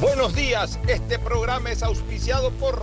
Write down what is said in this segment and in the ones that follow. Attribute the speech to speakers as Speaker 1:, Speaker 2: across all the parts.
Speaker 1: Buenos días, este programa es auspiciado por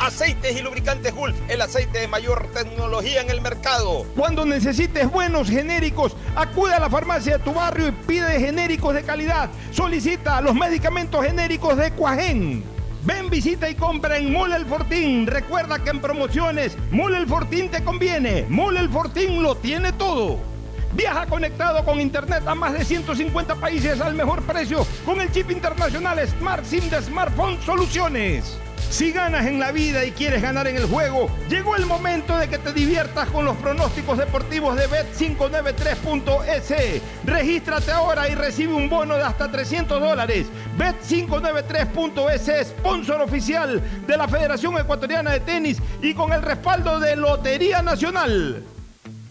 Speaker 1: Aceites y lubricantes Gulf, el aceite de mayor tecnología en el mercado.
Speaker 2: Cuando necesites buenos genéricos, acude a la farmacia de tu barrio y pide genéricos de calidad. Solicita los medicamentos genéricos de Cuajén. Ven, visita y compra en Mole El Fortín. Recuerda que en promociones, Mole El Fortín te conviene. Mole El Fortín lo tiene todo. Viaja conectado con Internet a más de 150 países al mejor precio con el chip internacional Smart SIM de Smartphone Soluciones. Si ganas en la vida y quieres ganar en el juego, llegó el momento de que te diviertas con los pronósticos deportivos de Bet593.es. Regístrate ahora y recibe un bono de hasta 300 dólares. Bet593.es, sponsor oficial de la Federación Ecuatoriana de Tenis y con el respaldo de Lotería Nacional.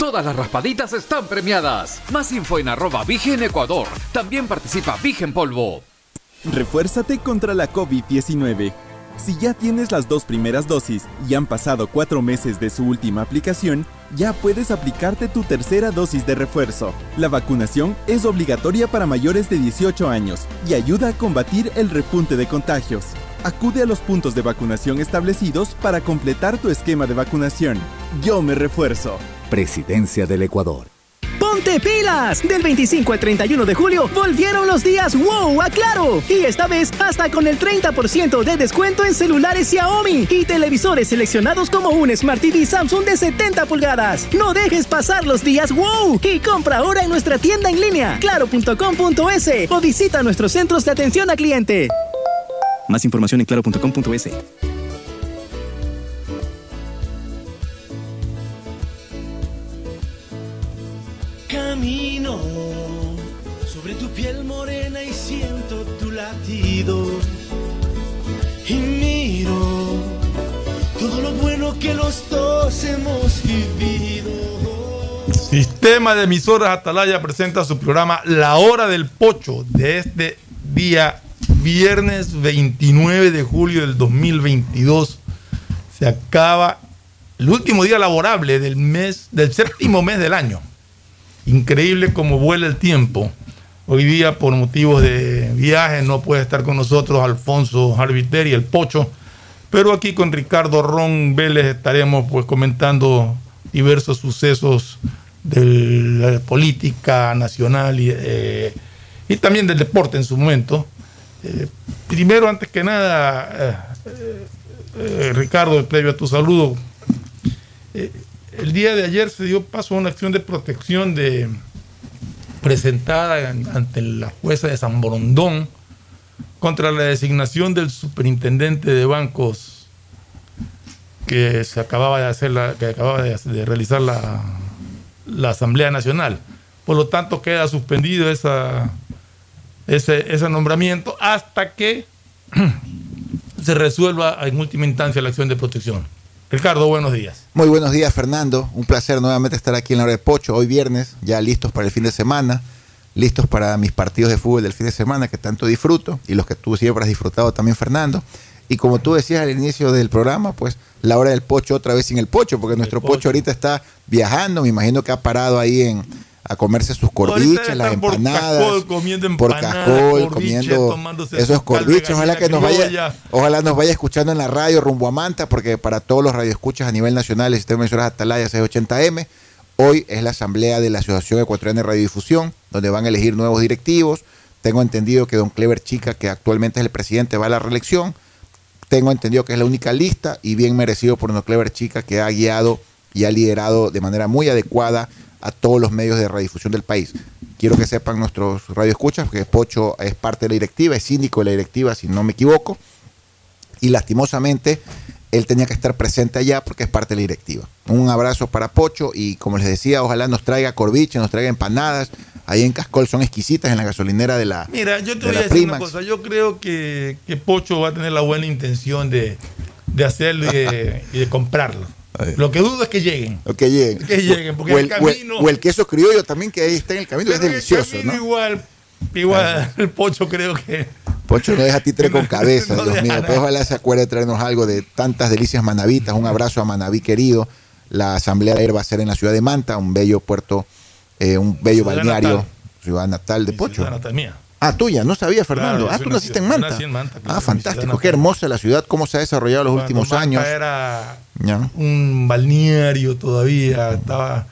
Speaker 3: Todas las raspaditas están premiadas. Más info en arroba Vigen Ecuador. También participa Vigen Polvo.
Speaker 4: Refuérzate contra la COVID-19. Si ya tienes las dos primeras dosis y han pasado cuatro meses de su última aplicación, ya puedes aplicarte tu tercera dosis de refuerzo. La vacunación es obligatoria para mayores de 18 años y ayuda a combatir el repunte de contagios. Acude a los puntos de vacunación establecidos para completar tu esquema de vacunación. Yo me refuerzo.
Speaker 5: Presidencia del Ecuador.
Speaker 6: ¡Ponte pilas! Del 25 al 31 de julio volvieron los días wow a Claro. Y esta vez hasta con el 30% de descuento en celulares Xiaomi y televisores seleccionados como un Smart TV Samsung de 70 pulgadas. No dejes pasar los días wow y compra ahora en nuestra tienda en línea claro.com.es o visita nuestros centros de atención a cliente.
Speaker 7: Más información en claro.com.es.
Speaker 8: que los dos hemos vivido.
Speaker 9: Sistema de emisoras Atalaya presenta su programa La Hora del Pocho de este día viernes 29 de julio del 2022. Se acaba el último día laborable del mes, del séptimo mes del año. Increíble cómo vuela el tiempo. Hoy día, por motivos de viaje, no puede estar con nosotros Alfonso Harviter y el Pocho. Pero aquí con Ricardo Ron Vélez estaremos pues comentando diversos sucesos de la política nacional y, eh, también del deporte en su momento. Eh, primero, antes que nada, eh, Ricardo, previo a tu saludo, el día de ayer se dio paso a una acción de protección de, presentada en- ante la jueza de San Borondón contra la designación del superintendente de bancos que se acababa de hacer la, que acababa de, realizar la, la Asamblea Nacional. Por lo tanto, queda suspendido esa, ese, ese nombramiento hasta que se resuelva en última instancia la acción de protección. Ricardo, buenos días.
Speaker 10: Muy buenos días, Fernando. Un placer nuevamente estar aquí en la hora de Pocho. Hoy viernes, ya listos para el fin de semana, listos para mis partidos de fútbol del fin de semana que tanto disfruto y los que tú siempre has disfrutado también, Fernando. Y como tú decías al inicio del programa, pues la hora del Pocho otra vez sin el Pocho, porque nuestro Pocho. ahorita está viajando. Me imagino que ha parado ahí en a comerse sus corviches, las
Speaker 9: por
Speaker 10: empanadas,
Speaker 9: comiendo
Speaker 10: por
Speaker 9: corviches,
Speaker 10: comiendo
Speaker 9: tomándose
Speaker 10: esos corviches. Ojalá que nos vaya, ojalá nos vaya escuchando en la radio rumbo a Manta, porque para todos los radioescuchas a nivel nacional, el sistema de emisoras Atalaya 680M, hoy es la asamblea de la Asociación Ecuatoriana de Radiodifusión, donde van a elegir nuevos directivos. Tengo entendido que don Clever Chica, que actualmente es el presidente, va a la reelección. Tengo entendido que es la única lista y bien merecido por don Clever Chica, que ha guiado y ha liderado de manera muy adecuada a todos los medios de radiodifusión del país. Quiero que sepan nuestros radioescuchas que Pocho es parte de la directiva, es síndico de la directiva, si no me equivoco, y lastimosamente él tenía que estar presente allá porque es parte de la directiva. Un abrazo para Pocho y como les decía, ojalá nos traiga corviche, nos traiga empanadas. Ahí en Cascol son exquisitas en la gasolinera de la
Speaker 9: Mira, yo te
Speaker 10: de
Speaker 9: voy a decir una cosa. Yo creo que, que Pocho va a tener la buena intención de, de hacerlo y de, y de comprarlo. Lo que dudo es que lleguen.
Speaker 10: O que lleguen.
Speaker 9: Que lleguen, porque
Speaker 10: o,
Speaker 9: el
Speaker 10: el, o el-
Speaker 9: camino-
Speaker 10: o el queso criollo también que ahí está en el camino, es delicioso,
Speaker 9: camino
Speaker 10: ¿no?
Speaker 9: Igual, igual el Pocho creo que.
Speaker 10: Pocho no deja títere con cabeza,
Speaker 9: No
Speaker 10: Dios mío. Pues ojalá se acuerde de traernos algo de tantas delicias manavitas. Un abrazo a Manaví querido. La asamblea de ayer va a ser en la ciudad de Manta, un bello puerto, eh, un bello
Speaker 9: Ciudad
Speaker 10: balneario,
Speaker 9: natal.
Speaker 10: ciudad natal de Pocho.
Speaker 9: Ciudad natal mía.
Speaker 10: Ah, tuya, no sabía, Fernando.
Speaker 9: Claro,
Speaker 10: ah, tú naciste en Manta.
Speaker 9: en Manta, claro,
Speaker 10: ah,
Speaker 9: mi
Speaker 10: fantástico. Qué hermosa la ciudad, cómo se ha desarrollado los
Speaker 9: Cuando
Speaker 10: últimos
Speaker 9: Manta
Speaker 10: años.
Speaker 9: Era
Speaker 10: Ya.
Speaker 9: un balneario todavía, estaba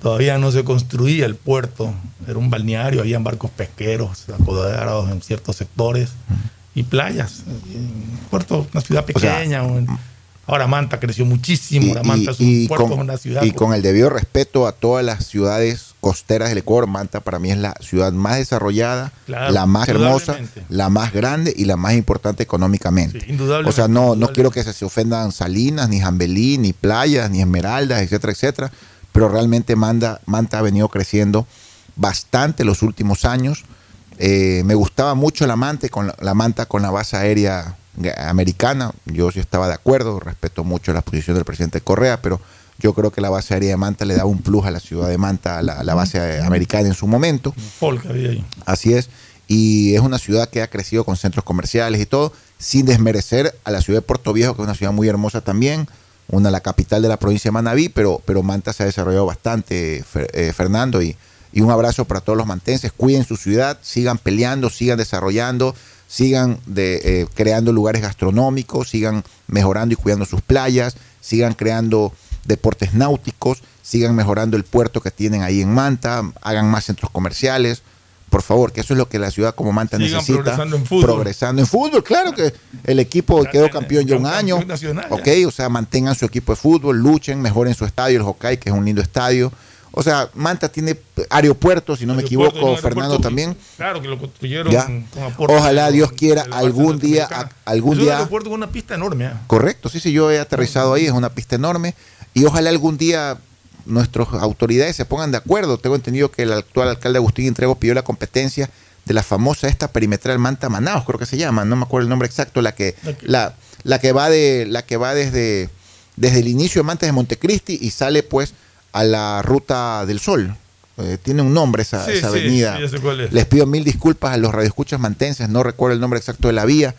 Speaker 9: todavía no se construía el puerto, era un balneario, habían barcos pesqueros apoderados en ciertos sectores y playas. Un puerto, una ciudad
Speaker 10: O sea,
Speaker 9: pequeña. un- ahora Manta creció muchísimo, ahora Manta es un
Speaker 10: y
Speaker 9: puerto,
Speaker 10: con,
Speaker 9: una ciudad.
Speaker 10: y con el debido respeto a todas las ciudades costeras del Ecuador, Manta para mí es la ciudad más desarrollada,
Speaker 9: Claro,
Speaker 10: la más hermosa, la más grande y la más importante económicamente.
Speaker 9: Sí, indudablemente,
Speaker 10: o sea, no, no quiero que se, se ofendan Salinas, ni Jambelí, ni playas, ni Esmeraldas, etcétera, etcétera, pero realmente Manta, Manta ha venido creciendo bastante los últimos años. Eh, me gustaba mucho la manta, con la, la manta con la base aérea americana. Yo sí estaba de acuerdo, respeto mucho la posición del presidente Correa, pero yo creo que la base aérea de Manta le daba un plus a la ciudad de Manta, a la, base americana en su momento.
Speaker 9: Folk había ahí.
Speaker 10: Así es. Y es una ciudad que ha crecido con centros comerciales y todo, sin desmerecer a la ciudad de Puerto Viejo, que es una ciudad muy hermosa también, una la capital de la provincia de Manabí, pero, pero Manta se ha desarrollado bastante, eh, Fernando, y, y un abrazo para todos los mantenses. Cuiden su ciudad, sigan peleando, sigan desarrollando, sigan de, eh, creando lugares gastronómicos, sigan mejorando y cuidando sus playas, sigan creando deportes náuticos, sigan mejorando el puerto que tienen ahí en Manta, hagan más centros comerciales. Por favor, que eso es lo que la ciudad como Manta
Speaker 9: Sigan
Speaker 10: necesita.
Speaker 9: progresando en fútbol.
Speaker 10: Progresando en fútbol, claro que el equipo quedó campeón ya un año.
Speaker 9: nacional, ya.
Speaker 10: Ok, o sea, mantengan su equipo de fútbol, luchen, mejoren su estadio, el Hokkaido, que es un lindo estadio. O sea, Manta tiene aeropuertos, si no me
Speaker 9: Aeropuerto,
Speaker 10: equivoco, Fernando
Speaker 9: aeropuerto,
Speaker 10: también.
Speaker 9: Claro, que lo construyeron
Speaker 10: Ya.
Speaker 9: con aporte
Speaker 10: Ojalá Dios quiera algún día,
Speaker 9: norteamericana.
Speaker 10: algún
Speaker 9: Es un
Speaker 10: día
Speaker 9: aeropuerto con una pista enorme. ¿ah?
Speaker 10: Correcto, sí, sí, yo he aterrizado ahí, es una pista enorme y ojalá algún día nuestras autoridades se pongan de acuerdo. Tengo entendido que el actual alcalde Agustín Entrego pidió la competencia de la famosa esta perimetral Manta Manaos, creo que se llama, no me acuerdo el nombre exacto, la que la, la que va de la que va desde desde el inicio de Manta de Montecristi y sale pues a la ruta del Sol. Eh, tiene un nombre esa,
Speaker 9: Sí,
Speaker 10: esa
Speaker 9: sí,
Speaker 10: avenida.
Speaker 9: sí, es.
Speaker 10: Les pido mil disculpas a los radioescuchas mantenses, no recuerdo el nombre exacto de la vía,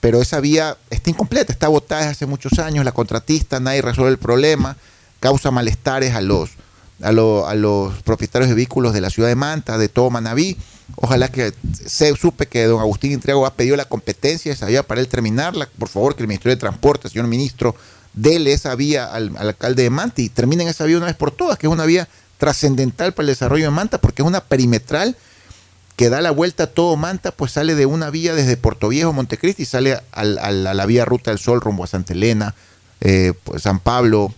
Speaker 10: pero esa vía está incompleta, está botada desde hace muchos años, la contratista, nadie resuelve el problema, causa malestares a los, a, a los propietarios de vehículos de la ciudad de Manta, de todo Manabí. Ojalá que se supe que don Agustín Intriago ha pedido la competencia esa vía para él terminarla. Por favor, que el Ministerio de Transporte, señor ministro, dele esa vía al, al alcalde de Manta y terminen esa vía una vez por todas, que es una vía trascendental para el desarrollo de Manta, porque es una perimetral que da la vuelta a todo Manta, pues sale de una vía desde Puerto Viejo, Montecristi, y sale al- al- a la vía Ruta del Sol rumbo a Santa Elena, eh, pues San Pablo,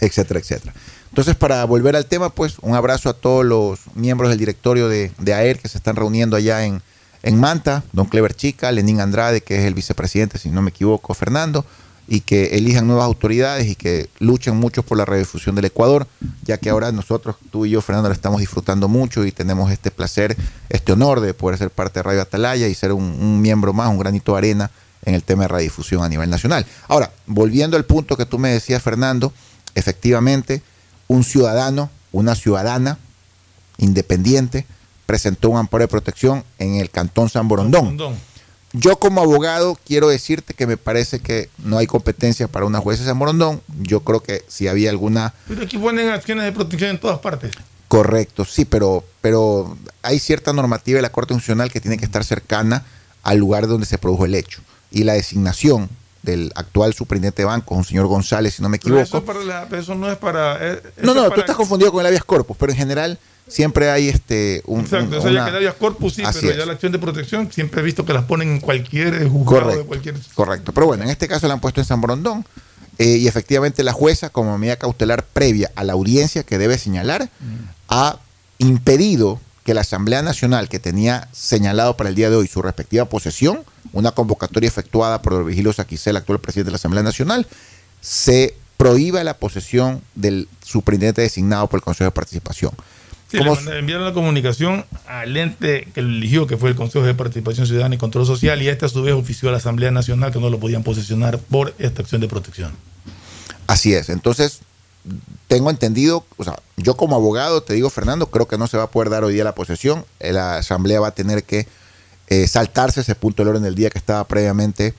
Speaker 10: etcétera, etcétera. Entonces, para volver al tema, pues un abrazo a todos los miembros del directorio de, AER que se están reuniendo allá en, en Manta, don Clever Chica, Lenín Andrade, que es el vicepresidente, si no me equivoco, Fernando, y que elijan nuevas autoridades y que luchen mucho por la redifusión del Ecuador, ya que ahora nosotros, tú y yo, Fernando, la estamos disfrutando mucho y tenemos este placer, este honor de poder ser parte de Radio Atalaya y ser un, un miembro más, un granito de arena en el tema de radiodifusión a nivel nacional. Ahora, volviendo al punto que tú me decías, Fernando, efectivamente, un ciudadano, una ciudadana independiente, presentó un amparo de protección en el Cantón San Borondón. Yo como abogado quiero decirte que me parece que no hay competencia para una jueza de San Borondón. Yo creo que si había alguna
Speaker 11: Pero aquí ponen acciones de protección en todas partes.
Speaker 10: Correcto, sí, pero, pero hay cierta normativa de la Corte Constitucional que tiene que estar cercana al lugar donde se produjo el hecho. Y la designación del actual superintendente de banco, un señor González, si no me equivoco.
Speaker 11: eso, para la- eso no es para. eh, eso
Speaker 10: No,
Speaker 11: es
Speaker 10: no, tú estás confundido con el habeas corpus, pero en general siempre hay este un,
Speaker 11: Exacto,
Speaker 10: un-
Speaker 11: o sea,
Speaker 10: una-
Speaker 11: ya que habeas corpus sí,
Speaker 10: Así
Speaker 11: pero
Speaker 10: es.
Speaker 11: ya la acción de protección siempre he visto que las ponen en cualquier eh, juzgado de
Speaker 10: Correcto,
Speaker 11: cualquier.
Speaker 10: correcto. Pero bueno, en este caso la han puesto en San Borondón eh, y efectivamente la jueza, como medida cautelar previa a la audiencia que debe señalar, ha impedido que la Asamblea Nacional, que tenía señalado para el día de hoy su respectiva posesión, una convocatoria efectuada por Virgilio Saquicel, actual presidente de la Asamblea Nacional, se prohíba la posesión del superintendente designado por el Consejo de Participación.
Speaker 11: Sí,
Speaker 10: Como-
Speaker 11: le enviaron la comunicación al ente que lo eligió, que fue el Consejo de Participación Ciudadana y Control Social, y este a su vez ofició a la Asamblea Nacional que no lo podían posesionar por esta acción de protección.
Speaker 10: Así es. Entonces, tengo entendido, o sea, yo como abogado, te digo, Fernando, creo que no se va a poder dar hoy día la posesión. La Asamblea va a tener que eh, saltarse ese punto del orden del día que estaba previamente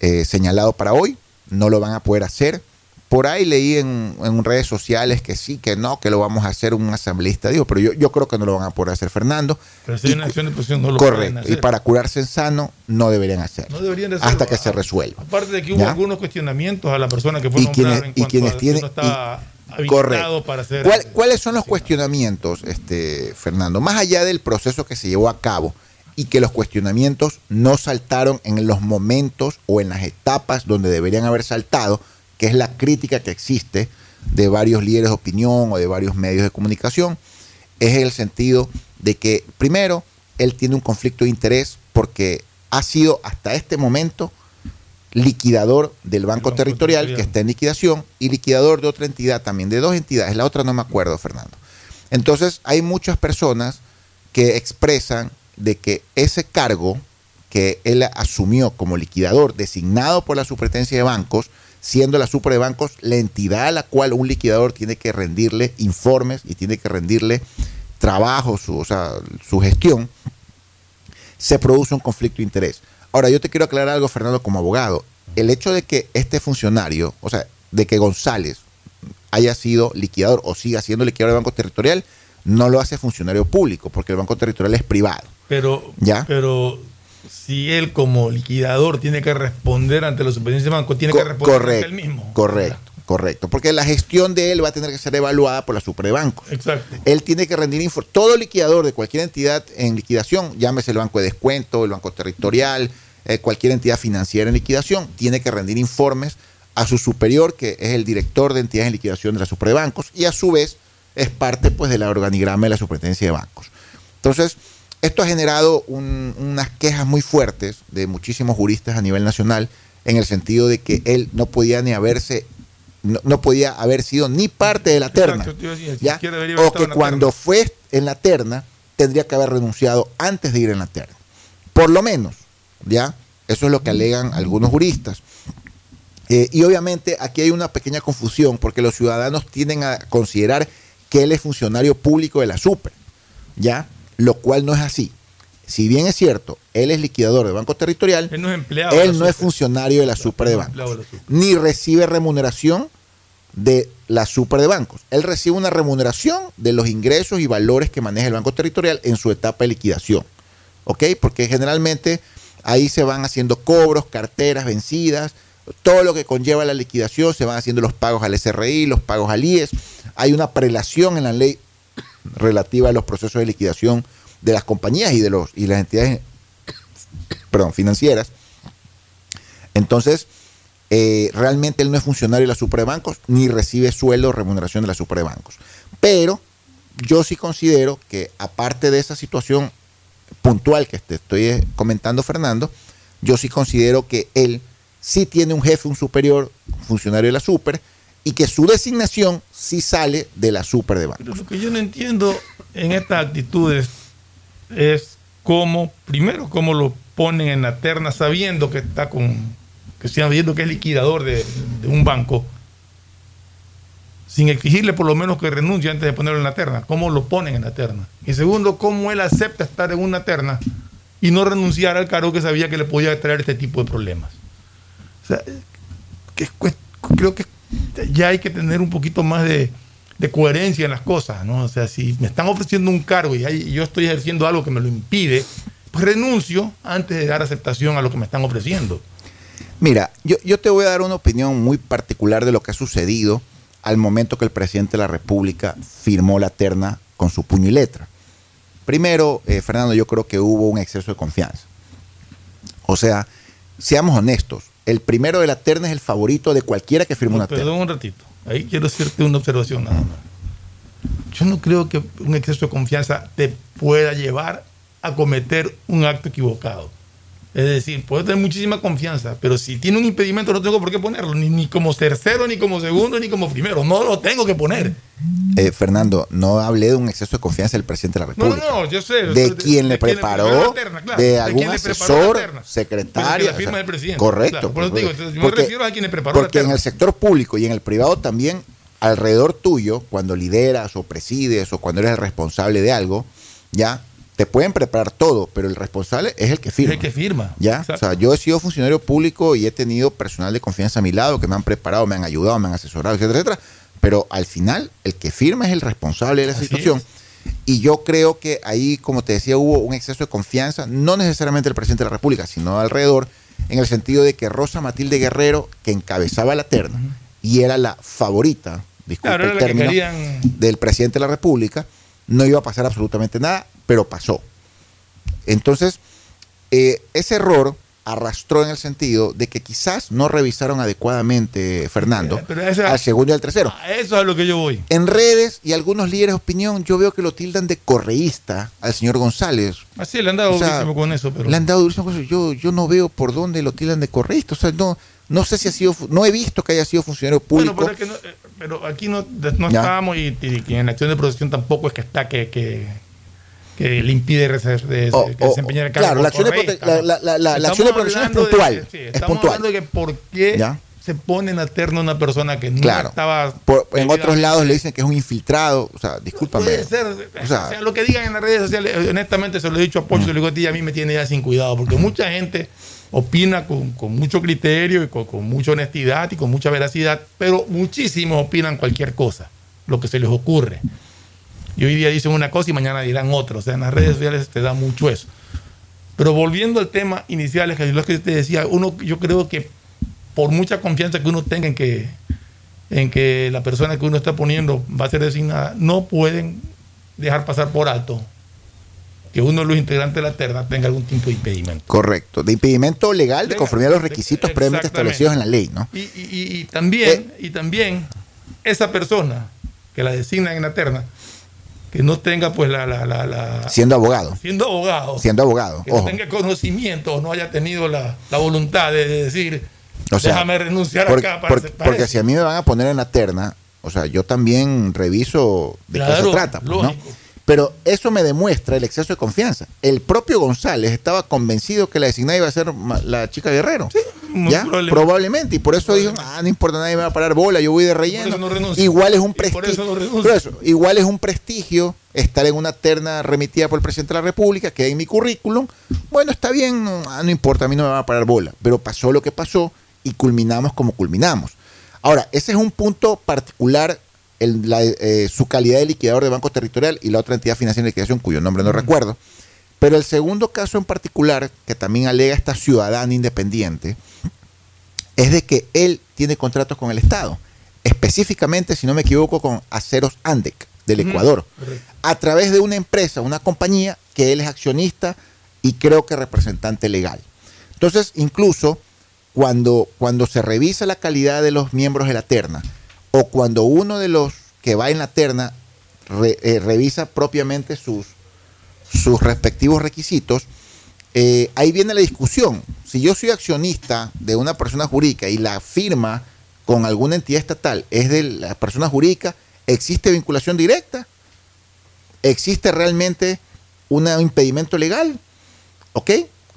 Speaker 10: eh, señalado para hoy. No lo van a poder hacer. Por ahí leí en, en redes sociales que sí, que no, que lo vamos a hacer un asambleísta, digo, pero yo, yo creo que no lo van a poder hacer, Fernando.
Speaker 11: Pero si hay una acción de protección no lo
Speaker 10: Correcto.
Speaker 11: hacer.
Speaker 10: Y para curarse en sano, no deberían hacerlo.
Speaker 11: No deberían de hacerlo.
Speaker 10: hasta que se resuelva.
Speaker 11: Aparte de que hubo
Speaker 10: ¿Ya?
Speaker 11: algunos cuestionamientos a la persona que fue
Speaker 10: Y quienes-
Speaker 11: en
Speaker 10: y quienes
Speaker 11: a
Speaker 10: tienen-
Speaker 11: estaba
Speaker 10: y- correcto.
Speaker 11: para hacer.
Speaker 10: ¿Cuál- ¿Cuáles son los cuestionamientos, este, Fernando? Más allá del proceso que se llevó a cabo y que los cuestionamientos no saltaron en los momentos o en las etapas donde deberían haber saltado, que es la crítica que existe de varios líderes de opinión o de varios medios de comunicación, es el sentido de que, primero, él tiene un conflicto de interés porque ha sido hasta este momento liquidador del Banco, Territorial, que está en liquidación, y liquidador de otra entidad también, de dos entidades, la otra no me acuerdo, Fernando. Entonces, hay muchas personas que expresan de que ese cargo que él asumió como liquidador, designado por la Superintendencia de Bancos, siendo la Supre de Bancos la entidad a la cual un liquidador tiene que rendirle informes y tiene que rendirle trabajo, su, o sea, su gestión, se produce un conflicto de interés. Ahora, yo te quiero aclarar algo, Fernando, como abogado. El hecho de que este funcionario, o sea, de que González haya sido liquidador o siga siendo liquidador del Banco Territorial, no lo hace funcionario público, porque el Banco Territorial es privado.
Speaker 11: Pero,
Speaker 10: ¿Ya?
Speaker 11: pero si él como liquidador tiene que responder ante la superintendencia de banco, tiene que responder
Speaker 10: correcto,
Speaker 11: ante él mismo.
Speaker 10: Correcto, correcto. Porque la gestión de él va a tener que ser evaluada por la Supre de Bancos.
Speaker 11: Exacto.
Speaker 10: Él tiene que rendir informes. Todo liquidador de cualquier entidad en liquidación, llámese el Banco de Descuento, el Banco Territorial, eh, cualquier entidad financiera en liquidación, tiene que rendir informes a su superior, que es el director de entidades en liquidación de la Supre de Bancos, y a su vez es parte pues, del organigrama de la Superintendencia de Bancos. Entonces, esto ha generado un- unas quejas muy fuertes de muchísimos juristas a nivel nacional, en el sentido de que él no podía ni haberse, no, no podía haber sido ni parte de la terna.
Speaker 11: Exacto,
Speaker 10: ¿ya? O que cuando fue en la terna tendría que haber renunciado antes de ir en la terna. Por lo menos, ¿ya? Eso es lo que alegan algunos juristas. Eh, y obviamente aquí hay una pequeña confusión porque los ciudadanos tienden a considerar que él es funcionario público de la SUPER, ¿ya? Lo cual no es así. Si bien es cierto, él es liquidador del Banco Territorial,
Speaker 11: Él no es empleado. de
Speaker 10: él no es funcionario de la Super de Bancos,
Speaker 11: de Super.
Speaker 10: ni recibe remuneración de la Super de Bancos. Él recibe una remuneración de los ingresos y valores que maneja el Banco Territorial en su etapa de liquidación. ¿Ok? Porque generalmente ahí se van haciendo cobros, carteras vencidas, todo lo que conlleva la liquidación, se van haciendo los pagos al SRI, los pagos al IES, hay una prelación en la ley relativa a los procesos de liquidación de las compañías y de los y las entidades perdón, financieras. Entonces, eh, realmente él no es funcionario de la Superbancos ni recibe sueldo o remuneración de la Superbancos. Pero yo sí considero que aparte de esa situación puntual que te estoy eh, comentando, Fernando, yo sí considero que él sí tiene un jefe, un superior, un funcionario de la Super, y que su designación sí sale de la Super de Bancos.
Speaker 9: Lo que yo no entiendo en estas actitudes es cómo, primero, cómo lo ponen en la terna sabiendo que está con, que sabiendo que es liquidador de, un banco, sin exigirle por lo menos que renuncie antes de ponerlo en la terna. ¿Cómo lo ponen en la terna? Y segundo, cómo él acepta estar en una terna y no renunciar al cargo que sabía que le podía traer este tipo de problemas. O sea, que es creo que ya hay que tener un poquito más de, coherencia en las cosas, ¿no? O sea, si me están ofreciendo un cargo y yo estoy ejerciendo algo que me lo impide, pues renuncio antes de dar aceptación a lo que me están ofreciendo.
Speaker 10: Mira, yo, yo te voy a dar una opinión muy particular de lo que ha sucedido al momento que el presidente de la República firmó la terna con su puño y letra. Primero, eh, Fernando, yo creo que hubo un exceso de confianza. O sea, seamos honestos, el primero de la terna es el favorito de cualquiera que firme una terna.
Speaker 9: Perdón un ratito. Ahí quiero hacerte una observación nada más. Yo no creo que un exceso de confianza te pueda llevar a cometer un acto equivocado. Es decir, puede tener muchísima confianza, pero si tiene un impedimento no tengo por qué ponerlo, ni, ni como tercero, ni como segundo, ni como primero. No lo tengo que poner.
Speaker 10: Eh, Fernando, no hablé de un exceso de confianza del presidente de la
Speaker 9: No, no,
Speaker 10: República.
Speaker 9: no, yo sé.
Speaker 10: de quien le preparó,
Speaker 9: terna, claro,
Speaker 10: de algún asesor, secretario.
Speaker 9: La firma
Speaker 10: o sea,
Speaker 9: del presidente,
Speaker 10: Correcto.
Speaker 9: claro, por eso te digo, yo me
Speaker 10: porque-
Speaker 9: refiero a quien le preparó la
Speaker 10: Porque en el sector público y en el privado también, alrededor tuyo, cuando lideras o presides o cuando eres el responsable de algo, ya te pueden preparar todo, pero el responsable es el que firma.
Speaker 9: el que firma.
Speaker 10: ¿Ya?
Speaker 9: Exacto.
Speaker 10: O sea, yo he sido funcionario público y he tenido personal de confianza a mi lado que me han preparado, me han ayudado, me han asesorado, etcétera, etcétera. Pero al final, el que firma es el responsable de la situación. Y yo creo que ahí, como te decía, hubo un exceso de confianza, no necesariamente del presidente de la República, sino alrededor, en el sentido de que Rosa Matilde Guerrero, que encabezaba la terna y era la favorita, disculpe
Speaker 9: Claro,
Speaker 10: el
Speaker 9: que querían-
Speaker 10: del presidente de la República, no iba a pasar absolutamente nada, pero pasó. Entonces, eh, ese error arrastró en el sentido de que quizás no revisaron adecuadamente, Fernando,
Speaker 9: esa-
Speaker 10: al segundo y al tercero.
Speaker 9: A eso es a lo que yo voy.
Speaker 10: En redes y algunos líderes de opinión, yo veo que lo tildan de correísta al señor González.
Speaker 9: Así le han dado
Speaker 10: O sea,
Speaker 9: durísimo con eso, pero.
Speaker 10: Le han dado durísimo con eso. Yo, yo no veo por dónde lo tildan de correísta. O sea, no, no sé si ha sido, no he visto que haya sido funcionario
Speaker 9: Bueno,
Speaker 10: público.
Speaker 9: pero, es que no- eh, pero aquí no, no estábamos y, y que en la acción de protección tampoco es que está que, que, que le impide de-
Speaker 10: O-
Speaker 9: que
Speaker 10: o-
Speaker 9: desempeñar el cargo.
Speaker 10: claro, la acción de la- la- la- la
Speaker 9: Estamos
Speaker 10: acción de protección es
Speaker 9: de-
Speaker 10: puntual,
Speaker 9: sí,
Speaker 10: es
Speaker 9: estamos
Speaker 10: puntual.
Speaker 9: hablando de que por qué
Speaker 10: Ya.
Speaker 9: se pone en la terna una persona que no
Speaker 10: Claro.
Speaker 9: estaba.
Speaker 10: Por- en otros lados le dicen que es un infiltrado. O sea, discúlpame.
Speaker 9: Puede ser.
Speaker 10: O sea,
Speaker 9: O sea, lo que digan en las redes sociales, honestamente se lo he dicho a Pocho, se lo digo a ti, y a mí me tiene ya sin cuidado, porque mucha gente opina con, con mucho criterio y con, con mucha honestidad y con mucha veracidad, pero muchísimos opinan cualquier cosa, lo que se les ocurre. Y hoy día dicen una cosa y mañana dirán otra. O sea, en las redes sociales te da mucho eso. Pero volviendo al tema inicial, es que te decía, uno, yo creo que por mucha confianza que uno tenga en que, en que la persona que uno está poniendo va a ser designada, no pueden dejar pasar por alto que uno de los integrantes de la terna tenga algún tipo de impedimento.
Speaker 10: correcto. De impedimento legal de conformidad a los requisitos previamente establecidos en la ley, ¿no?
Speaker 9: Y, y- también, y también esa persona que la designan en la terna, que no tenga pues la, la, la, la-
Speaker 10: Siendo abogado.
Speaker 9: siendo abogado,
Speaker 10: Siendo abogado.
Speaker 9: que no tenga conocimiento o no haya tenido la, la voluntad de decir,
Speaker 10: O sea,
Speaker 9: déjame renunciar
Speaker 10: porque,
Speaker 9: acá para,
Speaker 10: porque-
Speaker 9: para
Speaker 10: porque
Speaker 9: eso".
Speaker 10: si a mí me van a poner en la terna, o sea, yo también reviso de qué se trata, pues, ¿no? Pero eso me demuestra el exceso de confianza. El propio González estaba convencido que la designada iba a ser la chica Guerrero.
Speaker 9: muy
Speaker 10: ¿Ya?
Speaker 9: probablemente.
Speaker 10: Probablemente. Y por eso dijo, ah, no importa, nadie me va a parar bola, yo voy de relleno.
Speaker 9: no
Speaker 10: igual es un
Speaker 9: Y por eso
Speaker 10: prestigio.
Speaker 9: no
Speaker 10: igual es un prestigio estar en una terna remitida por el presidente de la República, que en mi currículum, bueno, está bien, no, ah, no importa, a mí no me va a parar bola. Pero pasó lo que pasó y culminamos como culminamos. Ahora, ese es un punto particular, el- la, eh, su calidad de liquidador de Banco Territorial y la otra entidad financiera de liquidación, cuyo nombre no recuerdo. Pero el segundo caso en particular, que también alega esta ciudadana independiente, es de que él tiene contratos con el Estado, específicamente, si no me equivoco, con Aceros Andec del Ecuador, a través de una empresa, una compañía que él es accionista y creo que representante legal. Entonces, incluso cuando, cuando se revisa la calidad de los miembros de la terna o cuando uno de los que va en la terna re- eh, revisa propiamente sus, sus respectivos requisitos, eh, ahí viene la discusión. Si yo soy accionista de una persona jurídica y la firma con alguna entidad estatal es de la persona jurídica, ¿existe vinculación directa? ¿Existe realmente un impedimento legal? ¿Ok?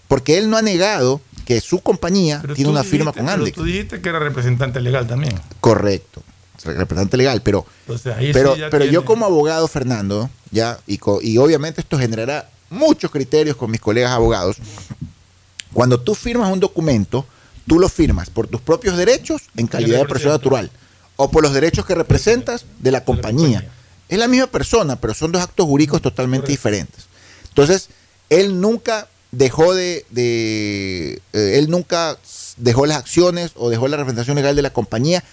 Speaker 10: Porque él no ha negado que su compañía
Speaker 9: Pero
Speaker 10: tiene una firma con
Speaker 9: pero
Speaker 10: Andex.
Speaker 9: Tú dijiste que era representante legal también.
Speaker 10: Correcto, representante legal, pero,
Speaker 9: Entonces,
Speaker 10: pero,
Speaker 9: sí
Speaker 10: pero yo como abogado, Fernando, ya, y, co- y obviamente esto generará muchos criterios con mis colegas abogados, cuando tú firmas un documento, tú lo firmas por tus propios derechos en calidad de persona natural o por los derechos que representas de la compañía. Es la misma persona, pero son dos actos jurídicos totalmente diferentes. Entonces, él nunca dejó de, de- eh, él nunca dejó las acciones o dejó la representación legal de la compañía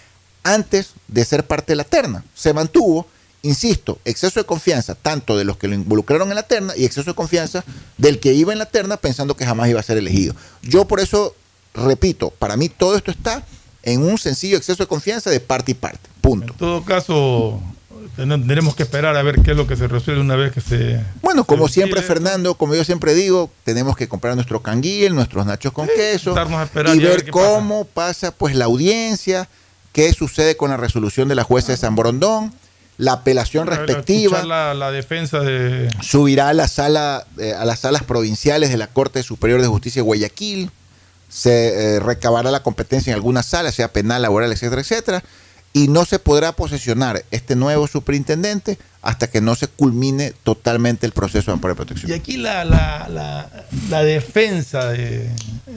Speaker 10: antes de ser parte de la terna. Se mantuvo, insisto, exceso de confianza tanto de los que lo involucraron en la terna y exceso de confianza del que iba en la terna pensando que jamás iba a ser elegido. Yo por eso, repito, para mí todo esto está en un sencillo exceso de confianza de parte y parte. Punto.
Speaker 9: En todo caso, ten- tendremos que esperar a ver qué es lo que se resuelve una vez que se.
Speaker 10: Bueno, como
Speaker 9: se
Speaker 10: siempre. Fernando, como yo siempre digo, tenemos que comprar nuestro canguil, nuestros nachos con queso
Speaker 9: a
Speaker 10: y
Speaker 9: a ver
Speaker 10: ver cómo pasa. pues la audiencia, qué sucede con la resolución de la jueza de San Borondón, la apelación respectiva,
Speaker 9: Escuchar La, la defensa de.
Speaker 10: subirá a la sala eh, a las salas provinciales de la Corte Superior de Justicia de Guayaquil, se eh, recabará la competencia en alguna sala, sea penal, laboral, etcétera, etcétera, y no se podrá posesionar este nuevo superintendente hasta que no se culmine totalmente el proceso de amparo y protección.
Speaker 9: Y aquí la, la, la, la defensa de-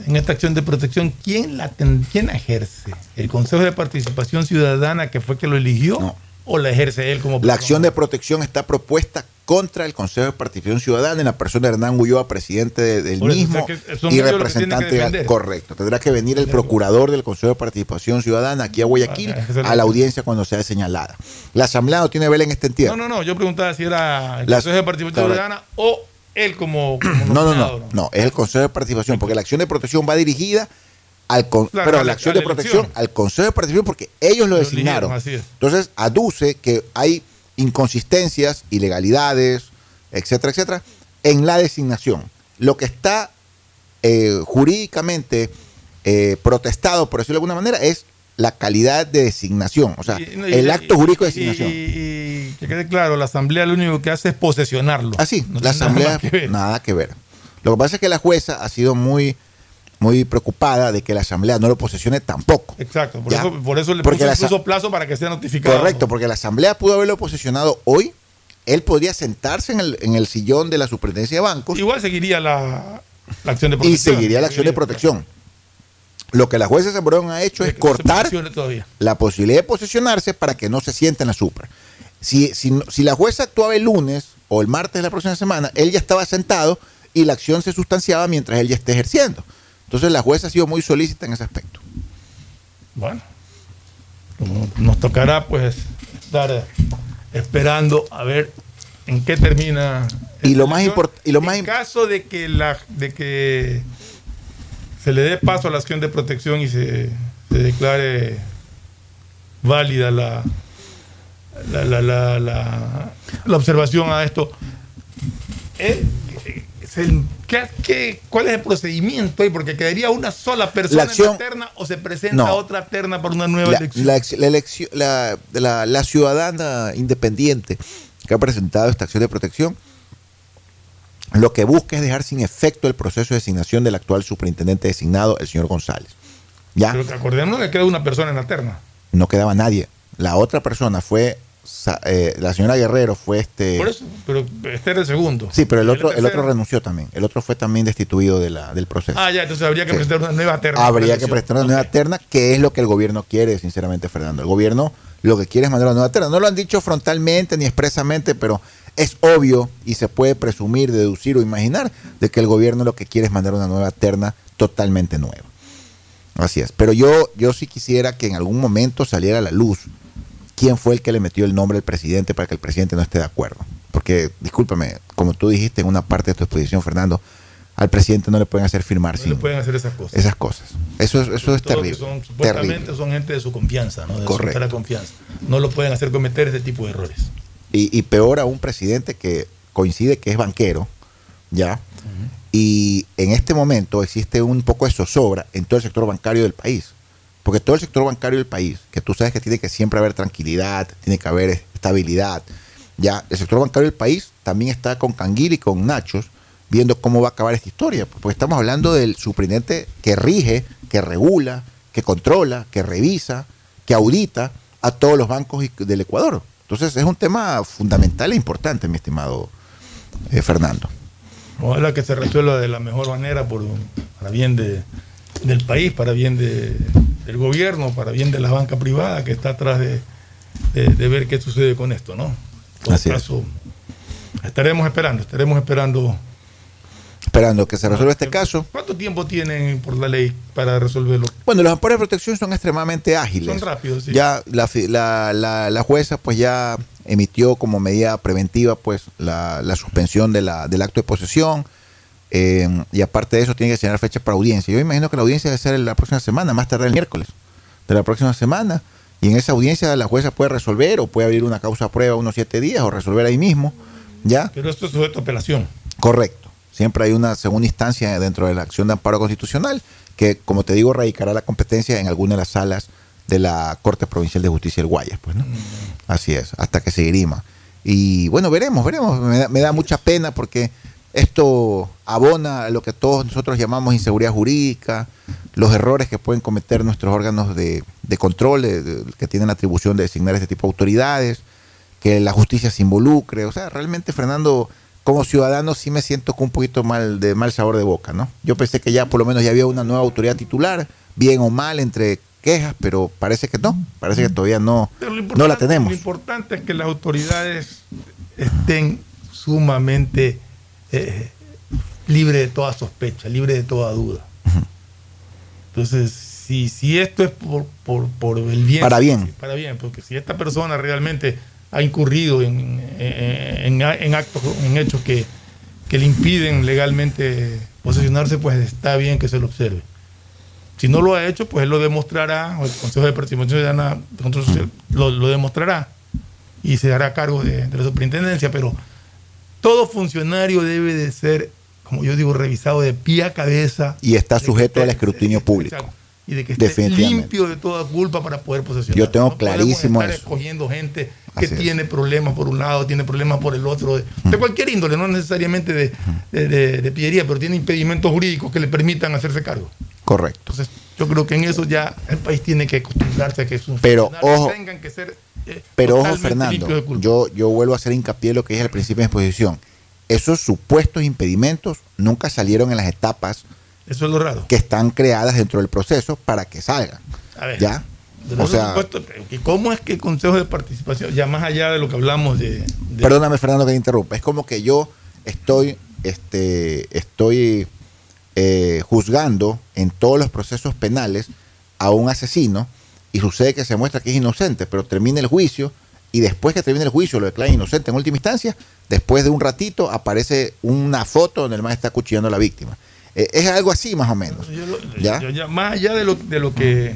Speaker 9: en esta acción de protección, ¿quién la, ten- quién ejerce? ¿El Consejo de Participación Ciudadana, que fue que lo eligió? ¿O la ejerce él como
Speaker 10: La acción de protección está propuesta contra el Consejo de Participación Ciudadana en la persona de Hernán Ulloa, presidente de- del
Speaker 9: Por eso,
Speaker 10: mismo
Speaker 9: o sea,
Speaker 10: y
Speaker 9: los que que
Speaker 10: representante. correcto. Tendrá que venir el procurador del Consejo de Participación Ciudadana aquí a Guayaquil
Speaker 9: Ah, la-
Speaker 10: a la audiencia cuando sea señalada. La Asamblea no tiene vela en este entierro.
Speaker 9: No, no, no, yo preguntaba si era el
Speaker 10: Las-
Speaker 9: Consejo de Participación
Speaker 10: correcto.
Speaker 9: Ciudadana o él como. como
Speaker 10: No, no, no, no, es el Consejo de Participación, porque la acción de protección va dirigida al con-
Speaker 9: Claro,
Speaker 10: pero
Speaker 9: a la-
Speaker 10: acción
Speaker 9: a la
Speaker 10: de protección
Speaker 9: elección.
Speaker 10: al Consejo de Participación porque ellos lo
Speaker 9: Lo
Speaker 10: designaron.
Speaker 9: eligieron.
Speaker 10: Entonces aduce que hay inconsistencias, ilegalidades, etcétera, etcétera, en la designación. Lo que está eh, jurídicamente eh, protestado, por decirlo de alguna manera, es la calidad de designación, o sea,
Speaker 9: Y- y-
Speaker 10: el acto jurídico de designación.
Speaker 9: Y, y que quede claro, la Asamblea lo único que hace es posesionarlo.
Speaker 10: Así,
Speaker 9: No
Speaker 10: la
Speaker 9: nada
Speaker 10: asamblea
Speaker 9: que
Speaker 10: nada que ver. Lo que pasa es que la jueza ha sido muy muy preocupada de que la asamblea no lo posesione tampoco.
Speaker 9: Exacto, por
Speaker 10: Ya.
Speaker 9: eso, por eso le
Speaker 10: Porque
Speaker 9: puso
Speaker 10: asa-
Speaker 9: plazo para que sea notificado.
Speaker 10: Correcto, porque la asamblea pudo haberlo posesionado hoy. Él podría sentarse en el, en el sillón de la superintendencia de bancos
Speaker 9: Igual seguiría la, la acción de
Speaker 10: y
Speaker 9: protección.
Speaker 10: seguiría la acción de protección. Lo que la jueza Borondón ha hecho es cortar la posibilidad de posesionarse para que no se sienta en la supra. Si, si, si la jueza actuaba el lunes o el martes de la próxima semana, él ya estaba sentado y la acción se sustanciaba mientras él ya esté ejerciendo. Entonces la jueza ha sido muy solícita en ese aspecto.
Speaker 9: Bueno, nos tocará pues estar esperando a ver en qué termina.
Speaker 10: Y lo más
Speaker 9: elección.
Speaker 10: import- y lo más
Speaker 9: en caso de que la de que se le dé paso a la acción de protección y se, se declare válida la la, la, la, la- la observación a esto. ¿eh? Se- ¿qué- qué- cuál es el procedimiento? Porque quedaría una sola persona
Speaker 10: La
Speaker 9: en la terna o se presenta
Speaker 10: No.
Speaker 9: otra terna para una nueva
Speaker 10: La,
Speaker 9: elección.
Speaker 10: la elección- la- ciudadana independiente que ha presentado esta acción de protección lo que busca es dejar sin efecto el proceso de designación del actual superintendente designado, el señor González. Ya
Speaker 9: Pero que acordémonos que queda una persona en la terna.
Speaker 10: no quedaba nadie. La otra persona fue, eh, la señora Guerrero fue este...
Speaker 9: Por eso, pero este era el segundo.
Speaker 10: Sí, pero el otro, el otro renunció también. El otro fue también destituido de la, del proceso.
Speaker 9: Ah, ya, entonces habría que
Speaker 10: Sí.
Speaker 9: presentar una nueva terna.
Speaker 10: Habría que prestar una nueva terna, que es lo que el gobierno quiere, sinceramente, Fernando. El gobierno lo que quiere es mandar una nueva terna. No lo han dicho frontalmente ni expresamente, pero es obvio y se puede presumir, deducir o imaginar de que el gobierno lo que quiere es mandar una nueva terna totalmente nueva. Así es. Pero yo, yo sí quisiera que en algún momento saliera a la luz quién fue el que le metió el nombre al presidente para que el presidente no esté de acuerdo. Porque, discúlpame, como tú dijiste en una parte de tu exposición, Fernando, al presidente no le pueden hacer firmar
Speaker 9: No
Speaker 10: sin
Speaker 9: le pueden hacer esas cosas.
Speaker 10: esas cosas. Eso, es- eso es terrible.
Speaker 9: son- supuestamente
Speaker 10: terrible.
Speaker 9: son gente de su confianza, ¿no? de
Speaker 10: Correcto.
Speaker 9: su entera confianza. No lo pueden hacer cometer ese tipo de errores.
Speaker 10: Y, y peor a un presidente que coincide que es banquero, ¿ya? Y en este momento existe un poco de zozobra en todo el sector bancario del país. Porque todo el sector bancario del país, que tú sabes que tiene que siempre haber tranquilidad, tiene que haber estabilidad, ya, el sector bancario del país también está con Canguil y con Nachos viendo cómo va a acabar esta historia. Porque estamos hablando del superintendente que rige, que regula, que controla, que revisa, que audita a todos los bancos del Ecuador. Entonces es un tema fundamental e importante, mi estimado eh, Fernando.
Speaker 9: Ojalá que se resuelva de la mejor manera por, para bien de, del país, para bien de- del gobierno, para bien de la banca privada que está atrás de, de- de ver qué sucede con esto, ¿no?
Speaker 10: Así es.
Speaker 9: caso, estaremos esperando, estaremos esperando.
Speaker 10: Esperando que se resuelva este caso.
Speaker 9: ¿Cuánto tiempo tienen por la ley para resolverlo?
Speaker 10: Bueno, los amparos de protección son extremadamente ágiles.
Speaker 9: Son rápidos, sí.
Speaker 10: Ya la, la, la- la jueza pues ya emitió como medida preventiva pues la, la suspensión de la, del acto de posesión eh, y aparte de eso tiene que señalar fecha para audiencia. Yo imagino que la audiencia debe ser la próxima semana, más tarde el miércoles de la próxima semana y en esa audiencia la jueza puede resolver o puede abrir una causa a prueba unos siete días o resolver ahí mismo. ¿Ya?
Speaker 9: Pero esto es sujeto a apelación.
Speaker 10: Correcto. Siempre hay una segunda instancia dentro de la acción de amparo constitucional que, como te digo, radicará la competencia en alguna de las salas de la Corte Provincial de Justicia del Guayas. Pues, ¿no? Así es, hasta que se dirima. Y bueno, veremos, veremos. Me da, me da mucha pena porque esto abona a lo que todos nosotros llamamos inseguridad jurídica, los errores que pueden cometer nuestros órganos de, de control, de- de- que tienen la atribución de designar este tipo de autoridades, que la justicia se involucre. O sea, realmente, Fernando, como ciudadano sí me siento con un poquito mal de mal sabor de boca, ¿no? Yo pensé que ya por lo menos ya había una nueva autoridad titular, bien o mal, entre quejas, pero parece que no, parece que todavía no, no la tenemos.
Speaker 9: Lo importante es que las autoridades estén sumamente eh, libres de toda sospecha, libres de toda duda. Entonces, si, si esto es por, por, por el bien.
Speaker 10: Para bien.
Speaker 9: Para bien, porque si esta persona realmente ha incurrido en, en- en- en actos, en hechos que, que le impiden legalmente posesionarse, pues está bien que se lo observe. Si no lo ha hecho, pues él lo demostrará, o el Consejo de Participación Ciudadana de Control Social lo, lo demostrará y se hará cargo de, de la superintendencia, pero todo funcionario debe de ser, como yo digo, revisado de pie a cabeza
Speaker 10: Y está sujeto al escrutinio público.
Speaker 9: y de que esté limpio de toda culpa para poder posesionar.
Speaker 10: Yo tengo
Speaker 9: No
Speaker 10: clarísimo
Speaker 9: estar
Speaker 10: eso.
Speaker 9: escogiendo gente que
Speaker 10: Así es.
Speaker 9: tiene problemas por un lado, tiene problemas por el otro, de, de cualquier índole, no necesariamente de, de, de- de pillería, pero tiene impedimentos jurídicos que le permitan hacerse cargo.
Speaker 10: Correcto.
Speaker 9: Entonces, yo creo que en eso ya el país tiene que acostumbrarse a que sus
Speaker 10: Pero,
Speaker 9: funcionarios
Speaker 10: ojo,
Speaker 9: tengan que ser
Speaker 10: Pero ojo, Fernando, yo, yo vuelvo a hacer hincapié en lo que dije al principio de mi exposición. Esos supuestos impedimentos nunca salieron en las etapas
Speaker 9: Eso es lo raro.
Speaker 10: que están creadas dentro del proceso para que salgan.
Speaker 9: A ver,
Speaker 10: ¿Ya? O sea,
Speaker 9: supuesto, ¿y ¿cómo es que el Consejo de Participación, ya más allá de lo que hablamos de, de-
Speaker 10: perdóname, Fernando, que te interrumpa. Es como que yo estoy, este, estoy eh, juzgando en todos los procesos penales a un asesino y sucede que se muestra que es inocente, pero termina el juicio y después que termine el juicio lo declaran inocente en última instancia, después de un ratito aparece una foto donde el man está acuchillando a la víctima. Eh, es algo así más o menos.
Speaker 9: Yo lo-
Speaker 10: ¿Ya?
Speaker 9: yo más allá de lo, de lo que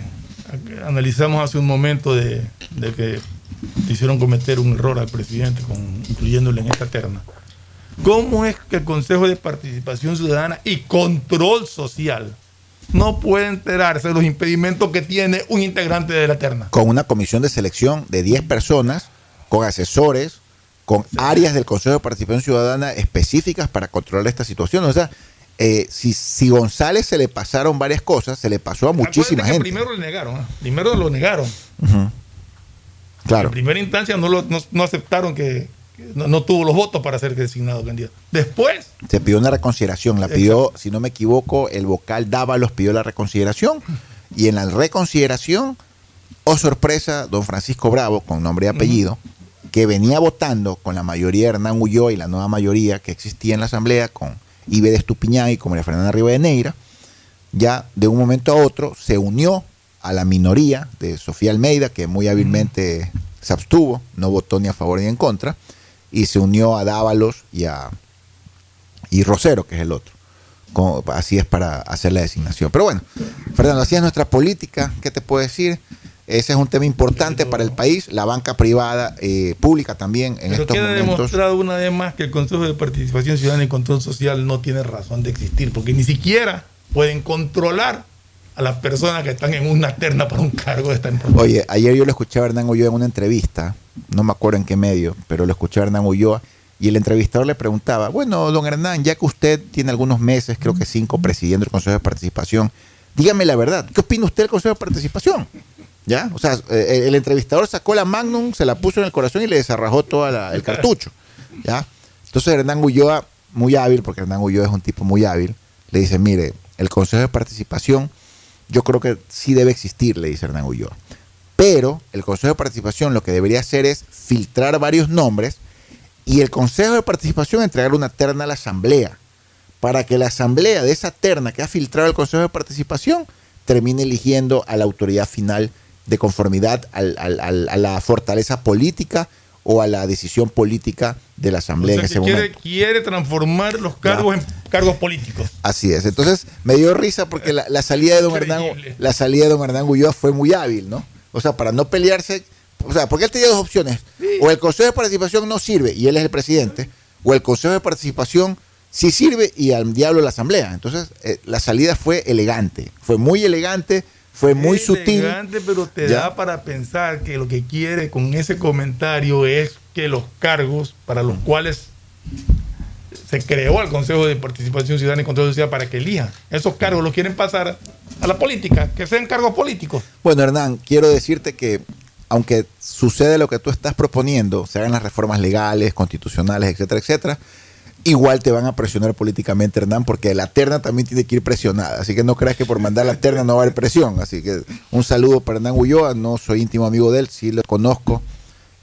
Speaker 9: analizamos hace un momento de, de que hicieron cometer un error al presidente, con, incluyéndole en esta terna. ¿Cómo es que el Consejo de Participación Ciudadana y Control Social no puede enterarse de los impedimentos que tiene un integrante de la terna?
Speaker 10: Con una comisión de selección de 10 personas, con asesores, con áreas del Consejo de Participación Ciudadana específicas para controlar esta situación. O sea, eh, si, si González se le pasaron varias cosas, se le pasó a muchísima gente.
Speaker 9: Primero le negaron, primero lo negaron.
Speaker 10: Ujú. Claro.
Speaker 9: En primera instancia no, lo- no, no aceptaron que no, no tuvo los votos para ser designado candidato. Después,
Speaker 10: Se pidió una reconsideración. La pidió, si no me equivoco, el vocal Dávalos pidió la reconsideración. Y en la reconsideración, oh sorpresa, don Francisco Bravo, con nombre y apellido, que venía votando con la mayoría de Hernán Ulloa y la nueva mayoría que existía en la Asamblea, con Ibe de Estupiñán y con María Fernanda Riva de Neira, ya de un momento a otro se unió a la minoría de Sofía Almeida, que muy hábilmente se abstuvo, no votó ni a favor ni en contra, y se unió a Dávalos y a y Rosero, que es el otro. Como- así es para hacer la designación. Pero bueno, Fernando, así es nuestra política. ¿Qué te puedo decir? Ese es un tema importante para el país, la banca privada, eh, pública también en
Speaker 11: Pero
Speaker 10: estos
Speaker 11: queda
Speaker 10: momentos.
Speaker 11: demostrado una vez más que el Consejo de Participación Ciudadana y Control Social no tiene razón de existir, porque ni siquiera pueden controlar a las personas que están en una terna para un cargo de esta importancia.
Speaker 10: Oye, ayer yo lo escuché a Hernán Ulloa en una entrevista, no me acuerdo en qué medio, pero lo escuché a Hernán Ulloa y el entrevistador le preguntaba, bueno, don Hernán, ya que usted tiene algunos meses, creo que cinco, presidiendo el Consejo de Participación, dígame la verdad, ¿qué opina usted del Consejo de Participación? ¿Ya? O sea, eh, el, el entrevistador sacó la Magnum, se la puso en el corazón y le desarrajó todo el cartucho. ¿Ya? Entonces Hernán Ulloa, muy hábil, porque Hernán Ulloa es un tipo muy hábil, le dice, mire, el Consejo de Participación yo creo que sí debe existir, le dice Hernán Ulloa. Pero el Consejo de Participación lo que debería hacer es filtrar varios nombres y el Consejo de Participación entregar una terna a la Asamblea para que la Asamblea de esa terna que ha filtrado el Consejo de Participación termine eligiendo a la autoridad final de conformidad a la fortaleza política o a la decisión política de la
Speaker 11: O
Speaker 10: Asamblea
Speaker 11: sea,
Speaker 10: en ese
Speaker 11: quiere,
Speaker 10: momento.
Speaker 11: quiere transformar los cargos en cargos políticos.
Speaker 10: Así es. Entonces me dio risa porque la, la salida de don Hernán, la salida de don Hernán Ulloa fue muy hábil, ¿no? O sea, para no pelearse, o sea, porque él tenía dos opciones. O el Consejo de Participación no sirve y él es el presidente, o el Consejo de Participación sí sirve y al diablo la Asamblea. Entonces, eh, la salida fue elegante, fue muy elegante, fue muy sutil.
Speaker 11: Elegante, pero te
Speaker 10: Ya.
Speaker 11: da para pensar que lo que quiere con ese comentario es que los cargos para los cuales se creó el Consejo de Participación Ciudadana y Control Social para que elijan, esos cargos los quieren pasar a la política, que sean cargos políticos.
Speaker 10: Bueno, Hernán, quiero decirte que aunque sucede lo que tú estás proponiendo, se hagan las reformas legales, constitucionales, etcétera, etcétera, igual te van a presionar políticamente, Hernán, porque la terna también tiene que ir presionada. Así que no creas que por mandar la terna no va a haber presión. Así que un saludo para Hernán Ulloa, no soy íntimo amigo de él, sí lo conozco.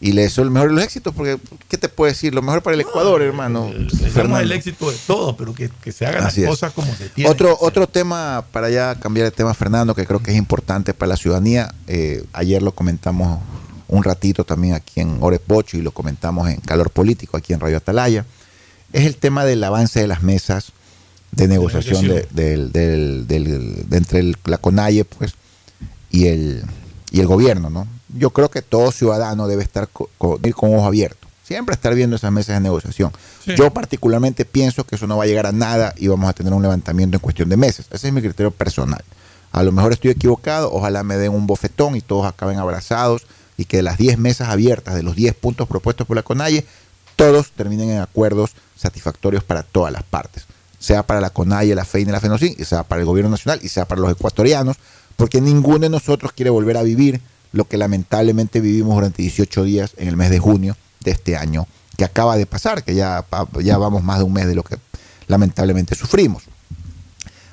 Speaker 10: Y le deseo el mejor de los éxitos, porque ¿qué te puedo decir? Lo mejor para el Ecuador, hermano.
Speaker 11: Deseamos
Speaker 10: Fernando.
Speaker 11: el éxito de todo, pero que, que se hagan
Speaker 10: Así
Speaker 11: las
Speaker 10: es.
Speaker 11: cosas como se tienen.
Speaker 10: Otro, otro tema, para ya cambiar de tema, Fernando, que creo que es importante para la ciudadanía. eh, ayer lo comentamos un ratito también aquí en Orepocho y lo comentamos en Calor Político, aquí en Radio Atalaya. Es el tema del avance de las mesas de negociación de, del- del- del- de entre el- la CONAIE pues, y, el, y el gobierno. ¿no? Yo creo que todo ciudadano debe estar co- co- ir con ojo abierto. Siempre estar viendo esas mesas de negociación.
Speaker 11: Sí.
Speaker 10: Yo particularmente pienso que eso no va a llegar a nada y vamos a tener un levantamiento en cuestión de meses. Ese es mi criterio personal. A lo mejor estoy equivocado, ojalá me den un bofetón y todos acaben abrazados y que de las 10 mesas abiertas, de los 10 puntos propuestos por la CONAIE, todos terminen en acuerdos satisfactorios para todas las partes. Sea para la CONAIE, la FEIN y la FENOCIN, y sea para el gobierno nacional, y sea para los ecuatorianos, porque ninguno de nosotros quiere volver a vivir lo que lamentablemente vivimos durante 18 días en el mes de junio de este año que acaba de pasar, que ya, ya vamos más de un mes de lo que lamentablemente sufrimos.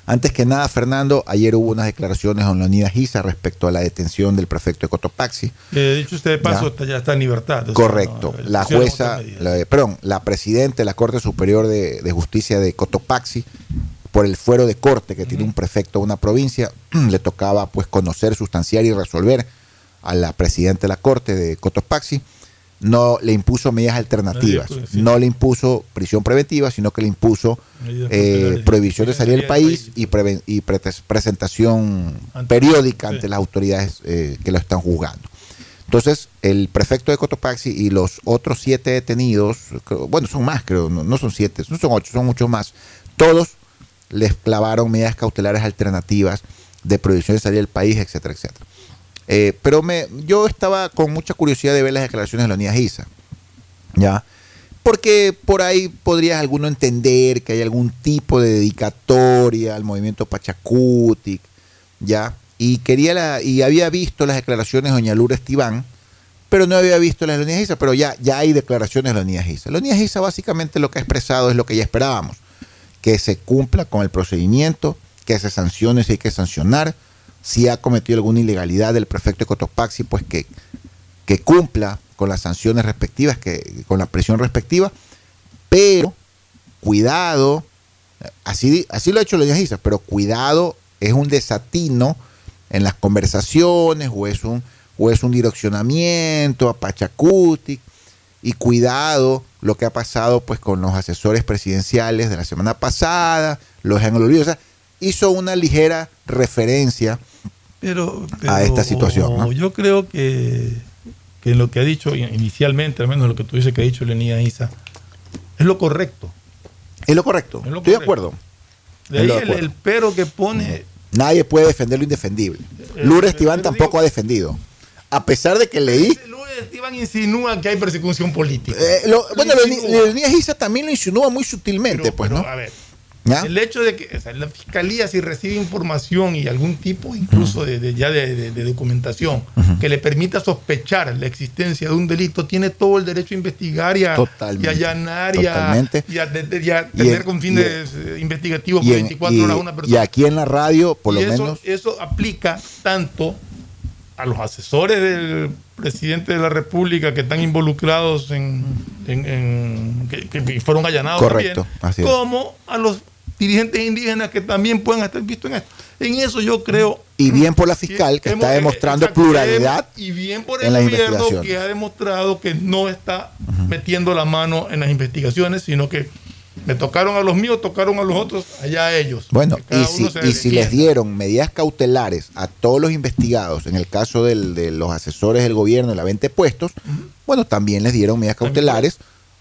Speaker 10: Antes que nada, Fernando, ayer hubo unas declaraciones en Leonidas Giza respecto a la detención del prefecto de Cotopaxi.
Speaker 11: Que dicho usted de paso,
Speaker 10: Ya.
Speaker 11: está- ya está en libertad. sea,
Speaker 10: Correcto.
Speaker 11: no,
Speaker 10: la jueza, la- perdón, la presidenta de la Corte Superior de, de Justicia de Cotopaxi, por el fuero de corte que tiene un prefecto de una provincia, le tocaba pues conocer, sustanciar y resolver a la presidenta de la Corte de Cotopaxi. No le impuso medidas alternativas, no le impuso prisión preventiva, sino que le impuso eh, prohibición de salir del país y, preven- y pre- presentación periódica ante las autoridades eh, que lo están juzgando. Entonces, el prefecto de Cotopaxi y los otros siete detenidos, bueno, son más, creo, no, no son siete, no son ocho, son muchos más, todos les clavaron medidas cautelares alternativas de prohibición de salir del país, etcétera, etcétera. Eh, pero me, yo estaba con mucha curiosidad de ver las declaraciones de Leonidas Giza, ¿ya? Porque por ahí podrías alguno entender que hay algún tipo de dedicatoria al movimiento Pachacutic, ¿ya? Y quería la, y había visto las declaraciones de Doña Lourdes Tibán, pero no había visto las de Leonidas Giza, pero ya, ya hay declaraciones de Leonidas Giza. Leonidas Giza básicamente lo que ha expresado es lo que ya esperábamos, que se cumpla con el procedimiento, que se sancione si hay que sancionar, si ha cometido alguna ilegalidad el prefecto de Cotopaxi, pues que, que cumpla con las sanciones respectivas, que, con la presión respectiva, pero cuidado, así, así lo ha hecho Leonidas Giza, pero cuidado es un desatino en las conversaciones o es un, o es un direccionamiento a Pachacuti. Y cuidado lo que ha pasado pues con los asesores presidenciales de la semana pasada, los el olvido. O sea, hizo una ligera referencia
Speaker 9: Pero,
Speaker 10: a esta situación. ¿no?
Speaker 9: Yo creo que, que lo que ha dicho inicialmente, al menos lo que tú dices que ha dicho Lenía Isa, es lo correcto.
Speaker 10: Es lo correcto.
Speaker 9: Es lo
Speaker 10: Estoy de acuerdo.
Speaker 9: De ahí
Speaker 10: de
Speaker 9: el,
Speaker 10: acuerdo.
Speaker 9: el pero que pone.
Speaker 10: Nadie puede defender lo indefendible.
Speaker 9: Eh,
Speaker 10: Lourdes
Speaker 9: pero
Speaker 10: Tibán
Speaker 9: digo-
Speaker 10: tampoco ha defendido. A pesar de que leí.
Speaker 9: Esteban insinúa que hay persecución política.
Speaker 10: eh, lo- bueno. Leonidas Isa también lo insinúa muy sutilmente, pues, ¿no?
Speaker 9: A ver,
Speaker 10: ¿Ya?
Speaker 9: el hecho de que o sea, la fiscalía, si recibe información y algún tipo incluso de, de- ya de, de- de documentación que le permita sospechar la existencia de un delito, tiene todo el derecho a investigar y a, y a allanar y a, y y
Speaker 10: Y
Speaker 9: tener
Speaker 10: en-
Speaker 9: con
Speaker 10: y
Speaker 9: fines eh, investigativos
Speaker 10: Y,
Speaker 9: por
Speaker 10: en-
Speaker 9: 24
Speaker 10: y-
Speaker 9: horas a una
Speaker 10: y
Speaker 9: persona.
Speaker 10: aquí en la radio, por lo
Speaker 9: Y eso,
Speaker 10: menos.
Speaker 9: eso aplica tanto a los asesores del presidente de la República que están involucrados en, en- en- que, que fueron allanados
Speaker 10: Correcto,
Speaker 9: también,
Speaker 10: así es.
Speaker 9: como a los dirigentes indígenas que también puedan estar vistos en esto. En eso yo creo
Speaker 10: Y bien por la fiscal que está demostrando
Speaker 9: exacto,
Speaker 10: pluralidad
Speaker 9: y bien por el gobierno que ha demostrado que no está metiendo la mano en las investigaciones, sino que me tocaron a los míos, tocaron a los otros, allá a ellos.
Speaker 10: Bueno, y si, y si les dieron medidas cautelares a todos los investigados, en el caso del- de los asesores del gobierno de la venta de puestos, bueno, también les dieron medidas cautelares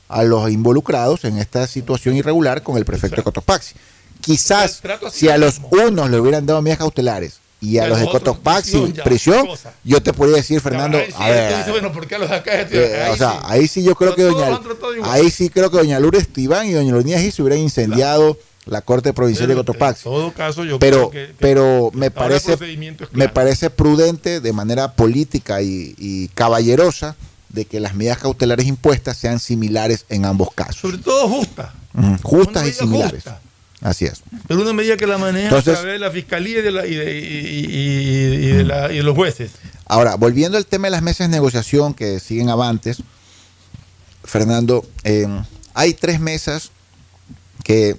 Speaker 10: a los involucrados en esta situación irregular con el prefecto de Cotopaxi. Quizás si a los unos le hubieran dado medidas cautelares y a los
Speaker 9: otros,
Speaker 10: Cotopaxi
Speaker 9: prisión, ya,
Speaker 10: yo te podría decir, Fernando, a ver,
Speaker 9: él dice, bueno, ¿por qué a los de acá?
Speaker 10: eh,
Speaker 9: Ahí
Speaker 10: o sea,
Speaker 9: sí.
Speaker 10: ahí sí yo creo que doña, ahí sí creo que doña Lourdes Tibán y doña Lorinda Gil se hubieran incendiado la Corte Provincial de Cotopaxi.
Speaker 9: En todo caso, yo
Speaker 10: pero
Speaker 9: creo que, que
Speaker 10: pero me parece
Speaker 9: es
Speaker 10: me
Speaker 9: claro.
Speaker 10: parece prudente de manera política y, y caballerosa de que las medidas cautelares impuestas sean similares en ambos casos
Speaker 9: sobre todo justa,
Speaker 10: Ujú, justas y similares
Speaker 9: justa.
Speaker 10: Así es.
Speaker 9: Pero una medida que la maneja
Speaker 10: Entonces-
Speaker 9: a través de la fiscalía y de, la- y de- y- y- y de la- y de los jueces.
Speaker 10: ahora volviendo al tema de las mesas de negociación que siguen avantes Fernando eh, hay tres mesas que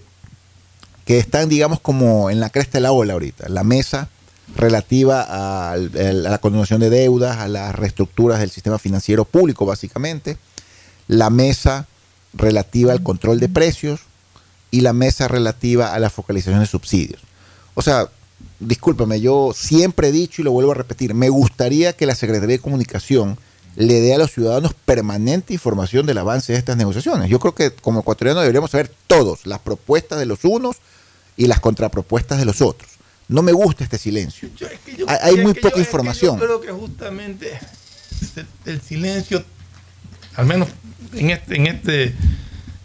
Speaker 10: que están digamos como en la cresta de la ola ahorita. La mesa relativa al- a la continuación de deudas, a las reestructuras del sistema financiero público, básicamente, la mesa relativa al control de precios y la mesa relativa a la focalización de subsidios. O sea, discúlpame, yo siempre he dicho y lo vuelvo a repetir, me gustaría que la Secretaría de Comunicación le dé a los ciudadanos permanente información del avance de estas negociaciones. Yo creo que como ecuatorianos deberíamos saber todos las propuestas de los unos y las contrapropuestas de los otros. No me gusta este silencio. hay hay
Speaker 9: Y es
Speaker 10: muy
Speaker 9: que
Speaker 10: poca
Speaker 9: yo- es que
Speaker 10: información.
Speaker 9: Yo creo que justamente el silencio, al menos en este, en este,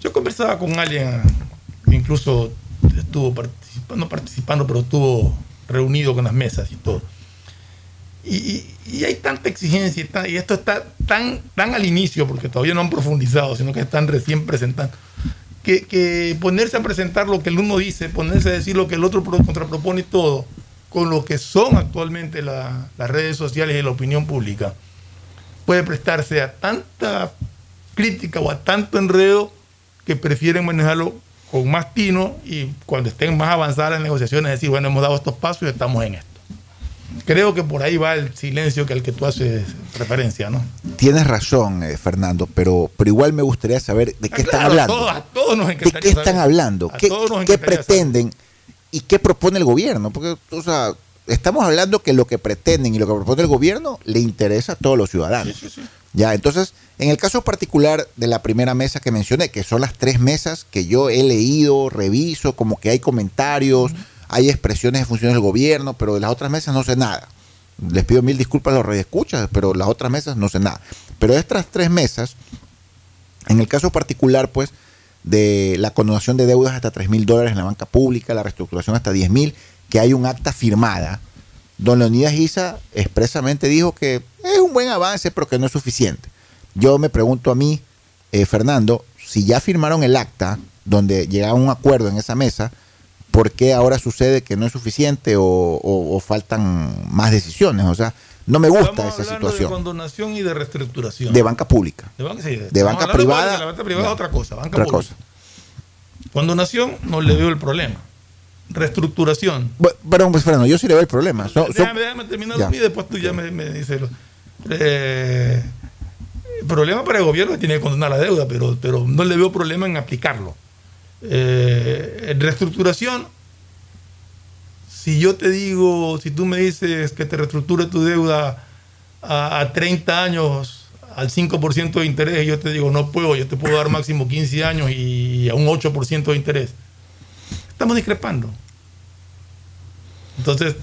Speaker 9: yo conversaba con alguien incluso estuvo participando, participando, pero estuvo reunido con las mesas y todo. Y, hay tanta exigencia y, ta- y esto está tan, tan al inicio, porque todavía no han profundizado, sino que están recién presentando, que, ponerse a presentar lo que el uno dice, ponerse a decir lo que el otro pro- contrapropone y todo, con lo que son actualmente la- las redes sociales y la opinión pública, puede prestarse a tanta crítica o a tanto enredo que prefieren manejarlo con más tino y cuando estén más avanzadas las negociaciones decir, bueno, hemos dado estos pasos y estamos en esto. Creo que por ahí va el silencio que al que tú haces referencia, ¿no?
Speaker 10: Tienes razón, eh, Fernando, pero, pero igual me gustaría saber de qué están
Speaker 9: Claro,
Speaker 10: hablando.
Speaker 9: A todos, a todos nos
Speaker 10: ¿De qué están hablando? ¿Qué, pretenden y qué propone el gobierno? Porque, o sea, estamos hablando que lo que pretenden y lo que propone el gobierno le interesa a todos los ciudadanos. Ya, entonces, en el caso particular de la primera mesa que mencioné, que son las tres mesas que yo he leído, reviso, como que hay comentarios, hay expresiones de funciones del gobierno, pero de las otras mesas no sé nada. Les pido mil disculpas a los redescuchas, pero las otras mesas no sé nada. Pero de estas tres mesas, en el caso particular, pues, de la condonación de deudas hasta 3 mil dólares en la banca pública, la reestructuración hasta 10 mil, que hay un acta firmada. Don Leonidas Isa expresamente dijo que es un buen avance, pero que no es suficiente. Yo me pregunto a mí, eh, Fernando, si ya firmaron el acta donde llegaron a un acuerdo en esa mesa, ¿por qué ahora sucede que no es suficiente o, o- o faltan más decisiones? O sea, no me gusta
Speaker 9: Estamos
Speaker 10: esa
Speaker 9: hablando de
Speaker 10: situación.
Speaker 9: condonación y de reestructuración.
Speaker 10: De banca pública.
Speaker 9: De banca, sí,
Speaker 10: De
Speaker 9: estamos
Speaker 10: banca
Speaker 9: hablando
Speaker 10: privada.
Speaker 9: de La banca privada es otra cosa. Banca
Speaker 10: Otra
Speaker 9: pública.
Speaker 10: cosa.
Speaker 9: Condonación no le veo el problema. Reestructuración.
Speaker 10: Bu- Pero, pues, Fernando, yo sí le veo el problema. So- so-
Speaker 9: déjame, déjame terminar
Speaker 10: Ya.
Speaker 9: y después tú ya me, me dices. lo- Eh, el problema para el gobierno tiene que condonar la deuda, pero, pero no le veo problema en aplicarlo. Eh, en reestructuración, si yo te digo, si tú me dices que te reestructure tu deuda a, a 30 años al 5% de interés, y yo te digo, no puedo, yo te puedo dar máximo 15 años y a un 8% de interés. Estamos discrepando. Entonces,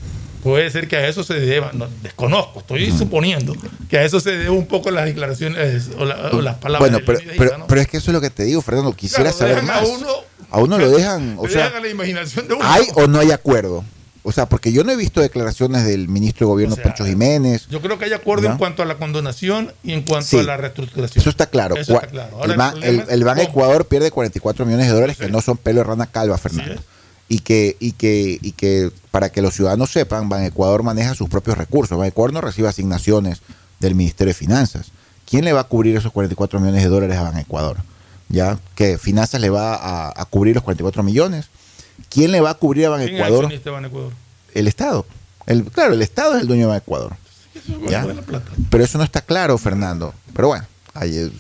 Speaker 9: puede ser que a eso se deba, no, desconozco, estoy suponiendo que a eso se deba un poco las declaraciones o, la- o las palabras
Speaker 10: bueno, pero, pero, pero es que eso es lo que te digo, Fernando. Quisiera
Speaker 9: Claro,
Speaker 10: saber más.
Speaker 9: A uno,
Speaker 10: A uno lo dejan, o sea,
Speaker 9: dejan a la imaginación de uno.
Speaker 10: ¿hay o no hay acuerdo? O sea, porque yo no he visto declaraciones del ministro de Gobierno Pancho Jiménez.
Speaker 9: Yo creo que hay acuerdo en cuanto a la condonación y en cuanto
Speaker 10: Sí.
Speaker 9: a la reestructuración.
Speaker 10: Eso está claro.
Speaker 9: Eso está claro. Ahora,
Speaker 10: el, Ban- el- el. Ecuador pierde 44 millones de dólares que no son pelo de rana calva, Fernando. Y que, y, que, y que para que los ciudadanos sepan, Ban Ecuador maneja sus propios recursos. Ban Ecuador no recibe asignaciones del Ministerio de Finanzas. ¿Quién le va a cubrir esos 44 millones de dólares a Ban Ecuador? ¿Ya? ¿Que Finanzas le va a, a cubrir los 44 millones? ¿Quién le va a cubrir a Ban
Speaker 9: ¿Quién es
Speaker 10: Ecuador?
Speaker 9: accionista de Ban Ecuador?
Speaker 10: El Estado. El, claro, el Estado es el dueño de Ban Ecuador. Pero eso no está claro, Fernando. Pero bueno, ahí,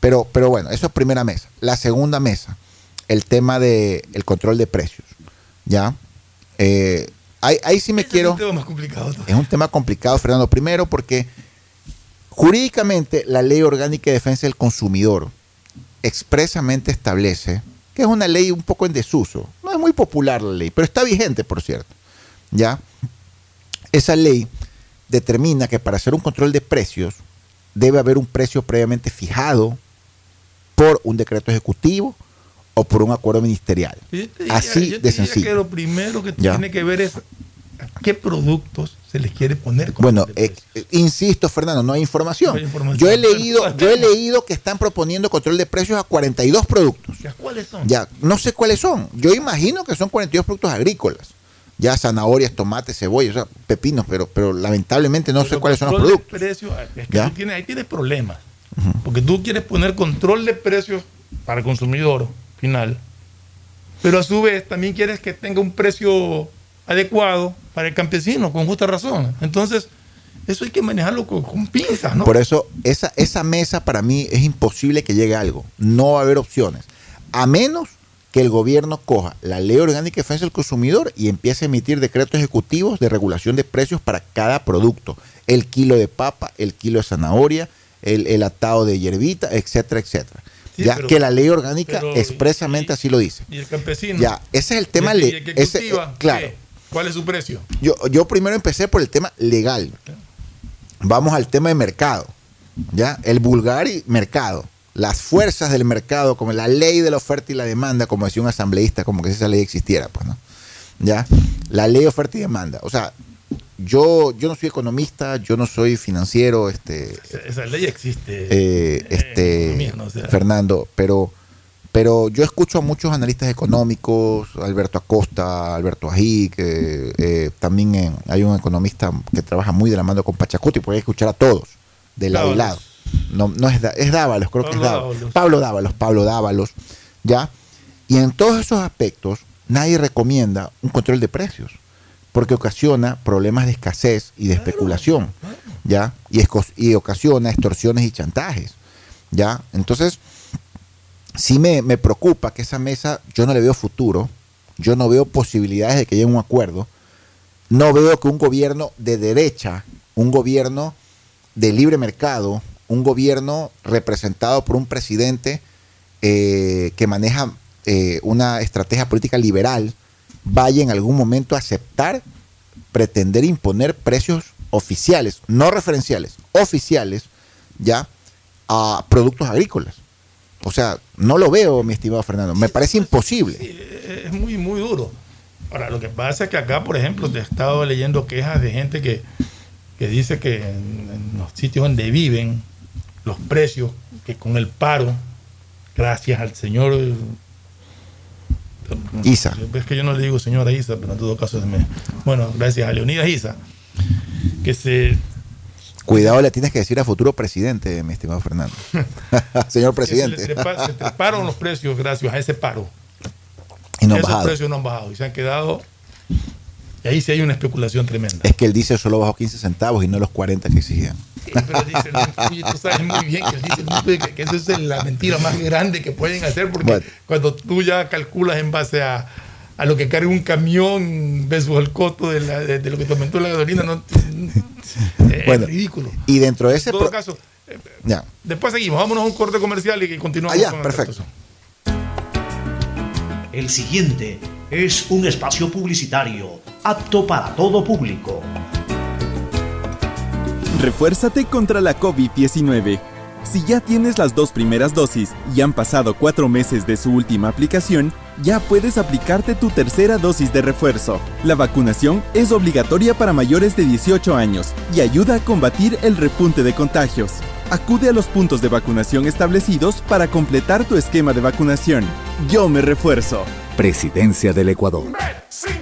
Speaker 10: pero, pero bueno, eso es primera mesa. La segunda mesa, el tema del el control de precios. ¿Ya? Eh, ahí, ahí sí me quiero.
Speaker 9: Es un tema más complicado.
Speaker 10: Es un tema complicado, Fernando. Primero, porque jurídicamente la Ley Orgánica de Defensa del Consumidor expresamente establece que es una ley un poco en desuso. No es muy popular la ley, pero está vigente, por cierto. ¿Ya? Esa ley determina que para hacer un control de precios debe haber un precio previamente fijado por un decreto ejecutivo o por un acuerdo ministerial.
Speaker 9: Yo te diría-
Speaker 10: Así
Speaker 9: yo te
Speaker 10: de
Speaker 9: diría
Speaker 10: sencillo.
Speaker 9: que lo primero que
Speaker 10: Ya.
Speaker 9: tiene que ver es qué productos se les quiere poner. con-
Speaker 10: Bueno, eh, eh, insisto, Fernando, no hay información.
Speaker 9: No hay información.
Speaker 10: Yo he leído, yo he leído que están proponiendo control de precios a 42 productos.
Speaker 9: ¿Ya ¿Cuáles son?
Speaker 10: Ya, no sé cuáles son. Yo imagino que son 42 productos agrícolas. Ya zanahorias, tomates, cebolla, o sea, pepinos, pero, pero lamentablemente no sé cuáles son los
Speaker 9: de
Speaker 10: productos.
Speaker 9: precios, es que
Speaker 10: ¿Ya?
Speaker 9: tú tienes, ahí tienes problemas. Porque tú quieres poner control de precios para el consumidor final, pero a su vez también quieres que tenga un precio adecuado para el campesino, con justa razón. Entonces, eso hay que manejarlo con, con pinzas, ¿no?
Speaker 10: Por eso, esa, esa mesa para mí es imposible que llegue a algo. No va a haber opciones. A menos que el gobierno coja la ley orgánica de defensa del consumidor y empiece a emitir decretos ejecutivos de regulación de precios para cada producto. El kilo de papa, el kilo de zanahoria, el, el atado de hierbita, etcétera, etcétera.
Speaker 9: Sí,
Speaker 10: ya
Speaker 9: pero-
Speaker 10: que la ley orgánica
Speaker 9: pero-
Speaker 10: expresamente así lo dice.
Speaker 9: Y el campesino.
Speaker 10: Ya, ese es el tema
Speaker 9: Y el- y el que
Speaker 10: ese-
Speaker 9: cultiva,
Speaker 10: claro.
Speaker 9: ¿qué? ¿Cuál es su precio?
Speaker 10: Yo, yo primero empecé por el tema legal. Vamos al tema de mercado. ¿ya? El vulgar y mercado. Las fuerzas del mercado, como la ley de la oferta y la demanda, como decía un asambleísta, como que si esa ley existiera, pues, ¿no? ¿Ya? La ley de oferta y demanda. O sea, yo, yo no soy economista, yo no soy financiero, este,
Speaker 9: Esa, esa ley existe.
Speaker 10: eh, este
Speaker 9: economía, ¿no? O sea-
Speaker 10: Fernando, pero pero yo escucho a muchos analistas económicos, Alberto Acosta, Alberto Ají, que eh, también en- hay un economista que trabaja muy de la mano con Pachacuti, puede escuchar a todos, de lado y lado. No, no es, es Dávalos, creo que es Dávalos.
Speaker 9: Dávalos.
Speaker 10: Pablo Dávalos, Pablo Dávalos, ¿ya? Y en todos esos aspectos, nadie recomienda un control de precios, porque ocasiona problemas de escasez y de especulación, ¿ya? Y, y ocasiona extorsiones y chantajes, ¿ya? Entonces, sí me, me preocupa que esa mesa, yo no le veo futuro, yo no veo posibilidades de que llegue a un acuerdo, no veo que un gobierno de derecha, un gobierno de libre mercado, un gobierno representado por un presidente eh, que maneja eh, una estrategia política liberal, vaya en algún momento a aceptar, pretender imponer precios oficiales, no referenciales, oficiales, ya, a productos agrícolas. O sea, no lo veo, mi estimado Fernando. Me parece imposible.
Speaker 9: Es muy, muy duro. Ahora, lo que pasa es que acá, por ejemplo, te he estado leyendo quejas de gente que, que dice que en, en los sitios donde viven, los precios, que con el paro, gracias al señor.
Speaker 10: Isa.
Speaker 9: Es que yo no le digo señora Isa, pero en todo caso se me. Bueno, gracias a Leonidas Isa, que se
Speaker 10: Cuidado, le tienes que decir a futuro presidente, mi estimado Fernando. Señor presidente.
Speaker 9: se treparon los precios gracias a ese paro.
Speaker 10: Y no han
Speaker 9: esos
Speaker 10: bajado.
Speaker 9: precios no han bajado y se han quedado. Y ahí sí hay una especulación tremenda.
Speaker 10: Es que el diésel solo bajó 15 centavos y no los 40 que exigían.
Speaker 9: Pero el diésel no tú sabes muy bien que el diésel no que, que eso es la mentira más grande que pueden hacer, porque
Speaker 10: Bueno.
Speaker 9: cuando tú ya calculas en base a, a lo que carga un camión versus el costo de, la- de- de lo que te aumentó la gasolina, no, es
Speaker 10: Bueno,
Speaker 9: ridículo.
Speaker 10: Y dentro de ese...
Speaker 9: En todo caso, eh,
Speaker 10: Ya.
Speaker 9: después seguimos, vámonos a un corte comercial y continuamos.
Speaker 10: Ah, ya,
Speaker 9: con el
Speaker 10: perfecto.
Speaker 9: resto.
Speaker 12: El siguiente es un espacio publicitario apto para todo público.
Speaker 4: Refuérzate contra la COVID-19. Si ya tienes las dos primeras dosis y han pasado cuatro meses de su última aplicación, ya puedes aplicarte tu tercera dosis de refuerzo. La vacunación es obligatoria para mayores de 18 años y ayuda a combatir el repunte de contagios. Acude a los puntos de vacunación establecidos para completar tu esquema de vacunación. Yo me refuerzo.
Speaker 5: Presidencia del Ecuador.
Speaker 13: 593.es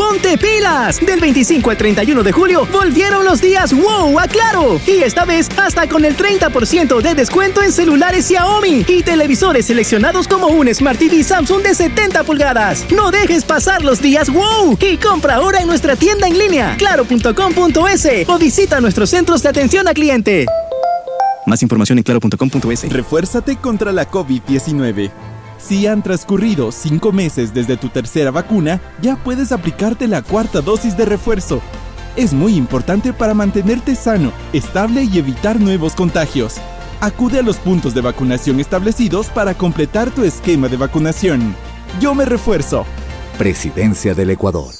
Speaker 6: ¡Ponte pilas! Del 25 al 31 de julio volvieron los días wow a Claro. Y esta vez hasta con el 30% de descuento en celulares Xiaomi y televisores seleccionados como un Smart TV Samsung de 70 pulgadas. No dejes pasar los días wow y compra ahora en nuestra tienda en línea claro.com.es o visita nuestros centros de atención a cliente.
Speaker 14: Más información en claro.com.es.
Speaker 4: Refuérzate contra la COVID-19. Si han transcurrido cinco meses desde tu tercera vacuna, ya puedes aplicarte la cuarta dosis de refuerzo. Es muy importante para mantenerte sano, estable y evitar nuevos contagios. Acude a los puntos de vacunación establecidos para completar tu esquema de vacunación. Yo me refuerzo.
Speaker 5: Presidencia del Ecuador.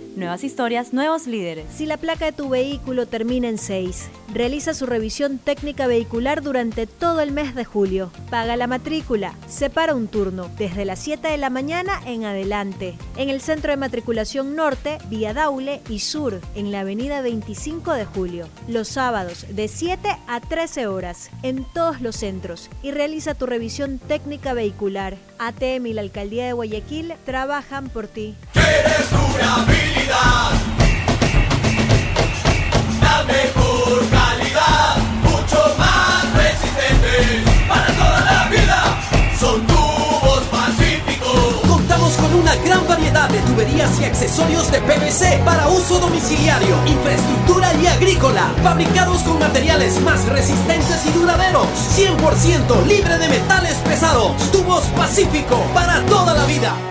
Speaker 15: Nuevas historias, nuevos líderes.
Speaker 16: Si la placa de tu vehículo termina en 6, realiza su revisión técnica vehicular durante todo el mes de julio. Paga la matrícula, separa un turno desde las 7 de la mañana en adelante. En el centro de matriculación norte, vía Daule y sur, en la avenida 25 de julio. Los sábados de 7 a 13 horas, en todos los centros. Y realiza tu revisión técnica vehicular. ATM y la Alcaldía de Guayaquil trabajan por ti.
Speaker 17: La mejor calidad, mucho más resistentes para toda la vida. Son tubos pacíficos.
Speaker 18: Contamos con una gran variedad de tuberías y accesorios de PVC para uso domiciliario, infraestructura y agrícola, fabricados con materiales más resistentes y duraderos, 100% libre de metales pesados. Tubos Pacífico para toda la vida.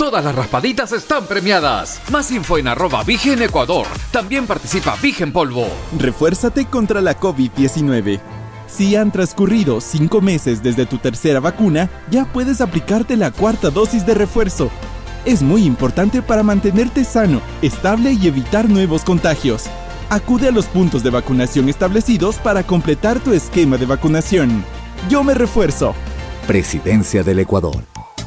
Speaker 3: Todas las raspaditas están premiadas. Más info en arroba Vigen Ecuador. También participa Vigen Polvo.
Speaker 4: Refuérzate contra la COVID-19. Si han transcurrido cinco meses desde tu tercera vacuna, ya puedes aplicarte la cuarta dosis de refuerzo. Es muy importante para mantenerte sano, estable y evitar nuevos contagios. Acude a los puntos de vacunación establecidos para completar tu esquema de vacunación. Yo me refuerzo.
Speaker 5: Presidencia del Ecuador.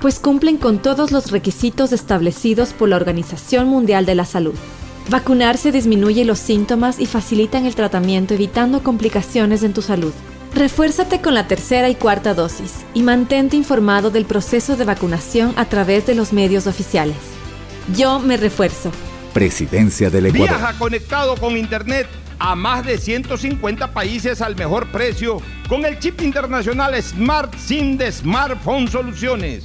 Speaker 19: pues cumplen con todos los requisitos establecidos por la Organización Mundial de la Salud. Vacunarse disminuye los síntomas y facilitan el tratamiento evitando complicaciones en tu salud. Refuérzate con la tercera y cuarta dosis y mantente informado del proceso de vacunación a través de los medios oficiales. Yo me refuerzo.
Speaker 5: Presidencia del Ecuador.
Speaker 2: Viaja conectado con Internet a más de 150 países al mejor precio con el chip internacional Smart SIM de Smartphone Soluciones.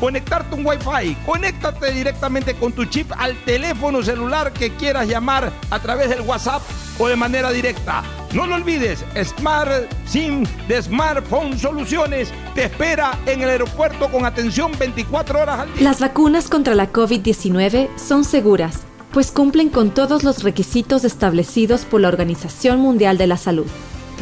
Speaker 2: conectarte un Wi-Fi. Conéctate directamente con tu chip al teléfono celular que quieras llamar a través del WhatsApp o de manera directa. No lo olvides, Smart SIM de Smartphone Soluciones te espera en el aeropuerto con atención 24 horas al día.
Speaker 19: Las vacunas contra la COVID-19 son seguras, pues cumplen con todos los requisitos establecidos por la Organización Mundial de la Salud.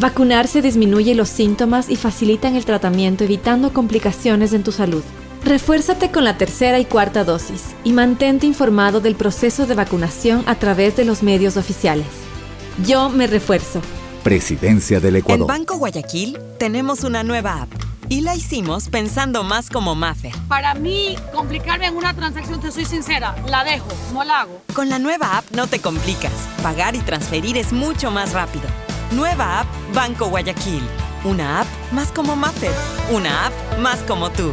Speaker 19: Vacunarse disminuye los síntomas y facilitan el tratamiento evitando complicaciones en tu salud. Refuérzate con la tercera y cuarta dosis y mantente informado del proceso de vacunación a través de los medios oficiales. Yo me refuerzo.
Speaker 5: Presidencia del
Speaker 20: En
Speaker 5: Ecuador.
Speaker 20: Banco Guayaquil tenemos una nueva app y la hicimos pensando más como Maffer.
Speaker 21: Para mí, complicarme en una transacción, te soy sincera, la dejo, no la hago.
Speaker 20: Con la nueva app no te complicas. Pagar y transferir es mucho más rápido. Nueva app Banco Guayaquil. Una app más como Maffer. Una app más como tú.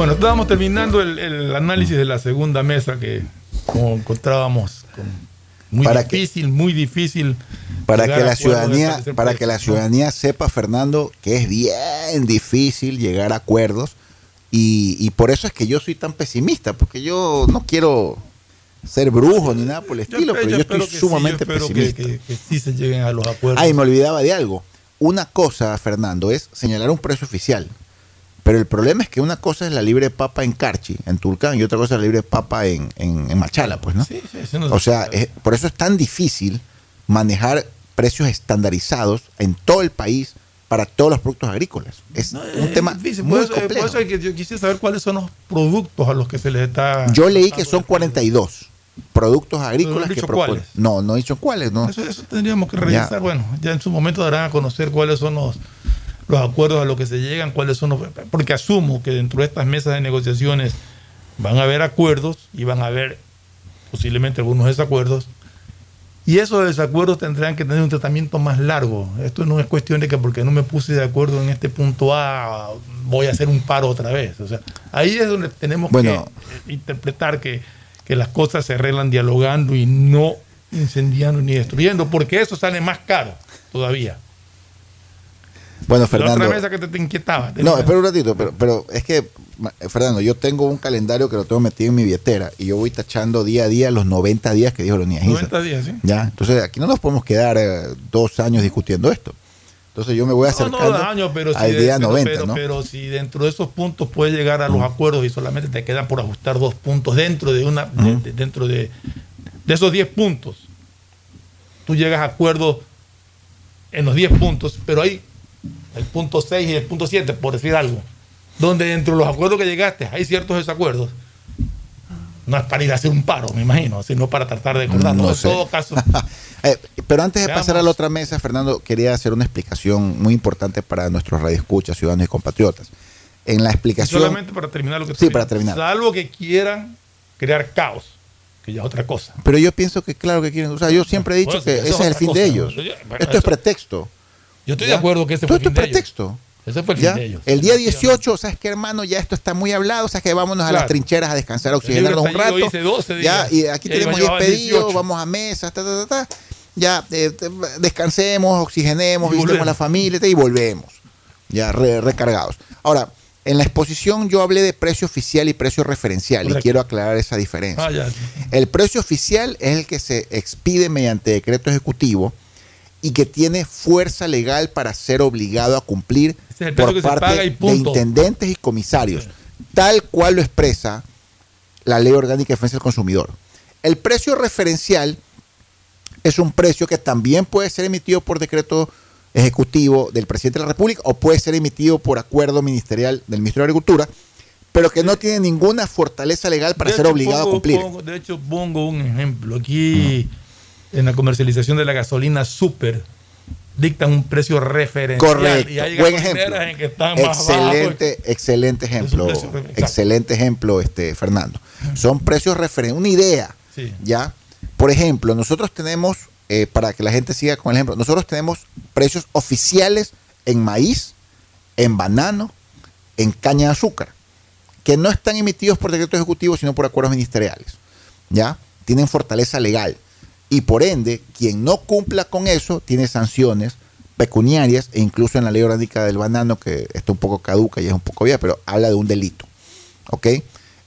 Speaker 9: Bueno, estábamos terminando el, el análisis de la segunda mesa que como encontrábamos con muy
Speaker 10: Para
Speaker 9: difícil, muy difícil.
Speaker 10: Para que la ciudadanía, para que la ciudadanía sepa, Fernando, que es bien difícil llegar a acuerdos y, y por eso es que yo soy tan pesimista, porque yo no quiero ser brujo ni nada por el estilo, pero yo estoy
Speaker 9: sí,
Speaker 10: sumamente
Speaker 9: yo espero que-
Speaker 10: pesimista.
Speaker 9: Que, que sí se lleguen a los acuerdos.
Speaker 10: Ay, me olvidaba de algo. Una cosa, Fernando, es señalar un precio oficial. Pero el problema es que una cosa es la libre papa en Carchi, en Tulcán, y otra cosa es la libre papa en, en- en Machala, pues, ¿no?
Speaker 9: sí, eso no se
Speaker 10: o sea, es- por eso es tan difícil manejar precios estandarizados en todo el país para todos los productos agrícolas. Es un
Speaker 9: Es
Speaker 10: tema
Speaker 9: difícil,
Speaker 10: muy
Speaker 9: por eso, por
Speaker 10: complejo.
Speaker 9: eso es que yo quisiera saber cuáles son los productos a los que se les está.
Speaker 10: Yo leí que son 42 productos
Speaker 9: ¿No
Speaker 10: agrícolas que proponen. No, no he dicho cuáles, no.
Speaker 9: Eso, eso tendríamos que
Speaker 10: Ya.
Speaker 9: revisar. Bueno, ya en su momento darán a conocer cuáles son los, los acuerdos a los que se llegan, cuáles son los. Porque asumo que dentro de estas mesas de negociaciones van a haber acuerdos y van a haber posiblemente algunos desacuerdos. Y esos desacuerdos tendrán que tener un tratamiento más largo. Esto no es cuestión de que porque no me puse de acuerdo en este punto A, voy a hacer un paro otra vez. O sea, ahí es donde tenemos
Speaker 10: Bueno.
Speaker 9: que interpretar que, que las cosas se arreglan dialogando y no incendiando ni destruyendo, porque eso sale más caro todavía.
Speaker 10: Bueno,
Speaker 9: La
Speaker 10: Fernando.
Speaker 9: otra mesa que te, te inquietaba.
Speaker 10: No, espera un ratito, pero, pero es que, Fernando, yo tengo un calendario que lo tengo metido en mi billetera y yo voy tachando día a día los 90 días que dijo Leonidas Issa.
Speaker 9: 90 días, ¿sí?
Speaker 10: Ya, entonces aquí no nos podemos quedar eh, dos años discutiendo esto. Entonces yo me voy
Speaker 9: No,
Speaker 10: acercando
Speaker 9: no, daño, pero
Speaker 10: al
Speaker 9: si,
Speaker 10: día
Speaker 9: pero-
Speaker 10: 90,
Speaker 9: pero,
Speaker 10: ¿no?
Speaker 9: pero si dentro de esos puntos puedes llegar a los acuerdos y solamente te quedan por ajustar dos puntos dentro de una de- de- dentro de, de esos 10 puntos, tú llegas a acuerdos en los 10 puntos, pero hay el punto 6 y el punto 7, por decir algo, donde dentro de los acuerdos que llegaste hay ciertos desacuerdos. No es para ir a hacer un paro, me imagino, sino para tratar de acordarlo.
Speaker 10: No
Speaker 9: en
Speaker 10: sé.
Speaker 9: todo caso,
Speaker 10: Eh, pero antes de
Speaker 9: Veamos.
Speaker 10: pasar a la otra mesa, Fernando, quería hacer una explicación muy importante para nuestros radioescuchas, ciudadanos y compatriotas. En la explicación...
Speaker 9: solamente para terminar lo que
Speaker 10: Sí,
Speaker 9: te
Speaker 10: para terminar.
Speaker 9: Salvo que quieran crear caos, que ya es otra cosa.
Speaker 10: Pero yo pienso que claro que quieren, o sea, yo siempre he dicho
Speaker 9: Bueno,
Speaker 10: que ese
Speaker 9: es
Speaker 10: el fin
Speaker 9: cosa.
Speaker 10: de ellos.
Speaker 9: Bueno,
Speaker 10: Esto es pretexto.
Speaker 9: Yo estoy
Speaker 10: ¿Ya?
Speaker 9: de acuerdo que ese
Speaker 10: Todo
Speaker 9: fue el fin
Speaker 10: es
Speaker 9: de ellos.
Speaker 10: pretexto.
Speaker 9: Ese fue el
Speaker 10: ¿Ya?
Speaker 9: fin de ellos.
Speaker 10: El día 18, ¿sabes qué, hermano? Ya esto está muy hablado, sea, que vámonos a las trincheras a descansar, a oxigenarnos un rato.
Speaker 9: estallido hice 12
Speaker 10: ya, y aquí
Speaker 9: Ya
Speaker 10: tenemos
Speaker 9: a
Speaker 10: 10
Speaker 9: llevar
Speaker 10: pedidos,
Speaker 9: 18.
Speaker 10: vamos a mesas, ta, ta, ta, ta. Ya, eh, descansemos, oxigenemos, visitemos
Speaker 9: volvemos.
Speaker 10: la familia y volvemos. Ya, re- recargados. Ahora, en la exposición yo hablé de precio oficial y precio referencial y quiero aclarar esa diferencia.
Speaker 9: Ah.
Speaker 10: El precio oficial es el que se expide mediante decreto ejecutivo y que tiene fuerza legal para ser obligado a cumplir
Speaker 9: Ese es el precio
Speaker 10: por
Speaker 9: que se
Speaker 10: parte
Speaker 9: paga y
Speaker 10: de intendentes y comisarios, tal cual lo expresa la Ley Orgánica de Defensa del Consumidor. El precio referencial es un precio que también puede ser emitido por decreto ejecutivo del presidente de la República o puede ser emitido por acuerdo ministerial del Ministerio de Agricultura, pero que no tiene ninguna fortaleza legal para
Speaker 9: De
Speaker 10: ser
Speaker 9: hecho,
Speaker 10: obligado a cumplir.
Speaker 9: pongo- de hecho, pongo un ejemplo. Aquí, en la comercialización de la gasolina super, dictan un precio referencial.
Speaker 10: Correcto,
Speaker 9: Y hay
Speaker 10: buen ejemplo.
Speaker 9: en que están más.
Speaker 10: Excelente, excelente ejemplo,
Speaker 9: precio
Speaker 10: excelente ejemplo, este Fernando. Son precios referentes, una idea,
Speaker 9: Sí.
Speaker 10: ya. Por ejemplo, nosotros tenemos, eh, para que la gente siga con el ejemplo, nosotros tenemos precios oficiales en maíz, en banano, en caña de azúcar, que no están emitidos por decreto ejecutivo, sino por acuerdos ministeriales, ya. Tienen fortaleza legal y por ende, quien no cumpla con eso tiene sanciones pecuniarias e incluso en la ley orgánica del banano, que está un poco caduca y es un poco vieja, pero habla de un delito. ¿Ok?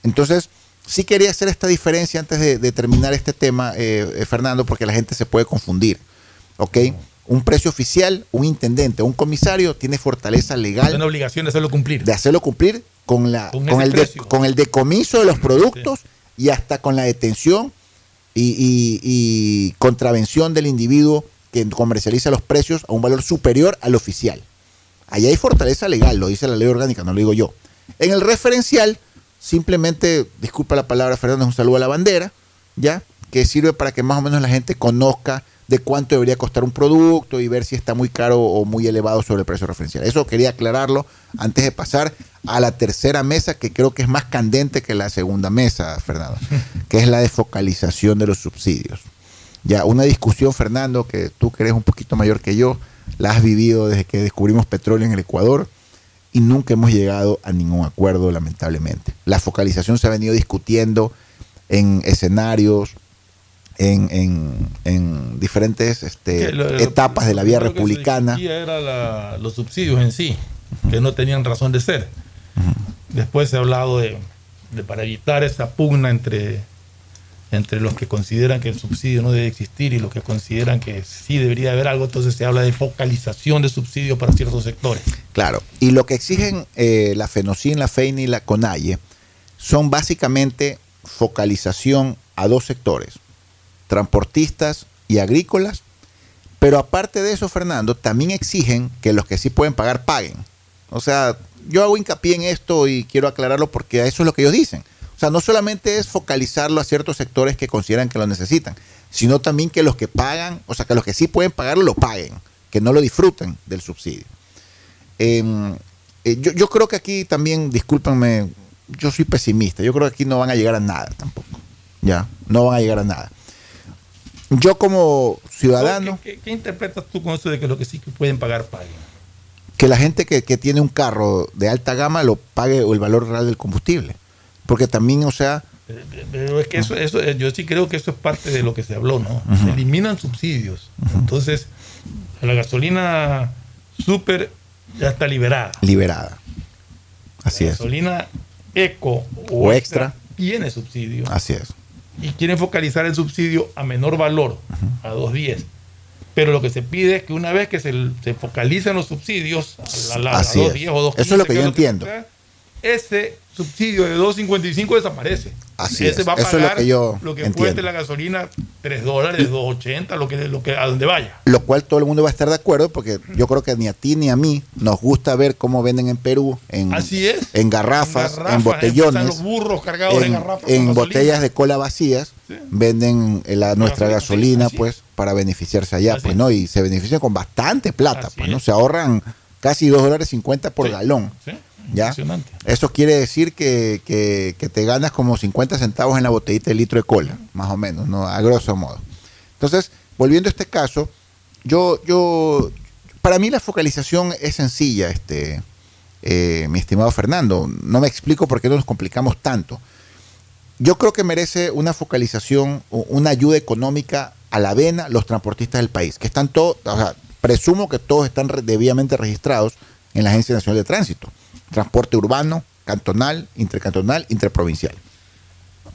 Speaker 10: Entonces, sí quería hacer esta diferencia antes de, de terminar este tema, eh, eh, Fernando, porque la gente se puede confundir. ¿Ok? Un precio oficial, un intendente, un comisario tiene fortaleza legal
Speaker 9: Tiene obligación de hacerlo cumplir.
Speaker 10: de hacerlo cumplir con, la,
Speaker 9: Con
Speaker 10: el de- con el decomiso de los productos y hasta con la detención y, y- y contravención del individuo que comercializa los precios a un valor superior al oficial. Allá hay fortaleza legal, lo dice la ley orgánica, no lo digo yo. En el referencial, simplemente, disculpa la palabra Fernando, es un saludo a la bandera, ¿ya? Que sirve para que más o menos la gente conozca de cuánto debería costar un producto y ver si está muy caro o muy elevado sobre el precio referencial. Eso quería aclararlo antes de pasar a la tercera mesa, que creo que es más candente que la segunda mesa, Fernando, que es la de focalización de los subsidios. Ya, una discusión, Fernando, que tú que eres un poquito mayor que yo, la has vivido desde que descubrimos petróleo en el Ecuador y nunca hemos llegado a ningún acuerdo, lamentablemente. La focalización se ha venido discutiendo en escenarios, en, en- en diferentes este,
Speaker 9: Que lo- lo-
Speaker 10: etapas de la vía
Speaker 9: que
Speaker 10: republicana.
Speaker 9: era la- los subsidios en sí, que no tenían razón de ser. Después se ha hablado de, de para evitar esa pugna entre, entre los que consideran que el subsidio no debe existir y los que consideran que sí debería haber algo, entonces se habla de focalización de subsidios para ciertos sectores.
Speaker 10: Claro, y lo que exigen eh, la FENOCIN, la FEINI y la CONAIE son básicamente focalización a dos sectores, transportistas y agrícolas, pero aparte de eso, Fernando, también exigen que los que sí pueden pagar paguen. O sea, yo hago hincapié en esto y quiero aclararlo porque eso es lo que ellos dicen. O sea, no solamente es focalizarlo a ciertos sectores que consideran que lo necesitan, sino también que los que pagan, o sea, que los que sí pueden pagarlo lo paguen, que no lo disfruten del subsidio. Eh, eh, yo, yo creo que aquí también, discúlpenme, yo soy pesimista. Yo creo que aquí no van a llegar a nada tampoco. Ya, no van a llegar a nada. Yo como ciudadano,
Speaker 9: ¿Qué, qué- qué interpretas tú con eso de que los que sí que pueden pagar paguen?
Speaker 10: que la gente que, que tiene un carro de alta gama lo pague el valor real del combustible. Porque también, o sea,
Speaker 9: Pero es que eso, eso, eh, yo sí creo que eso es parte de lo que se habló, ¿no? Se eliminan subsidios. Entonces, la gasolina super ya está liberada.
Speaker 10: liberada. Así
Speaker 9: la
Speaker 10: es.
Speaker 9: gasolina eco o,
Speaker 10: O
Speaker 9: extra,
Speaker 10: extra.
Speaker 9: tiene subsidio.
Speaker 10: Así es.
Speaker 9: Y quieren focalizar el subsidio a menor valor, a 2.10. Pero lo que se pide es que una vez que se, se focalicen los subsidios a, la, a
Speaker 10: es.
Speaker 9: 2.10 o 2.15,
Speaker 10: Eso es lo que yo
Speaker 9: es
Speaker 10: entiendo.
Speaker 9: sea, ese subsidio de 2.55 desaparece.
Speaker 10: Así
Speaker 9: Ese
Speaker 10: es.
Speaker 9: va a
Speaker 10: Eso es lo
Speaker 9: pagar
Speaker 10: que yo
Speaker 9: lo que cueste la gasolina 3 dólares, 2.80, lo que, lo que, a donde vaya.
Speaker 10: Lo cual todo el mundo va a estar de acuerdo porque yo creo que ni a ti ni a mí nos gusta ver cómo venden en Perú en,
Speaker 9: Así es.
Speaker 10: en garrafas, en,
Speaker 9: garrafas,
Speaker 10: botellones,
Speaker 9: están los burros cargados de
Speaker 10: en,
Speaker 9: garrafas
Speaker 10: en botellas de cola vacías, venden eh, la, nuestra gasolina pues para beneficiarse allá, pues no, y se benefician con bastante plata, pues no, se ahorran casi 2 dólares 50 por galón.
Speaker 9: Sí,
Speaker 10: ¿Ya?
Speaker 9: impresionante.
Speaker 10: Eso quiere decir que, que- que te ganas como 50 centavos en la botellita de litro de cola, más o menos, ¿no? A grosso modo. Entonces, volviendo a este caso, yo, yo, para mí la focalización es sencilla, este, eh, mi estimado Fernando. No me explico por qué nos complicamos tanto. Yo creo que merece una focalización, una ayuda económica a la vena los transportistas del país, que están todos, o sea, presumo que todos están debidamente registrados en la Agencia Nacional de Tránsito. Transporte urbano, cantonal, intercantonal, interprovincial.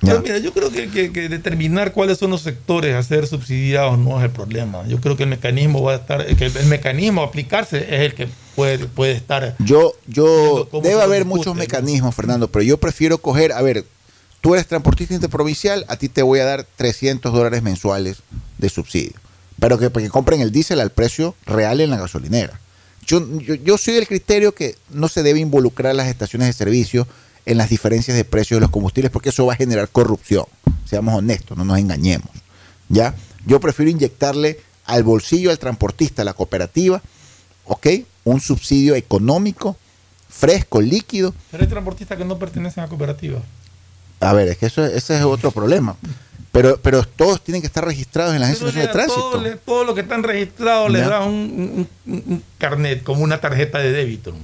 Speaker 9: Pero mira, yo creo que, que- que determinar cuáles son los sectores a ser subsidiados no es el problema. Yo creo que el mecanismo va a estar, que el mecanismo a aplicarse es el que puede, puede estar.
Speaker 10: Yo, yo, debe haber
Speaker 9: discute,
Speaker 10: muchos
Speaker 9: ¿no?
Speaker 10: mecanismos, Fernando, pero yo prefiero coger, a ver, tú eres transportista interprovincial, a ti te voy a dar 300 dólares mensuales de subsidio, pero que, que compren el diésel al precio real en la gasolinera. Yo, yo, yo soy del criterio que no se debe involucrar las estaciones de servicio en las diferencias de precios de los combustibles porque eso va a generar corrupción. Seamos honestos, no nos engañemos. ¿Ya? Yo prefiero inyectarle al bolsillo al transportista, a la cooperativa, ¿ok? Un subsidio económico, fresco, líquido.
Speaker 9: Pero hay transportistas que no pertenecen a cooperativas.
Speaker 10: A ver, es que eso, ese es otro problema. Pero, pero todos tienen que estar registrados en la Agencia Nacional de Tránsito.
Speaker 9: Todos todos los que están registrados les dan un, un- un- un carnet, como una tarjeta de débito,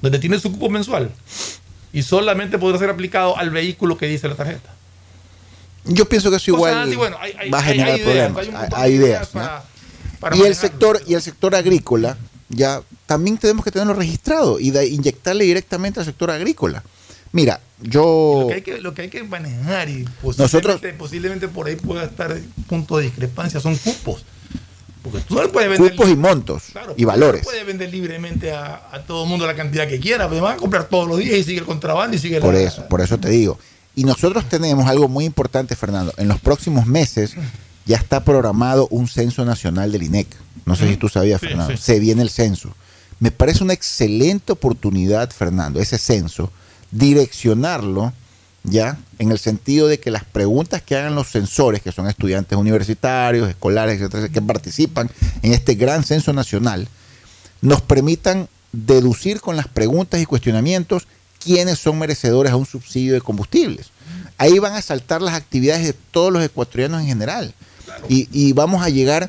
Speaker 9: donde tiene su cupo mensual. Y solamente podrá ser aplicado al vehículo que dice la tarjeta.
Speaker 10: Yo pienso que eso igual
Speaker 9: así, bueno, hay- hay-
Speaker 10: va a generar
Speaker 9: hay ideas,
Speaker 10: problemas.
Speaker 9: hay
Speaker 10: ideas.
Speaker 9: para- para
Speaker 10: y el sector y el sector agrícola ya también tenemos que tenerlo registrado y de- inyectarle directamente al sector agrícola. Mira, yo
Speaker 9: Lo que, hay que, lo que hay que manejar y posiblemente,
Speaker 10: Nosotros-
Speaker 9: posiblemente por ahí pueda estar punto de discrepancia son cupos. Porque tú no puedes vender
Speaker 10: cupos y montos
Speaker 9: Claro,
Speaker 10: y
Speaker 9: tú
Speaker 10: valores.
Speaker 9: No puedes vender libremente a, a todo el mundo la cantidad que quiera, pero van a comprar todos los días y sigue el contrabando y sigue
Speaker 10: Por
Speaker 9: la,
Speaker 10: eso, por eso te digo. Y nosotros tenemos algo muy importante, Fernando. En los próximos meses ya está programado un censo nacional del INEC. No sé si tú sabías,
Speaker 9: Sí,
Speaker 10: Fernando.
Speaker 9: sí.
Speaker 10: Se viene el censo. Me parece una excelente oportunidad, Fernando, ese censo, direccionarlo ya en el sentido de que las preguntas que hagan los censores, que son estudiantes universitarios, escolares, etcétera, que participan en este gran censo nacional, nos permitan deducir con las preguntas y cuestionamientos quiénes son merecedores a un subsidio de combustibles. Ahí van a saltar las actividades de todos los ecuatorianos en general. Y, y vamos a llegar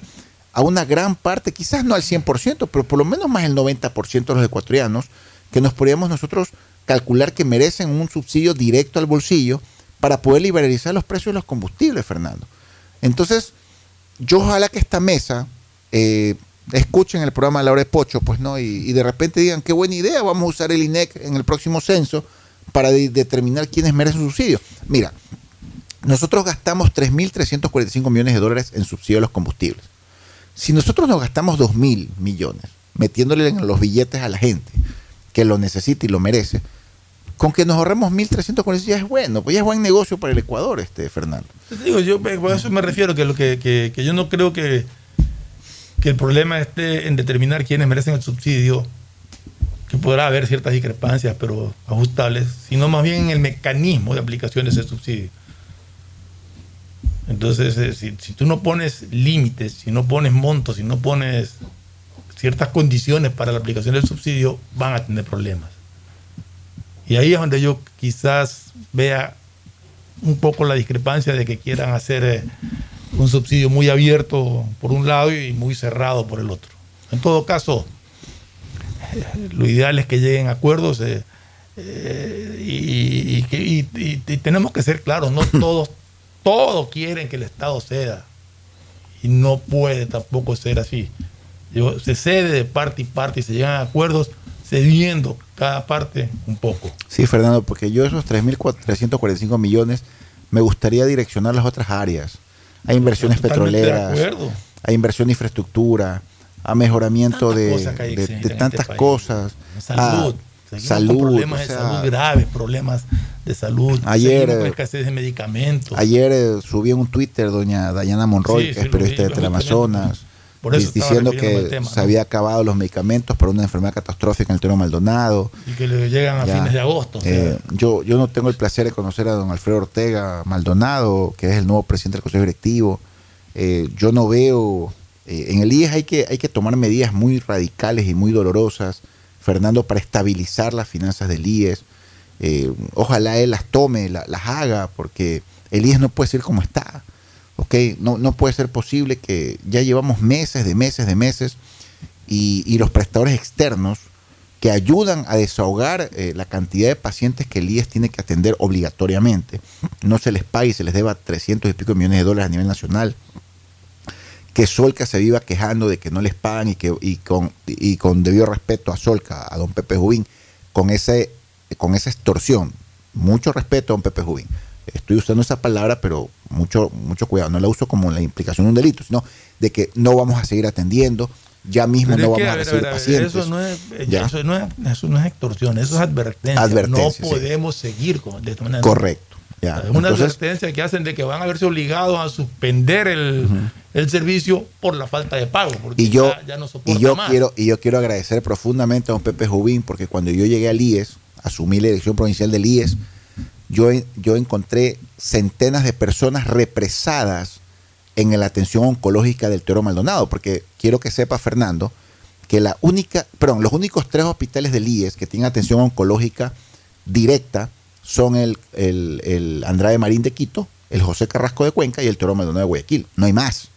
Speaker 10: a una gran parte, quizás no al 100%, pero por lo menos más del 90% de los ecuatorianos, que nos podríamos nosotros calcular que merecen un subsidio directo al bolsillo para poder liberalizar los precios de los combustibles, Fernando. Entonces, yo ojalá que esta mesa eh, escuchen el programa de la hora de Pocho, pues no, y, de repente digan qué buena idea, vamos a usar el INEC en el próximo censo para de- determinar quiénes merecen subsidio. Mira, nosotros gastamos 3.345 millones de dólares en subsidio a los combustibles. Si nosotros nos gastamos 2.000 millones metiéndole en los billetes a la gente que lo necesita y lo merece, con que nos ahorremos 1.345 ya es bueno, pues ya es buen negocio para el Ecuador, este Fernando.
Speaker 9: Digo, yo eh, por eso me refiero que lo que, que- que yo no creo que, que el problema esté en determinar quiénes merecen el subsidio, que podrá haber ciertas discrepancias, pero ajustables, sino más bien en el mecanismo de aplicación de ese subsidio. Entonces, eh, si, si tú no pones límites, si no pones montos, si no pones ciertas condiciones para la aplicación del subsidio, van a tener problemas. Y ahí es donde yo quizás vea un poco la discrepancia de que quieran hacer eh, un subsidio muy abierto por un lado y muy cerrado por el otro. En todo caso, eh, lo ideal es que lleguen a acuerdos eh, eh, y, y- que- y- y- y tenemos que ser claros, no todos, todos quieren que el Estado ceda y no puede tampoco ser así. Se cede de parte y parte y se llegan a acuerdos cediendo cada parte un poco.
Speaker 10: Sí, Fernando, porque yo esos 3.345 millones me gustaría direccionar las otras áreas. Hay inversiones
Speaker 9: Totalmente de
Speaker 10: petroleras, hay inversión en infraestructura, a mejoramiento
Speaker 9: Tantas
Speaker 10: de, de- de tantas
Speaker 9: este país.
Speaker 10: cosas.
Speaker 9: Salud.
Speaker 10: Ah, salud.
Speaker 9: con problemas
Speaker 10: o
Speaker 9: de salud graves, problemas de salud.
Speaker 10: Ayer,
Speaker 9: con escasez de medicamentos.
Speaker 10: Ayer eh, subí en un Twitter doña Dayana Monroy,
Speaker 9: Sí,
Speaker 10: que
Speaker 9: sí,
Speaker 10: es periodista
Speaker 9: vi,
Speaker 10: de Teleamazonas,
Speaker 9: Por eso
Speaker 10: diciendo que
Speaker 9: tema,
Speaker 10: se
Speaker 9: ¿no?
Speaker 10: había acabado los medicamentos para una enfermedad catastrófica en el Toro Maldonado.
Speaker 9: Y que le llegan a
Speaker 10: Ya.
Speaker 9: fines de agosto. o sea,
Speaker 10: Eh, yo, yo no tengo el placer de conocer a don Alfredo Ortega Maldonado, que es el nuevo presidente del Consejo Directivo. Eh, yo no veo, eh, en el IES hay que, hay que tomar medidas muy radicales y muy dolorosas, Fernando, para estabilizar las finanzas del IES. Ojalá él las tome, la- las haga, porque el IES no puede ser como está. No, no puede ser posible que ya llevamos meses de meses de meses y, y los prestadores externos que ayudan a desahogar eh, la cantidad de pacientes que el IES tiene que atender obligatoriamente. No se les pague y se les deba 300 y pico millones de dólares a nivel nacional. Que Solca se viva quejando de que no les pagan y, que, y, con, y con debido respeto a Solca, a don Pepe Jubín, con, ese, con esa extorsión. Mucho respeto a don Pepe Jubín. Estoy usando esa palabra, pero mucho, mucho cuidado. No la uso como la implicación de un delito, sino de que no vamos a seguir atendiendo, ya mismo
Speaker 9: pero
Speaker 10: no
Speaker 9: que,
Speaker 10: vamos a, recibir
Speaker 9: a ver,
Speaker 10: pacientes.
Speaker 9: Eso no, es, eh, eso, no es, eso no es extorsión, eso es advertencia.
Speaker 10: Advertencia,
Speaker 9: no
Speaker 10: sí.
Speaker 9: podemos seguir con, de esta manera.
Speaker 10: Correcto. ya.
Speaker 9: Es una
Speaker 10: Entonces,
Speaker 9: advertencia que hacen de que van a verse obligados a suspender el, el servicio por la falta de pago. Porque
Speaker 10: y yo,
Speaker 9: ya, ya no
Speaker 10: y yo
Speaker 9: más.
Speaker 10: quiero y yo quiero agradecer profundamente a don Pepe Jubín porque cuando yo llegué al IES asumí la dirección provincial del IES yo, yo encontré centenas de personas represadas en la atención oncológica del Toro Maldonado porque quiero que sepa Fernando que la única perdón los únicos tres hospitales del IES que tienen atención oncológica directa son el, el, el Andrade Marín de Quito el José Carrasco de Cuenca y el Toro Maldonado de Guayaquil no hay más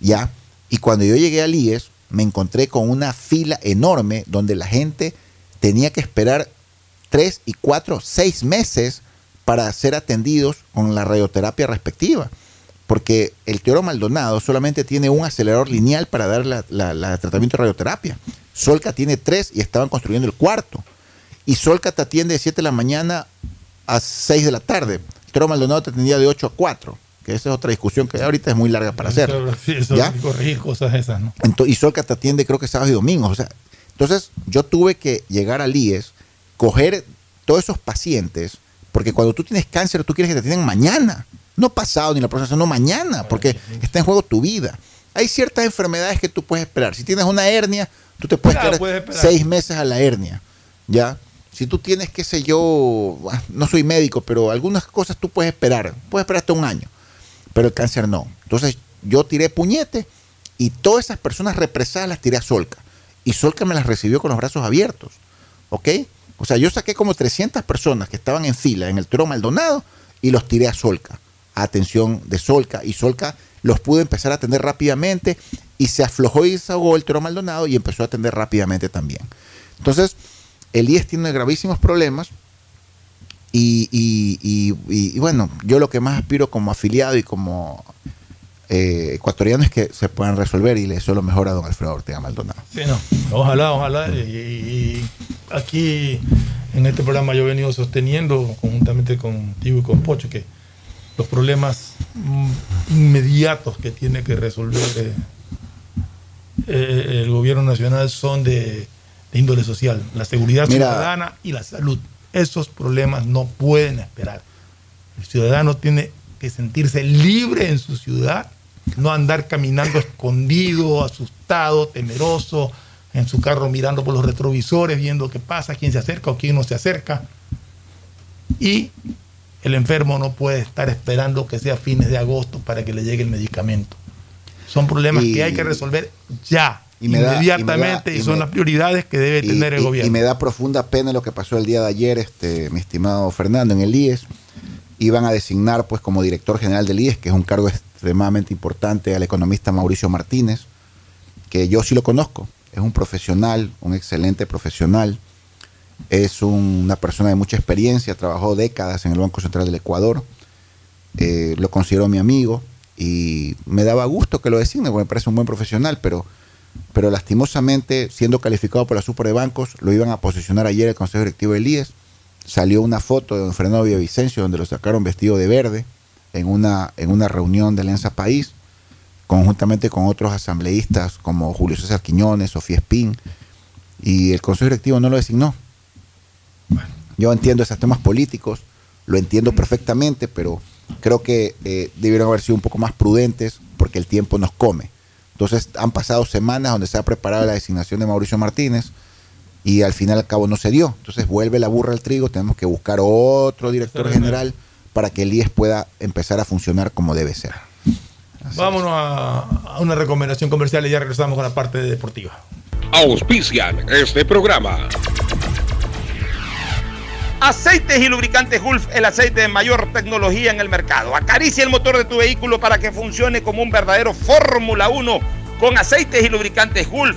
Speaker 10: ¿ya? Y cuando yo llegué al IES, me encontré con una fila enorme donde la gente tenía que esperar tres y cuatro, seis meses para ser atendidos con la radioterapia respectiva. Porque el Teoro Maldonado solamente tiene un acelerador lineal para dar la, la- la tratamiento de radioterapia. Solca tiene tres y estaban construyendo el cuarto. Y Solca te atiende de 7 de la mañana a 6 de la tarde. El Teoro Maldonado te atendía de 8 a 4. Que esa es otra discusión que ahorita es muy larga para hacer.
Speaker 9: Sí, eso
Speaker 10: ¿Ya?
Speaker 9: corregir cosas esas, ¿no?
Speaker 10: Ento- y Solca te atiende creo que sábados y domingos. O sea, entonces yo tuve que llegar al IES, coger todos esos pacientes, porque cuando tú tienes cáncer tú quieres que te atiendan mañana, no pasado ni la próxima no mañana, porque está en juego tu vida. Hay ciertas enfermedades que tú puedes esperar. Si tienes una hernia, tú te puedes
Speaker 9: Claro,
Speaker 10: quedar
Speaker 9: puedes esperar.
Speaker 10: seis meses a la hernia, ¿ya? Si tú tienes, qué sé yo, ah, no soy médico, pero algunas cosas tú puedes esperar, puedes esperar hasta un año, pero el cáncer no. Entonces yo tiré puñete y todas esas personas represadas las tiré a Solca. Y Solca me las recibió con los brazos abiertos. ¿Ok? O sea, yo saqué como 300 personas que estaban en fila en el Toro Maldonado y los tiré a Solca, a atención de Solca. Y Solca los pudo empezar a atender rápidamente y se aflojó y desahogó el Toro Maldonado y empezó a atender rápidamente también. Entonces, el IES tiene gravísimos problemas y, y- y- bueno, yo lo que más aspiro como afiliado y como eh, ecuatoriano es que se puedan resolver y le deseo lo mejor a don Alfredo Ortega Maldonado.
Speaker 9: Sí, no. Ojalá, ojalá. Y, y aquí en este programa yo he venido sosteniendo, conjuntamente contigo y con Pocho, que los problemas mm, inmediatos que tiene que resolver eh, eh, el gobierno nacional son de, de índole social. La seguridad
Speaker 10: Mira.
Speaker 9: ciudadana y la salud. Esos problemas no pueden esperar. El ciudadano tiene que sentirse libre en su ciudad, no andar caminando escondido, asustado, temeroso, en su carro mirando por los retrovisores, viendo qué pasa, quién se acerca o quién no se acerca. Y el enfermo no puede estar esperando que sea fines de agosto para que le llegue el medicamento. Son problemas
Speaker 10: Y-
Speaker 9: que hay que resolver ya,
Speaker 10: y me da-
Speaker 9: inmediatamente,
Speaker 10: y me da-
Speaker 9: y,
Speaker 10: y
Speaker 9: son
Speaker 10: me-
Speaker 9: las prioridades que debe tener el gobierno.
Speaker 10: Y me da profunda pena lo que pasó el día de ayer, este, mi estimado Fernando, en el IES. Iban a designar pues como director general del IES, que es un cargo extremadamente importante, al economista Mauricio Martínez, que yo sí lo conozco. Es un profesional, un excelente profesional. Es un- una persona de mucha experiencia, trabajó décadas en el Banco Central del Ecuador. Eh, lo considero mi amigo y me daba gusto que lo designe, porque me parece un buen profesional, pero pero lastimosamente, siendo calificado por la Super de Bancos, lo iban a posicionar ayer el Consejo Directivo del IES. Salió una foto de don Fernando Villavicencio donde lo sacaron vestido de verde en una, en una reunión de Alianza País, conjuntamente con otros asambleístas como Julio César Quiñones, Sofía Espín, y el Consejo Directivo no lo designó. Yo entiendo esos temas políticos, lo entiendo perfectamente, pero creo que eh, debieron haber sido un poco más prudentes porque el tiempo nos come. Entonces han pasado semanas donde se ha preparado la designación de Mauricio Martínez y al final al cabo no se dio. Entonces vuelve la burra al trigo, tenemos que buscar otro director general para que el IES pueda empezar a funcionar como debe ser.
Speaker 9: Vámonos a, a una recomendación comercial y ya regresamos con la parte deportiva.
Speaker 1: Auspician este programa.
Speaker 2: Aceites y lubricantes Gulf, el aceite de mayor tecnología en el mercado. Acaricia el motor de tu vehículo para que funcione como un verdadero Fórmula 1 con aceites y lubricantes Gulf.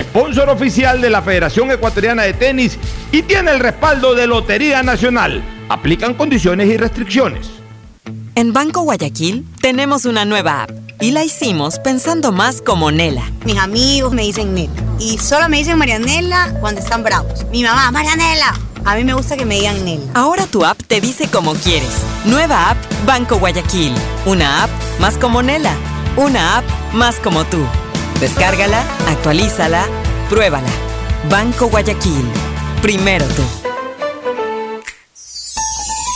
Speaker 2: sponsor oficial de la Federación Ecuatoriana de Tenis y tiene el respaldo de Lotería Nacional. Aplican condiciones y restricciones.
Speaker 20: En Banco Guayaquil tenemos una nueva app y la hicimos pensando más como Nela.
Speaker 22: Mis amigos me dicen Nela. Y solo me dicen Marianela cuando están bravos. Mi mamá, Marianela. A mí me gusta que me digan Nela.
Speaker 20: Ahora tu app te dice como quieres. Nueva app Banco Guayaquil. Una app más como Nela. Una app más como tú. Descárgala, actualízala, pruébala. Banco Guayaquil. Primero tú.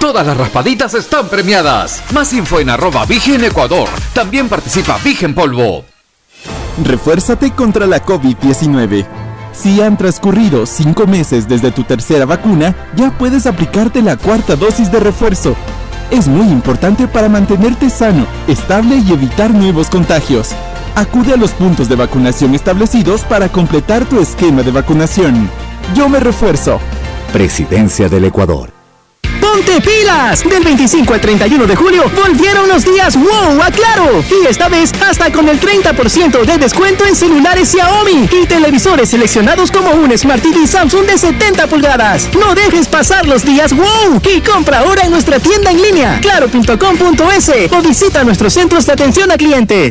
Speaker 3: Todas las raspaditas están premiadas. Más info en arroba Vigen Ecuador. También participa Vigen Polvo.
Speaker 4: Refuérzate contra la COVID-19. Si han transcurrido cinco meses desde tu tercera vacuna, ya puedes aplicarte la cuarta dosis de refuerzo. Es muy importante para mantenerte sano, estable y evitar nuevos contagios. Acude a los puntos de vacunación establecidos para completar tu esquema de vacunación. Yo me refuerzo.
Speaker 5: Presidencia del Ecuador.
Speaker 6: ¡Ponte pilas! Del 25 al 31 de julio volvieron los días wow a Claro. Y esta vez hasta con el 30% de descuento en celulares Xiaomi y televisores seleccionados como un Smart TV Samsung de 70 pulgadas. No dejes pasar los días wow y compra ahora en nuestra tienda en línea claro.com.es o visita nuestros centros de atención a cliente.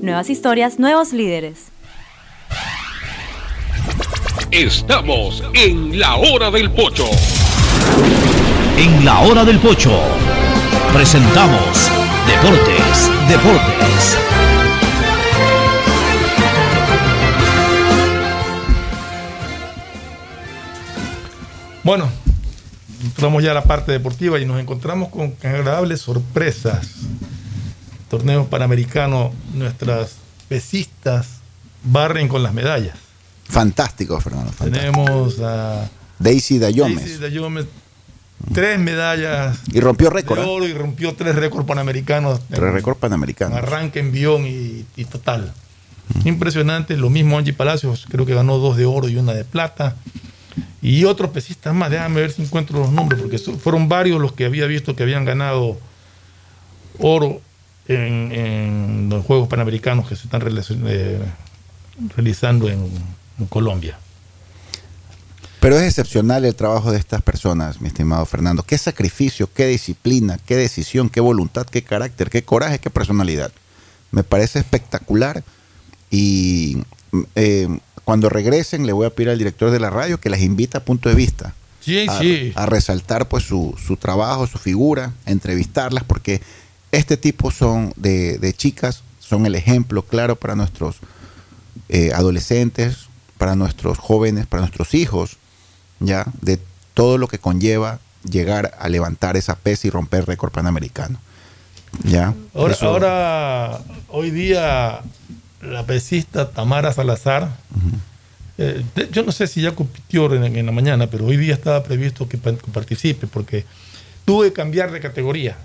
Speaker 15: Nuevas historias, nuevos líderes.
Speaker 1: Estamos en la hora del pocho.
Speaker 12: En la hora del pocho presentamos Deportes, Deportes.
Speaker 9: Bueno, entramos ya a la parte deportiva y nos encontramos con agradables sorpresas. Torneos Panamericanos, nuestras pesistas barren con las medallas.
Speaker 10: Fantástico, Fernando. fantástico.
Speaker 9: Tenemos a
Speaker 10: Daisy Dayomes.
Speaker 9: Daisy Dayomes, tres medallas
Speaker 10: Y rompió récord.
Speaker 9: de
Speaker 10: ¿eh?
Speaker 9: oro y rompió tres récords panamericanos.
Speaker 10: Tres récord
Speaker 9: en
Speaker 10: panamericanos.
Speaker 9: arranque, envión y, y total. Impresionante. Lo mismo Angie Palacios, creo que ganó dos de oro y una de plata. Y otros pesistas más, déjame ver si encuentro los nombres, porque fueron varios los que había visto que habían ganado oro en, en los Juegos Panamericanos que se están eh, realizando en, en Colombia.
Speaker 10: Pero es excepcional el trabajo de estas personas, mi estimado Fernando. Qué sacrificio, qué disciplina, qué decisión, qué voluntad, qué carácter, qué coraje, qué personalidad. Me parece espectacular y eh, cuando regresen le voy a pedir al director de la radio que las invita a punto de vista.
Speaker 9: Sí,
Speaker 10: a,
Speaker 9: sí.
Speaker 10: a resaltar pues su, su trabajo, su figura, a entrevistarlas, porque este tipo son de, de chicas, son el ejemplo claro para nuestros eh, adolescentes, para nuestros jóvenes, para nuestros hijos, ya, de todo lo que conlleva llegar a levantar esa pesa y romper récord panamericano. Ya.
Speaker 9: Ahora,
Speaker 10: Eso-
Speaker 9: ahora, hoy día, la pesista Tamara Salazar, eh, de- yo no sé si ya compitió en, en la mañana, pero hoy día estaba previsto que participe, porque tuve que cambiar de categoría.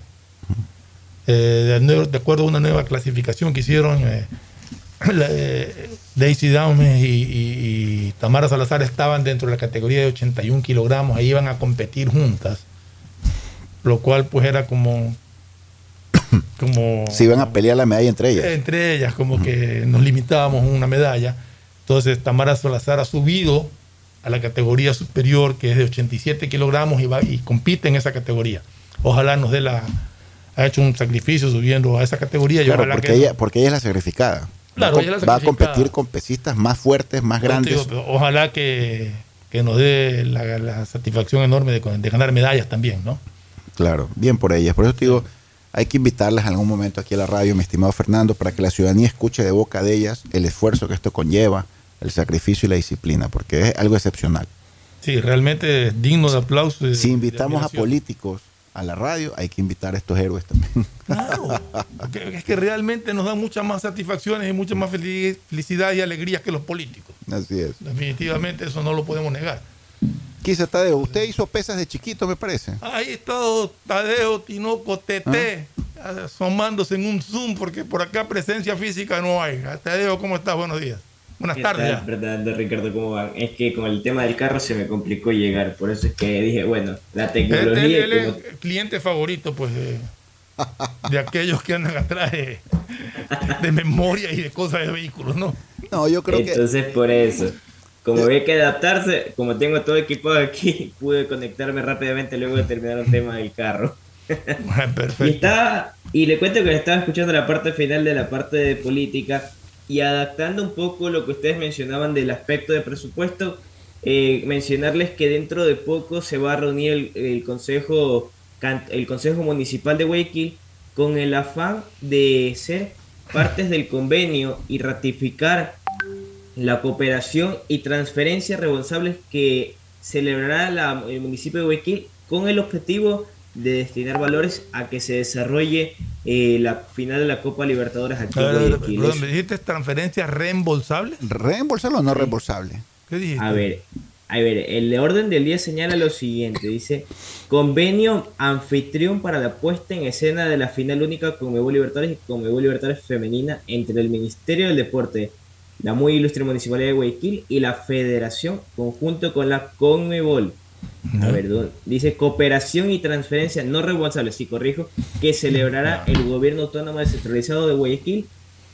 Speaker 9: Eh, de, acuerdo a una nueva clasificación que hicieron, eh, la, eh, Daisy Downes y, y- y Tamara Salazar estaban dentro de la categoría de 81 kilogramos, ahí iban a competir juntas, lo cual pues era como... como
Speaker 10: se iban a pelear la medalla entre ellas.
Speaker 9: entre ellas, como que nos limitábamos a una medalla. Entonces, Tamara Salazar ha subido a la categoría superior, que es de 87 kilogramos, y, va, y compite en esa categoría. Ojalá nos dé la. Ha hecho un sacrificio subiendo a esa categoría.
Speaker 10: Claro, porque
Speaker 9: que
Speaker 10: ella, porque ella es la sacrificada.
Speaker 9: Claro,
Speaker 10: va,
Speaker 9: ella es la
Speaker 10: va a competir con pesistas más fuertes, más grandes.
Speaker 9: digo, ojalá que, que nos dé la, la satisfacción enorme de, de ganar medallas también, ¿no?
Speaker 10: Claro, bien por ellas. Por eso te digo, hay que invitarlas en algún momento aquí a la radio, mi estimado Fernando, para que la ciudadanía escuche de boca de ellas el esfuerzo que esto conlleva, el sacrificio y la disciplina, porque es algo excepcional.
Speaker 9: Sí, realmente es digno de aplauso. de-
Speaker 10: Si
Speaker 9: de
Speaker 10: invitamos a políticos a la radio, hay que invitar a estos héroes también.
Speaker 9: Porque es que realmente nos dan muchas más satisfacciones y mucha más felici- felicidad y alegría que los políticos.
Speaker 10: Así es.
Speaker 9: Definitivamente eso no lo podemos negar.
Speaker 10: Quizá Tadeo, usted hizo pesas de chiquito, me parece.
Speaker 9: Ahí está Tadeo, Tinoco, Tete. asomándose en un Zoom porque por acá presencia física no hay. Tadeo, ¿cómo estás? Buenos días. Buenas
Speaker 23: ¿Qué
Speaker 9: tardes.
Speaker 23: Ricardo, ¿cómo van? Es que con el tema del carro se me complicó llegar, por eso es que dije, bueno, la tecnología...
Speaker 9: Él, él
Speaker 23: y como-
Speaker 9: es cliente favorito, pues, de, de aquellos que andan atrás de, de memoria y de cosas de vehículos, ¿no?
Speaker 24: No, yo creo
Speaker 23: Entonces, por eso. Como había que adaptarse, como tengo todo equipado aquí, pude conectarme rápidamente luego de terminar un tema del carro. Y, estaba, y le cuento que estaba escuchando la parte final de la parte de política y adaptando un poco lo que ustedes mencionaban del aspecto de presupuesto, eh, mencionarles que dentro de poco se va a reunir el, consejo el consejo municipal de Guayaquil con el afán de ser partes del convenio y ratificar la cooperación y transferencias responsables que celebrará la- el municipio de Guayaquil con el objetivo de destinar valores a que se desarrolle eh, la final de la Copa Libertadores aquí en Guayaquil.
Speaker 9: perdón, ¿Me dijiste transferencias reembolsables?
Speaker 24: ¿Reembolsable o no reembolsable?
Speaker 9: ¿Qué dijiste?
Speaker 23: A ver, a ver, el orden del día señala lo siguiente, dice, convenio anfitrión para la puesta en escena de la final única Conmebol Libertadores y Conmebol Libertadores Femenina entre el Ministerio del Deporte, la muy ilustre Municipalidad de Guayaquil y la Federación conjunto con la Conmebol. A ver, ¿dónde? dice cooperación y transferencia no reembolsable, si corrijo, que celebrará el gobierno autónomo descentralizado de Guayaquil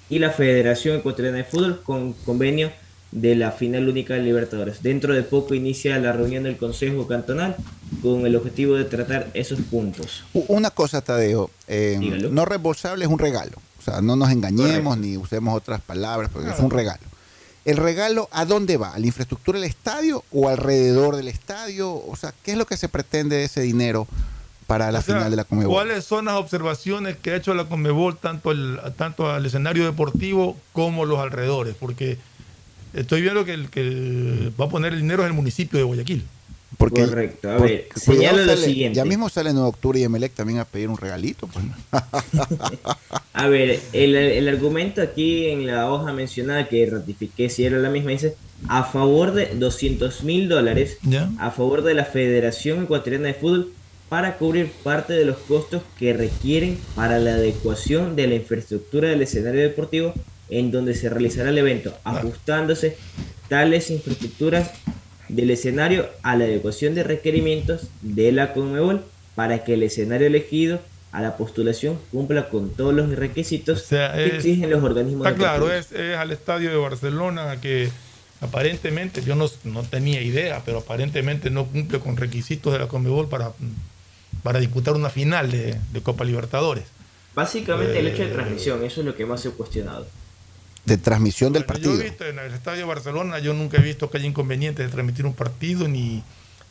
Speaker 23: y la Federación Ecuatoriana de Fútbol con convenio de la final única de Libertadores. Dentro de poco inicia la reunión del Consejo Cantonal con el objetivo de tratar esos puntos.
Speaker 24: Una cosa, Tadeo, eh, no reembolsable es un regalo. O sea, no nos engañemos ni usemos otras palabras, porque es un regalo. ¿El regalo a dónde va? ¿A la infraestructura del estadio o alrededor del estadio? O sea, ¿qué es lo que se pretende de ese dinero para la
Speaker 9: O sea,
Speaker 24: final de la Conmebol?
Speaker 9: ¿Cuáles son las observaciones que ha hecho la Conmebol tanto, al- tanto al escenario deportivo como los alrededores? Porque estoy viendo que el que va a poner el dinero es el municipio de Guayaquil.
Speaker 24: Porque,
Speaker 23: Correcto, a ver,
Speaker 24: porque ya
Speaker 23: señalo lo siguiente.
Speaker 24: Ya mismo sale en octubre y Emelec también a pedir un regalito. Pues.
Speaker 23: A ver, el, el argumento aquí en la hoja mencionada que ratifiqué, si era la misma, dice a favor de 200 mil dólares a favor de la Federación Ecuatoriana de Fútbol para cubrir parte de los costos que requieren para la adecuación de la infraestructura del escenario deportivo en donde se realizará el evento, ajustándose tales infraestructuras del escenario a la adecuación de requerimientos de la Conmebol para que el escenario elegido a la postulación cumpla con todos los requisitos que
Speaker 9: es-
Speaker 23: exigen los organismos
Speaker 9: Está claro, es, es al estadio de Barcelona que aparentemente, yo no, no tenía idea, pero aparentemente no cumple con requisitos de la Conmebol para, para disputar una final de, de Copa Libertadores.
Speaker 23: Básicamente el hecho de
Speaker 9: Eh,
Speaker 23: transmisión, eso es lo que más he cuestionado.
Speaker 24: De transmisión del
Speaker 9: Yo
Speaker 24: partido.
Speaker 9: he visto en el estadio de Barcelona, yo nunca he visto que haya inconvenientes de transmitir un partido ni,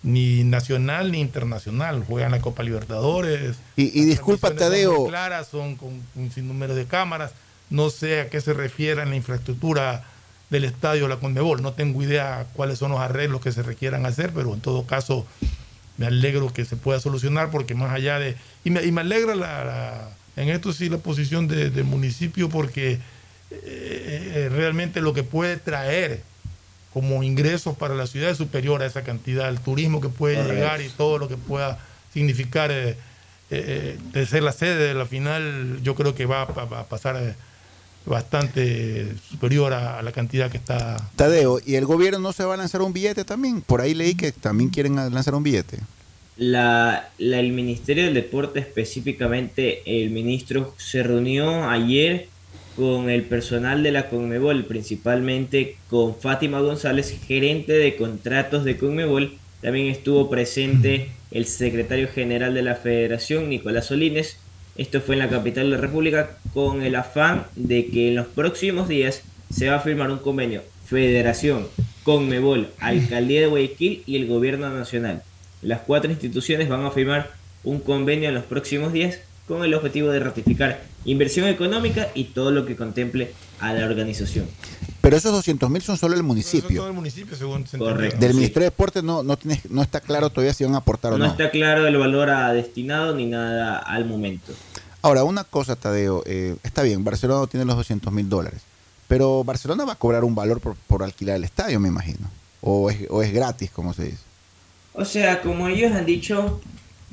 Speaker 9: ni nacional ni internacional. Juegan la Copa Libertadores.
Speaker 24: Y, y disculpa,
Speaker 9: Son
Speaker 24: Tadeo,
Speaker 9: claras, son con un sinnúmero de cámaras. No sé a qué se refiere en la infraestructura del estadio la Conmebol. No tengo idea cuáles son los arreglos que se requieran hacer, pero en todo caso me alegro que se pueda solucionar porque más allá de... Y me, y me alegra la, la- en esto sí la posición de- del municipio porque eh, eh, realmente lo que puede traer como ingresos para la ciudad es superior a esa cantidad, el turismo que puede
Speaker 23: Correcto.
Speaker 9: llegar y todo lo que pueda significar eh, eh, de ser la sede de la final, yo creo que va a, pa- a pasar eh, bastante superior a, a la cantidad que está.
Speaker 24: Tadeo, ¿y el gobierno no se va a lanzar un billete también? Por ahí leí que también quieren lanzar un billete.
Speaker 23: La, la- el Ministerio del Deporte, específicamente el ministro, se reunió ayer con el personal de la Conmebol, principalmente con Fátima González, gerente de contratos de Conmebol. También estuvo presente el secretario general de la Federación, Nicolás Solines. Esto fue en la capital de la República con el afán de que en los próximos días se va a firmar un convenio Federación, Conmebol, Alcaldía de Guayaquil y el Gobierno Nacional. Las cuatro instituciones van a firmar un convenio en los próximos días con el objetivo de ratificar inversión económica y todo lo que contemple a la organización.
Speaker 24: Pero esos 200 mil son solo el
Speaker 9: Todo
Speaker 24: municipio.
Speaker 9: el municipio, según se
Speaker 23: Correcto.
Speaker 24: Del
Speaker 23: Sí.
Speaker 24: Ministerio de Deportes no, no, tiene- no está claro todavía si van a aportar o
Speaker 23: No
Speaker 24: no.
Speaker 23: está claro el valor a destinado ni nada al momento.
Speaker 24: Ahora, una cosa, Tadeo, eh, está bien, Barcelona no tiene los 200 mil dólares, pero Barcelona va a cobrar un valor por, por alquilar el estadio, me imagino. O es, o es gratis, como se dice.
Speaker 23: O sea, como ellos han dicho,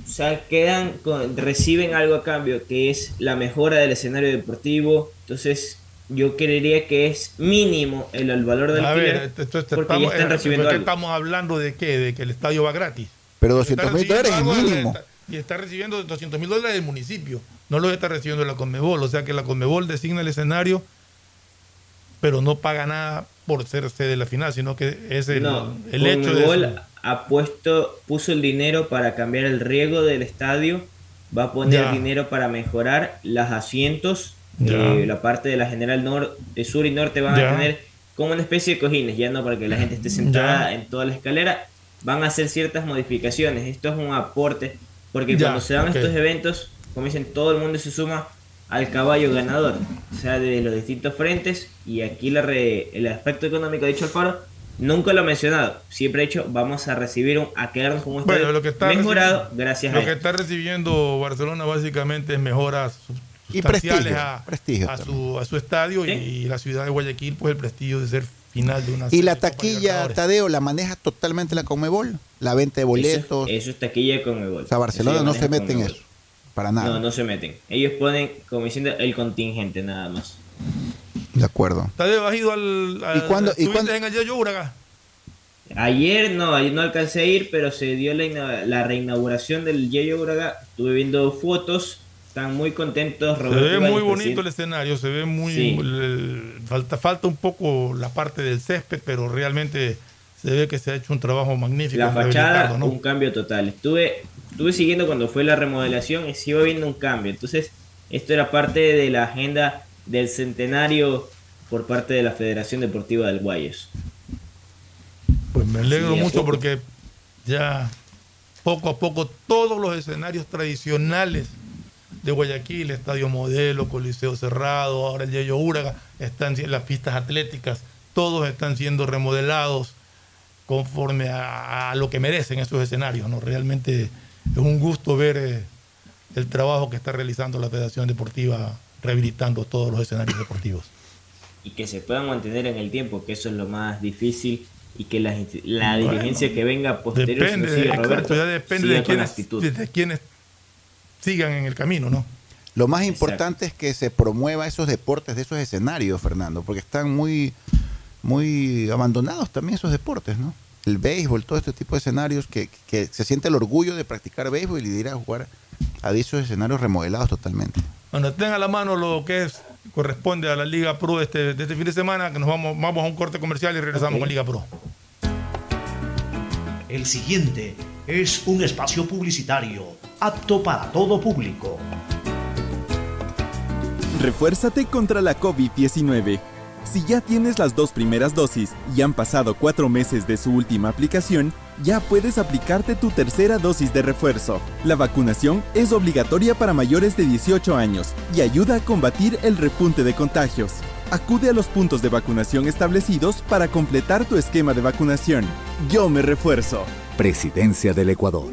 Speaker 23: o sea, quedan reciben algo a cambio, que es la mejora del escenario deportivo. Entonces, yo creería que es mínimo el, valor del
Speaker 9: a ver, esto,
Speaker 23: porque
Speaker 9: están eh, recibiendo estamos hablando de qué, de que el estadio va gratis.
Speaker 10: Pero 200 mil dólares es mínimo.
Speaker 9: y está recibiendo 200 mil dólares del municipio, no lo está recibiendo la Conmebol. O sea que la Conmebol designa el escenario, pero no paga nada por ser sede de la final, sino que es el, el hecho de
Speaker 23: ha puesto, puso el dinero para cambiar el riego del estadio, va a poner dinero para mejorar los asientos, eh, la parte de la General Norte, Sur y Norte van a tener como una especie de cojines, ya no para que la gente esté sentada en toda la escalera, van a hacer ciertas modificaciones, esto es un aporte, porque cuando se dan estos eventos, como dicen, todo el mundo se suma al caballo ganador, o sea, de los distintos frentes, y aquí la el aspecto económico, dicho Alfaro, Nunca lo he mencionado. Siempre he dicho, vamos a recibir un, a quedarnos con un
Speaker 9: bueno, lo que está
Speaker 23: mejorado gracias
Speaker 9: a
Speaker 23: Lo
Speaker 9: que está recibiendo Barcelona básicamente es mejoras
Speaker 10: y prestigio,
Speaker 9: a, a, su, a su estadio y la ciudad de Guayaquil, pues el prestigio de ser final de una
Speaker 10: Y la taquilla, Tadeo, la maneja totalmente la Conmebol, la venta de boletos.
Speaker 23: Eso, es taquilla de Conmebol.
Speaker 10: O sea, Barcelona no se mete en eso, para nada.
Speaker 23: No, no se meten. Ellos ponen, como diciendo, el contingente nada más.
Speaker 10: De acuerdo.
Speaker 9: Tadeo, ¿has ido al,
Speaker 10: ¿Y cuándo, ¿y cuándo?
Speaker 9: en el Yayo Uraga?
Speaker 23: Ayer no, ayer no alcancé a ir, pero se dio la, la reinauguración del Yayo Uraga. Estuve viendo fotos, están muy contentos.
Speaker 9: Roberto se ve muy bonito el escenario, se ve muy... falta, falta un poco la parte del césped, pero realmente se ve que se ha hecho un trabajo magnífico.
Speaker 23: La fachada, un cambio total. Estuve, estuve siguiendo cuando fue la remodelación y sigo viendo un cambio. Entonces, esto era parte de la agenda del centenario por parte de la Federación Deportiva del Guayas.
Speaker 9: Pues me alegro mucho porque ya poco a poco todos los escenarios tradicionales de Guayaquil, Estadio Modelo, Coliseo Cerrado, ahora el Yayo Uraga, están las pistas atléticas, todos están siendo remodelados conforme a, lo que merecen esos escenarios. ¿no? Realmente es un gusto ver eh, el trabajo que está realizando la Federación Deportiva rehabilitando todos los escenarios deportivos.
Speaker 23: Y que se puedan mantener en el tiempo, que eso es lo más difícil y que la, la dirigencia que venga posterior
Speaker 9: depende, de, Roberto, ya depende de quienes, de quienes sigan en el camino, ¿no?
Speaker 10: Lo más importante es que se promueva esos deportes de esos escenarios, Fernando, porque están muy, muy abandonados también esos deportes, ¿no? El béisbol, todo este tipo de escenarios que, que se siente el orgullo de practicar béisbol y de ir a jugar a esos escenarios remodelados totalmente.
Speaker 9: Bueno, tengan a la mano lo que es corresponde a la Liga Pro de este, de este fin de semana, que nos vamos, vamos a un corte comercial y regresamos con Liga Pro.
Speaker 12: El siguiente es un espacio publicitario apto para todo público.
Speaker 4: Refuérzate contra la COVID-19. Si ya tienes las dos primeras dosis y han pasado cuatro meses de su última aplicación, ya puedes aplicarte tu tercera dosis de refuerzo. La vacunación es obligatoria para mayores de 18 años y ayuda a combatir el repunte de contagios. Acude a los puntos de vacunación establecidos para completar tu esquema de vacunación. Yo me refuerzo.
Speaker 13: Presidencia del Ecuador.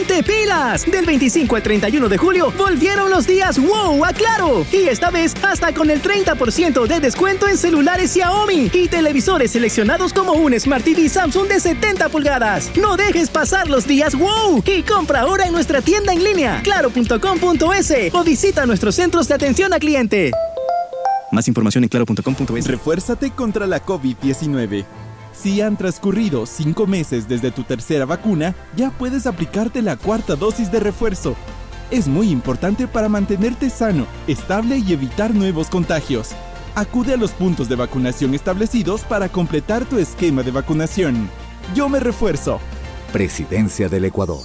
Speaker 6: ¡Ponte pilas! Del 25 al 31 de julio volvieron los días wow a Claro. Y esta vez hasta con el 30% de descuento en celulares Xiaomi y televisores seleccionados como un Smart TV Samsung de 70 pulgadas. No dejes pasar los días wow y compra ahora en nuestra tienda en línea claro.com.es o visita nuestros centros de atención a cliente.
Speaker 14: Más información en claro.com.es.
Speaker 4: Refuérzate contra la COVID-19. Si han transcurrido cinco meses desde tu tercera vacuna, ya puedes aplicarte la cuarta dosis de refuerzo. Es muy importante para mantenerte sano, estable y evitar nuevos contagios. Acude a los puntos de vacunación establecidos para completar tu esquema de vacunación. Yo me refuerzo.
Speaker 13: Presidencia del Ecuador.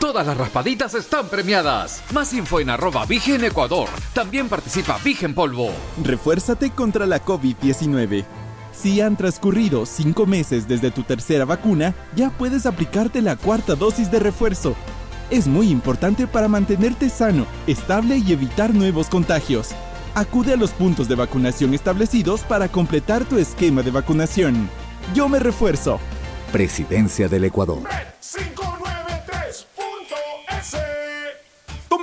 Speaker 3: Todas las raspaditas están premiadas. Más info en arroba Vigen Ecuador. También participa Vigen Polvo.
Speaker 4: Refuérzate contra la COVID-19. Si han transcurrido cinco meses desde tu tercera vacuna, ya puedes aplicarte la cuarta dosis de refuerzo. Es muy importante para mantenerte sano, estable y evitar nuevos contagios. Acude a los puntos de vacunación establecidos para completar tu esquema de vacunación. Yo me refuerzo.
Speaker 5: Presidencia del Ecuador.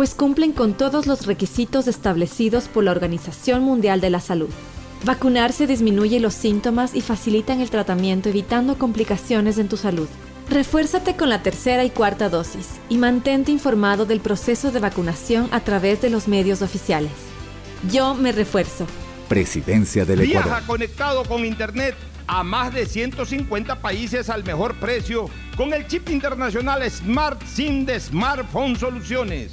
Speaker 19: pues cumplen con todos los requisitos establecidos por la Organización Mundial de la Salud. Vacunarse disminuye los síntomas y facilitan el tratamiento evitando complicaciones en tu salud. Refuérzate con la tercera y cuarta dosis y mantente informado del proceso de vacunación a través de los medios oficiales. Yo me refuerzo.
Speaker 5: Presidencia del Ecuador.
Speaker 2: Viaja conectado con Internet a más de 150 países al mejor precio con el chip internacional Smart SIM de Smartphone Soluciones.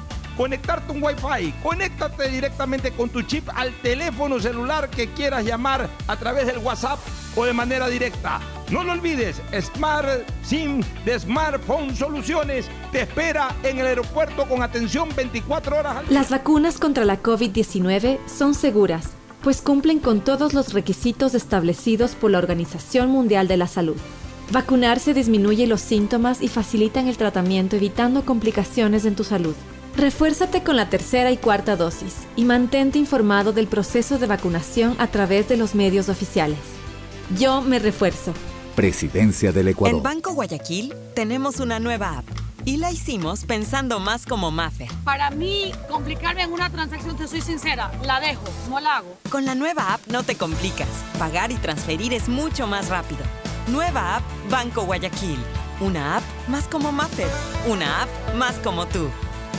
Speaker 2: conectarte un Wi-Fi. Conéctate directamente con tu chip al teléfono celular que quieras llamar a través del WhatsApp o de manera directa. No lo olvides, Smart SIM de Smartphone Soluciones te espera en el aeropuerto con atención 24 horas al
Speaker 19: día. Las vacunas contra la COVID-19 son seguras, pues cumplen con todos los requisitos establecidos por la Organización Mundial de la Salud. Vacunarse disminuye los síntomas y facilitan el tratamiento evitando complicaciones en tu salud. Refuérzate con la tercera y cuarta dosis y mantente informado del proceso de vacunación a través de los medios oficiales. Yo me refuerzo.
Speaker 5: Presidencia del Ecuador.
Speaker 20: En Banco Guayaquil tenemos una nueva app y la hicimos pensando más como Maffer.
Speaker 25: Para mí, complicarme en una transacción, te soy sincera, la dejo, no la hago.
Speaker 20: Con la nueva app no te complicas. Pagar y transferir es mucho más rápido. Nueva app Banco Guayaquil. Una app más como Maffer. Una app más como tú.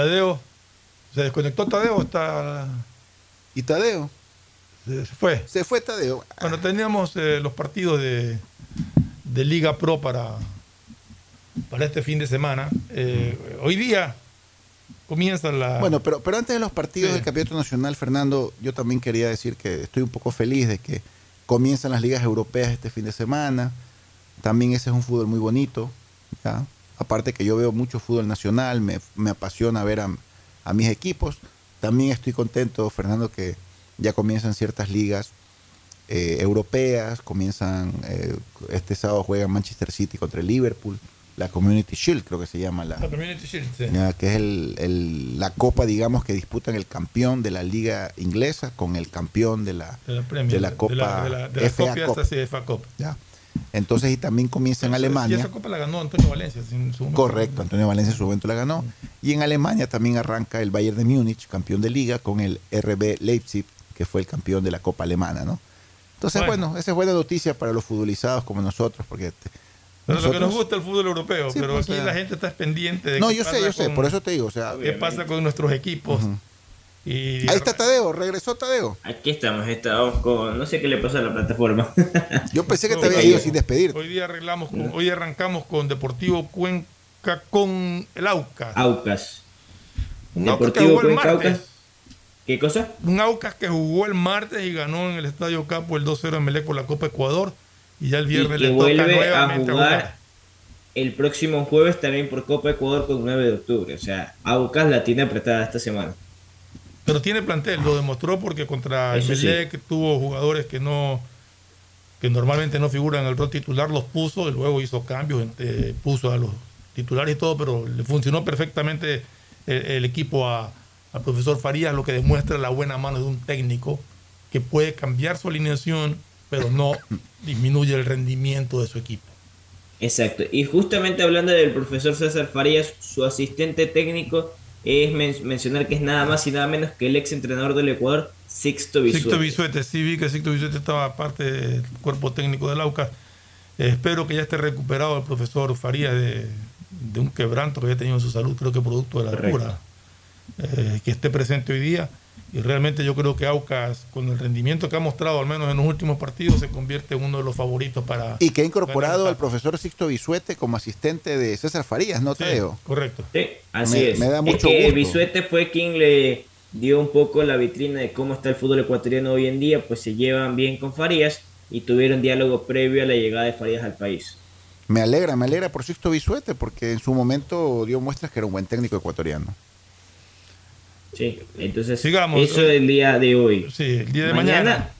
Speaker 9: Tadeo, ¿se desconectó Tadeo o está...?
Speaker 10: ¿Y Tadeo?
Speaker 9: Se fue.
Speaker 10: Se fue Tadeo.
Speaker 9: Bueno, teníamos eh, los partidos de, de Liga Pro para, para este fin de semana. Eh, hoy día comienza la...
Speaker 10: Bueno, pero, pero antes de los partidos del Campeonato Nacional, Fernando, yo también quería decir que estoy un poco feliz de que comienzan las ligas europeas este fin de semana. También ese es un fútbol muy bonito. ¿ya? Aparte que yo veo mucho fútbol nacional, me, me apasiona ver a, a, mis equipos. También estoy contento, Fernando, que ya comienzan ciertas ligas eh, europeas. Comienzan, eh, este sábado juega Manchester City contra el Liverpool la Community Shield, creo que se llama la,
Speaker 9: la Community Shield, sí.
Speaker 10: ya, que es el, el, la copa, digamos, que disputan el campeón de la liga inglesa con el campeón de la,
Speaker 9: de la, Premier,
Speaker 10: de la Copa
Speaker 9: de la, de la,
Speaker 10: FA
Speaker 9: FA
Speaker 10: Cup.
Speaker 9: Sí, FA Cup.
Speaker 10: Ya. Entonces, y también comienza en Alemania.
Speaker 9: Y esa copa la ganó Antonio Valencia. En su
Speaker 10: Correcto, Antonio Valencia en su momento la ganó. Y en Alemania también arranca el Bayern de Múnich, campeón de liga, con el RB Leipzig, que fue el campeón de la Copa Alemana, ¿no? Entonces, bueno, bueno esa es buena noticia para los futbolizados como nosotros, porque
Speaker 9: pero nosotros, lo que nos gusta el fútbol europeo, sí, pero pues, aquí o sea, la gente está pendiente de
Speaker 10: No, yo sé, yo sé, por eso te digo, o sea,
Speaker 9: qué pasa con nuestros equipos. Uh -huh.
Speaker 10: Y, Ahí está Tadeo, regresó Tadeo.
Speaker 23: Aquí estamos, estábamos con no sé qué le pasó a la plataforma.
Speaker 10: yo pensé que te había ido sin despedir.
Speaker 9: Hoy día arreglamos con, hoy arrancamos con Deportivo Cuenca con el Aucas.
Speaker 23: Aucas.
Speaker 9: Un Deportivo Aucas que jugó el martes.
Speaker 23: ¿Qué cosa?
Speaker 9: Un Aucas que jugó el martes y ganó en el Estadio Capo el 2-0 en Melec por la Copa Ecuador. Y ya el viernes
Speaker 23: y que
Speaker 9: le
Speaker 23: vuelve
Speaker 9: toca nuevamente
Speaker 23: a jugar, a jugar el próximo jueves también por Copa Ecuador con 9 de octubre. O sea, Aucas la tiene apretada esta semana.
Speaker 9: Pero tiene plantel, lo demostró porque contra el Melec sí. tuvo jugadores que no que normalmente no figuran en el rol titular, los puso y luego hizo cambios, eh, puso a los titulares y todo, pero le funcionó perfectamente el, el equipo a, al profesor Farías, lo que demuestra la buena mano de un técnico que puede cambiar su alineación pero no disminuye el rendimiento de su equipo.
Speaker 23: Exacto. Y justamente hablando del profesor César Farías, su asistente técnico es men mencionar que es nada más y nada menos que el ex entrenador del Ecuador, Sixto Bisuete.
Speaker 9: Sixto Bisuete, sí vi que Sixto Bisuete estaba parte del cuerpo técnico del AUCA. Eh, espero que ya esté recuperado el profesor Farías de, de, un quebranto que había tenido en su salud, creo que producto de la cura, eh, que esté presente hoy día. Y realmente yo creo que Aucas, con el rendimiento que ha mostrado, al menos en los últimos partidos, se convierte en uno de los favoritos para.
Speaker 10: Y que ha incorporado al profesor Sixto Bisuete como asistente de César Farías, ¿no,
Speaker 9: sí,
Speaker 10: Tadeo?
Speaker 9: Correcto.
Speaker 23: Sí, así
Speaker 10: me,
Speaker 23: es.
Speaker 10: Me da mucho
Speaker 23: es que
Speaker 10: gusto.
Speaker 23: Bisuete fue quien le dio un poco la vitrina de cómo está el fútbol ecuatoriano hoy en día, pues se llevan bien con Farías y tuvieron diálogo previo a la llegada de Farías al país.
Speaker 10: Me alegra, me alegra por Sixto Bisuete, porque en su momento dio muestras que era un buen técnico ecuatoriano.
Speaker 23: Sí, entonces
Speaker 9: Sigamos.
Speaker 23: eso el día de hoy.
Speaker 9: Sí, el día de mañana. mañana.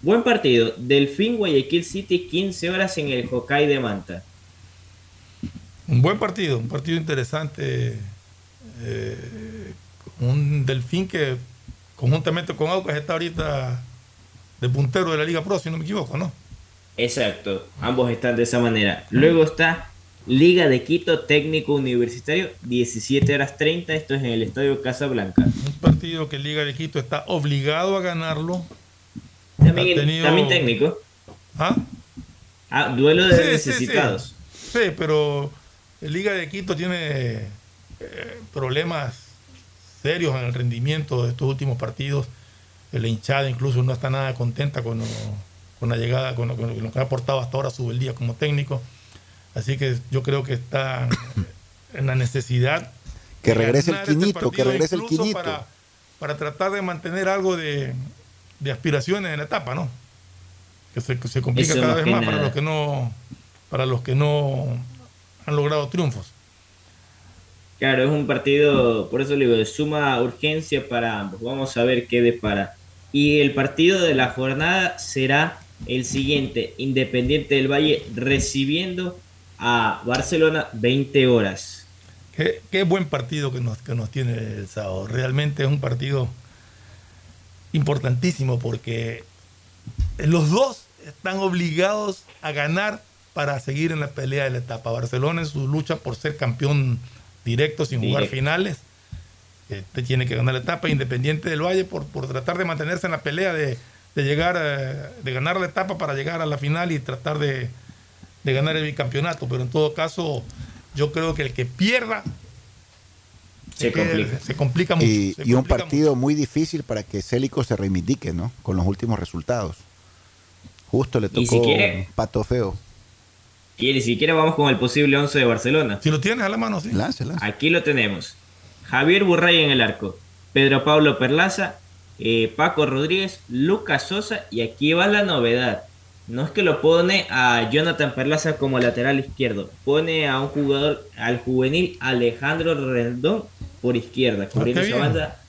Speaker 23: Buen partido. Delfín Guayaquil City, 15 horas en el Hokkaido de Manta.
Speaker 9: Un buen partido, un partido interesante. Eh, un Delfín que conjuntamente con Aucas está ahorita de puntero de la Liga Pro, si no me equivoco, ¿no?
Speaker 23: Exacto, ambos están de esa manera. Luego está Liga de Quito Técnico Universitario, 17 horas 30, esto es en el Estadio Casablanca.
Speaker 9: Un partido que Liga de Quito está obligado a ganarlo.
Speaker 23: También, tenido... también técnico.
Speaker 9: ¿Ah?
Speaker 23: Ah, duelo de sí, necesitados.
Speaker 9: Sí, sí. sí, pero Liga de Quito tiene eh, problemas serios en el rendimiento de estos últimos partidos. La hinchada incluso no está nada contenta con, lo, con la llegada, con lo, con lo, que ha aportado hasta ahora su día como técnico. Así que yo creo que está en la necesidad.
Speaker 24: Que regrese el este quinito, que regrese el quinito.
Speaker 9: Para, para tratar de mantener algo de, aspiraciones en la etapa, ¿no? Que se, complica cada vez más para los que no para los que no han logrado triunfos.
Speaker 23: Claro, es un partido, por eso le digo, de suma urgencia para ambos. Vamos a ver qué depara. Y el partido de la jornada será el siguiente, Independiente del Valle recibiendo a Barcelona 20 horas.
Speaker 9: Qué, buen partido que nos, que nos tiene el sábado. Realmente es un partido importantísimo porque los dos están obligados a ganar para seguir en la pelea de la etapa. Barcelona en su lucha por ser campeón directo sin jugar finales. Este tiene que ganar la etapa independiente del Valle por, por tratar de mantenerse en la pelea de, llegar, eh, de ganar la etapa para llegar a la final y tratar de, ganar el bicampeonato. Pero en todo caso, yo creo que el que pierda
Speaker 23: se, complica.
Speaker 9: se complica mucho.
Speaker 24: Y, un partido muy difícil para que Célico se reivindique, ¿no? Con los últimos resultados. Justo le tocó un pato feo.
Speaker 23: Y si quiere vamos con el posible 11 de Barcelona.
Speaker 9: Si lo tienes a la mano, sí.
Speaker 23: Aquí lo tenemos. Javier Burray en el arco. Pedro Pablo Perlaza. Eh, Paco Rodríguez. Lucas Sosa. Y aquí va la novedad. No es que lo pone a Jonathan Perlaza como lateral izquierdo. Pone a un jugador, al juvenil Alejandro Rendón por izquierda. Ah, cubriendo esa banda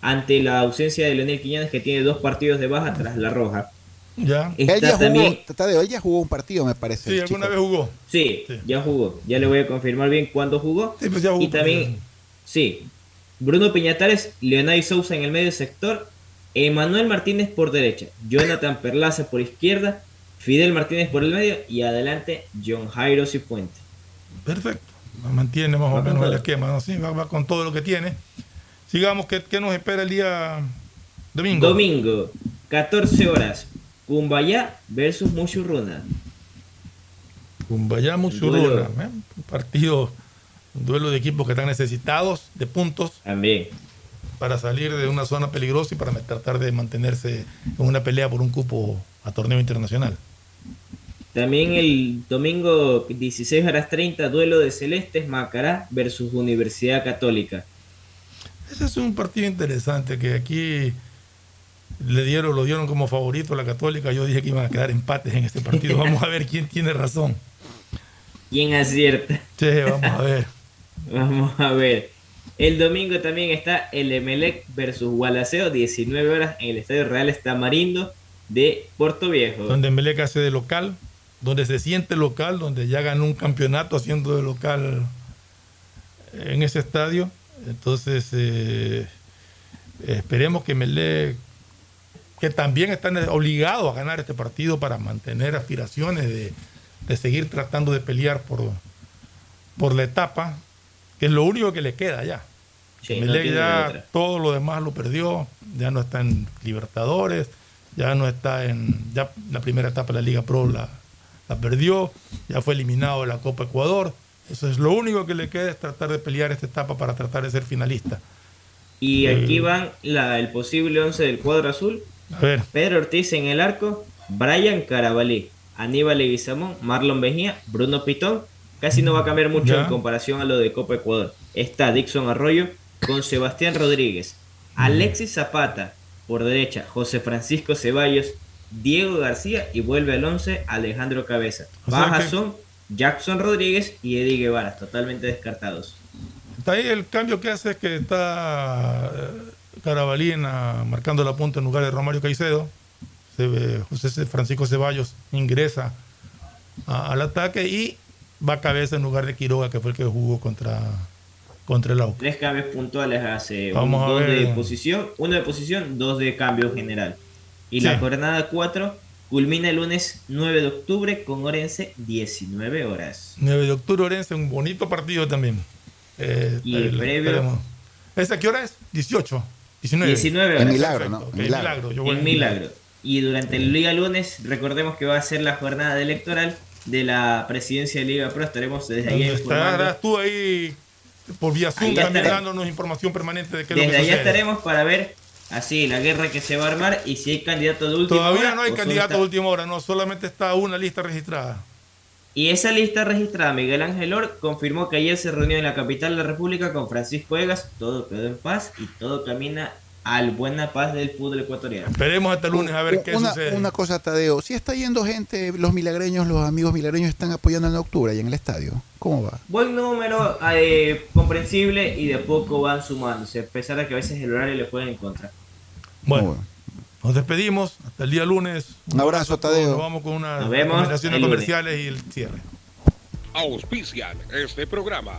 Speaker 23: ante la ausencia de Leonel Quiñones que tiene dos partidos de baja tras la roja.
Speaker 24: Ya. Él ya jugó, ya jugó un partido, me parece.
Speaker 9: Sí, alguna vez jugó.
Speaker 23: Sí, ya jugó. Ya le voy a confirmar bien cuándo jugó.
Speaker 9: Sí, pues ya jugó
Speaker 23: y también, sí, Bruno Piñatares, Leonay Sousa en el medio sector, Emanuel Martínez por derecha, Jonathan Perlaza por izquierda, Fidel Martínez por el medio y adelante John Jairo Puente
Speaker 9: Perfecto. Mantiene más o menos el esquema, ¿no? sí, va, con todo lo que tiene. Sigamos, ¿qué, ¿qué, nos espera el día domingo?
Speaker 23: Domingo, 14 horas. Cumbayá versus Muchurruna.
Speaker 9: Cumbayá Muchurruna. ¿eh? Un partido, un duelo de equipos que están necesitados de puntos.
Speaker 23: También.
Speaker 9: Para salir de una zona peligrosa y para tratar de mantenerse en una pelea por un cupo a torneo internacional.
Speaker 23: También el domingo 16 horas 30, duelo de Celestes Macará versus Universidad Católica.
Speaker 9: Ese es un partido interesante que aquí le dieron, lo dieron como favorito a la Católica. Yo dije que iban a quedar empates en este partido. Vamos a ver quién tiene razón.
Speaker 23: ¿Quién acierta?
Speaker 9: Sí, vamos a ver.
Speaker 23: vamos a ver. El domingo también está el Emelec versus Gualaceo, 19 horas en el Estadio Real Estamarindo de Puerto Viejo.
Speaker 9: Donde Emelec hace de local, donde se siente local, donde ya ganó un campeonato haciendo de local en ese estadio. Entonces, eh, esperemos que Emelec que también están obligados a ganar este partido para mantener aspiraciones de, seguir tratando de pelear por, por la etapa, que es lo único que le queda ya. Sí, ya todo lo demás lo perdió, ya no está en Libertadores, ya no está en, ya la primera etapa de la Liga Pro la, la perdió, ya fue eliminado de la Copa Ecuador, eso es lo único que le queda es tratar de pelear esta etapa para tratar de ser finalista.
Speaker 23: Y aquí eh, van la, el posible 11 del cuadro azul. Pedro Ortiz en el arco, Brian Carabalí, Aníbal Leguizamón, Marlon Mejía, Bruno Pitón. Casi no va a cambiar mucho en comparación a lo de Copa Ecuador. Está Dixon Arroyo con Sebastián Rodríguez, Alexis Zapata por derecha, José Francisco Ceballos, Diego García y vuelve al 11 Alejandro Cabeza. Bajas son Jackson Rodríguez y Eddie Guevara, totalmente descartados.
Speaker 9: Está ahí el cambio que hace es que está Carabalina marcando la punta en lugar de Romario Caicedo. José Francisco Ceballos ingresa al ataque y va a cabeza en lugar de Quiroga, que fue el que jugó contra, contra el AUCA.
Speaker 23: Tres cambios puntuales hace. dos de posición, uno de posición, dos de cambio general. Y la jornada 4 culmina el lunes 9 de octubre con Orense 19 horas.
Speaker 9: 9 de octubre Orense, un bonito partido también.
Speaker 23: Eh, y el previo.
Speaker 9: ¿Esta qué hora es? 18.
Speaker 23: 19.
Speaker 24: En Milagro, ¿no?
Speaker 23: milagro. en Milagro. Y durante el Liga Lunes, recordemos que va a ser la jornada electoral de la presidencia de Liga Pro. Estaremos desde ahí
Speaker 9: Estarás tú ahí por vía Zoom también dándonos información permanente de qué
Speaker 23: Desde allá estaremos para ver así la guerra que se va a armar y si hay candidato de última
Speaker 9: hora. Todavía no hay candidato de última hora, no, solamente está una lista registrada.
Speaker 23: Y esa lista registrada, Miguel Ángel Or confirmó que ayer se reunió en la capital de la República con Francisco Egas, todo quedó en paz y todo camina al buena paz del fútbol ecuatoriano.
Speaker 9: Esperemos hasta el lunes a ver qué
Speaker 24: una,
Speaker 9: sucede.
Speaker 24: Una cosa, Tadeo, si está yendo gente, los milagreños, los amigos milagreños están apoyando en octubre y en el estadio. ¿Cómo va?
Speaker 23: Buen número, eh, comprensible y de poco van sumándose, a pesar de que a veces el horario le puede en contra.
Speaker 9: Bueno, nos despedimos hasta el día lunes.
Speaker 24: Un abrazo, Tadeo.
Speaker 9: Nos vamos con unas recomendaciones comerciales y el cierre.
Speaker 1: Auspician este programa.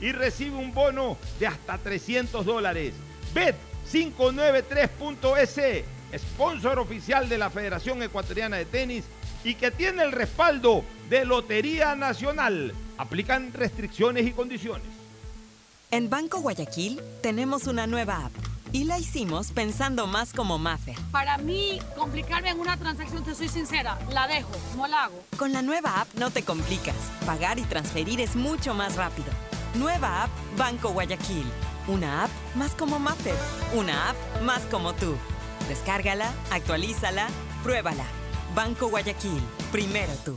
Speaker 2: y recibe un bono de hasta 300 dólares. Bet593.es, sponsor oficial de la Federación Ecuatoriana de Tenis y que tiene el respaldo de Lotería Nacional. Aplican restricciones y condiciones.
Speaker 20: En Banco Guayaquil tenemos una nueva app y la hicimos pensando más como Maffer.
Speaker 25: Para mí, complicarme en una transacción, te soy sincera, la dejo, no la hago.
Speaker 20: Con la nueva app no te complicas. Pagar y transferir es mucho más rápido. Nueva app Banco Guayaquil. Una app más como Maffer. Una app más como tú. Descárgala, actualízala, pruébala. Banco Guayaquil. Primero tú.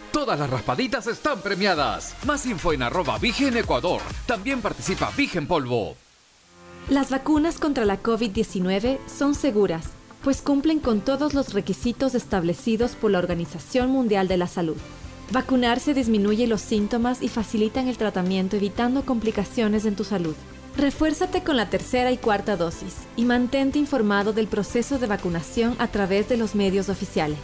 Speaker 3: Todas las raspaditas están premiadas. Más info en arroba Vigen Ecuador. También participa Vigen Polvo.
Speaker 26: Las vacunas contra la COVID-19 son seguras, pues cumplen con todos los requisitos establecidos por la Organización Mundial de la Salud. Vacunarse disminuye los síntomas y facilitan el tratamiento evitando complicaciones en tu salud. Refuérzate con la tercera y cuarta dosis y mantente informado del proceso de vacunación a través de los medios oficiales.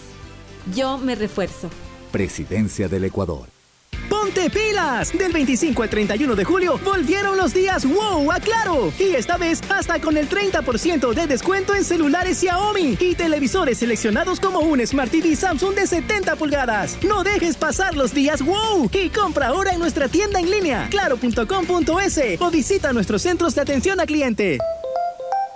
Speaker 26: Yo me refuerzo.
Speaker 5: Presidencia del Ecuador.
Speaker 6: ¡Ponte pilas! Del 25 al 31 de julio volvieron los días wow a Claro. Y esta vez hasta con el 30% de descuento en celulares Xiaomi y televisores seleccionados como un Smart TV Samsung de 70 pulgadas. No dejes pasar los días wow y compra ahora en nuestra tienda en línea claro.com.es o visita nuestros centros de atención a cliente.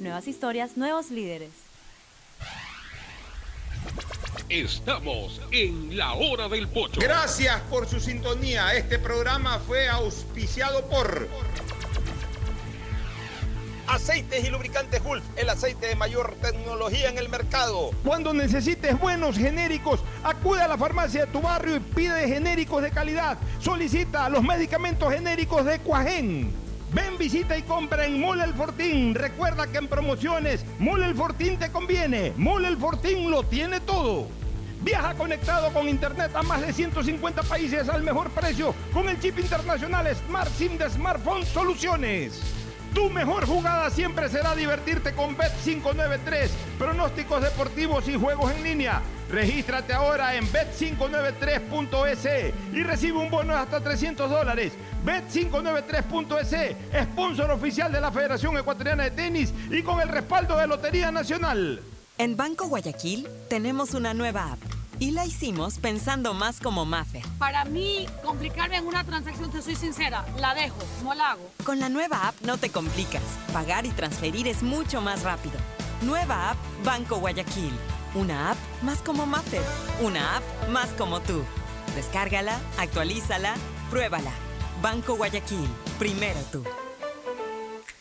Speaker 15: Nuevas historias, nuevos líderes.
Speaker 1: Estamos en la hora del pocho.
Speaker 2: Gracias por su sintonía. Este programa fue auspiciado por Aceites y lubricantes Gulf, el aceite de mayor tecnología en el mercado. Cuando necesites buenos genéricos, acude a la farmacia de tu barrio y pide genéricos de calidad. Solicita los medicamentos genéricos de Cuajén. Ven, visita y compra en Mole El Fortín. Recuerda que en promociones, Mole El Fortín te conviene. Mole El Fortín lo tiene todo. Viaja conectado con Internet a más de 150 países al mejor precio con el chip internacional Smart SIM de Smartphone Soluciones. Tu mejor jugada siempre será divertirte con Bet593, pronósticos deportivos y juegos en línea. Regístrate ahora en bet593.es y recibe un bono de hasta 300 dólares. Bet593.es, sponsor oficial de la Federación Ecuatoriana de Tenis y con el respaldo de Lotería Nacional.
Speaker 20: En Banco Guayaquil tenemos una nueva app y la hicimos pensando más como Maffer.
Speaker 25: Para mí, complicarme en una transacción, te soy sincera, la dejo, no la hago.
Speaker 20: Con la nueva app no te complicas. Pagar y transferir es mucho más rápido. Nueva app Banco Guayaquil. Una app más como Maffer. Una app más como tú. Descárgala, actualízala, pruébala. Banco Guayaquil. Primero tú.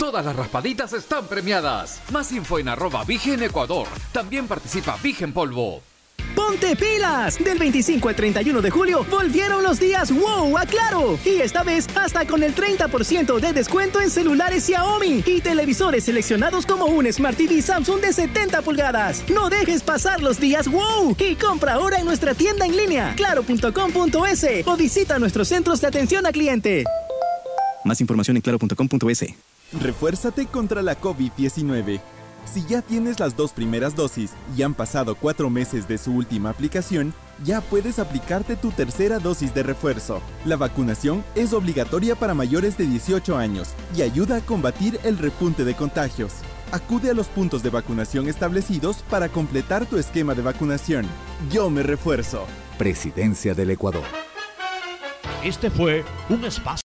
Speaker 3: Todas las raspaditas están premiadas. Más info en arroba Vigen Ecuador. También participa Vigen Polvo.
Speaker 6: ¡Ponte pilas! Del 25 al 31 de julio volvieron los días wow a Claro. Y esta vez hasta con el 30% de descuento en celulares Xiaomi y televisores seleccionados como un Smart TV Samsung de 70 pulgadas. No dejes pasar los días wow y compra ahora en nuestra tienda en línea claro.com.es o visita nuestros centros de atención a cliente.
Speaker 14: Más información en claro.com.es.
Speaker 27: Refuérzate contra la COVID-19. Si ya tienes las dos primeras dosis y han pasado cuatro meses de su última aplicación, ya puedes aplicarte tu tercera dosis de refuerzo. La vacunación es obligatoria para mayores de 18 años y ayuda a combatir el repunte de contagios. Acude a los puntos de vacunación establecidos para completar tu esquema de vacunación. Yo me refuerzo.
Speaker 5: Presidencia del Ecuador.
Speaker 12: Este fue un espacio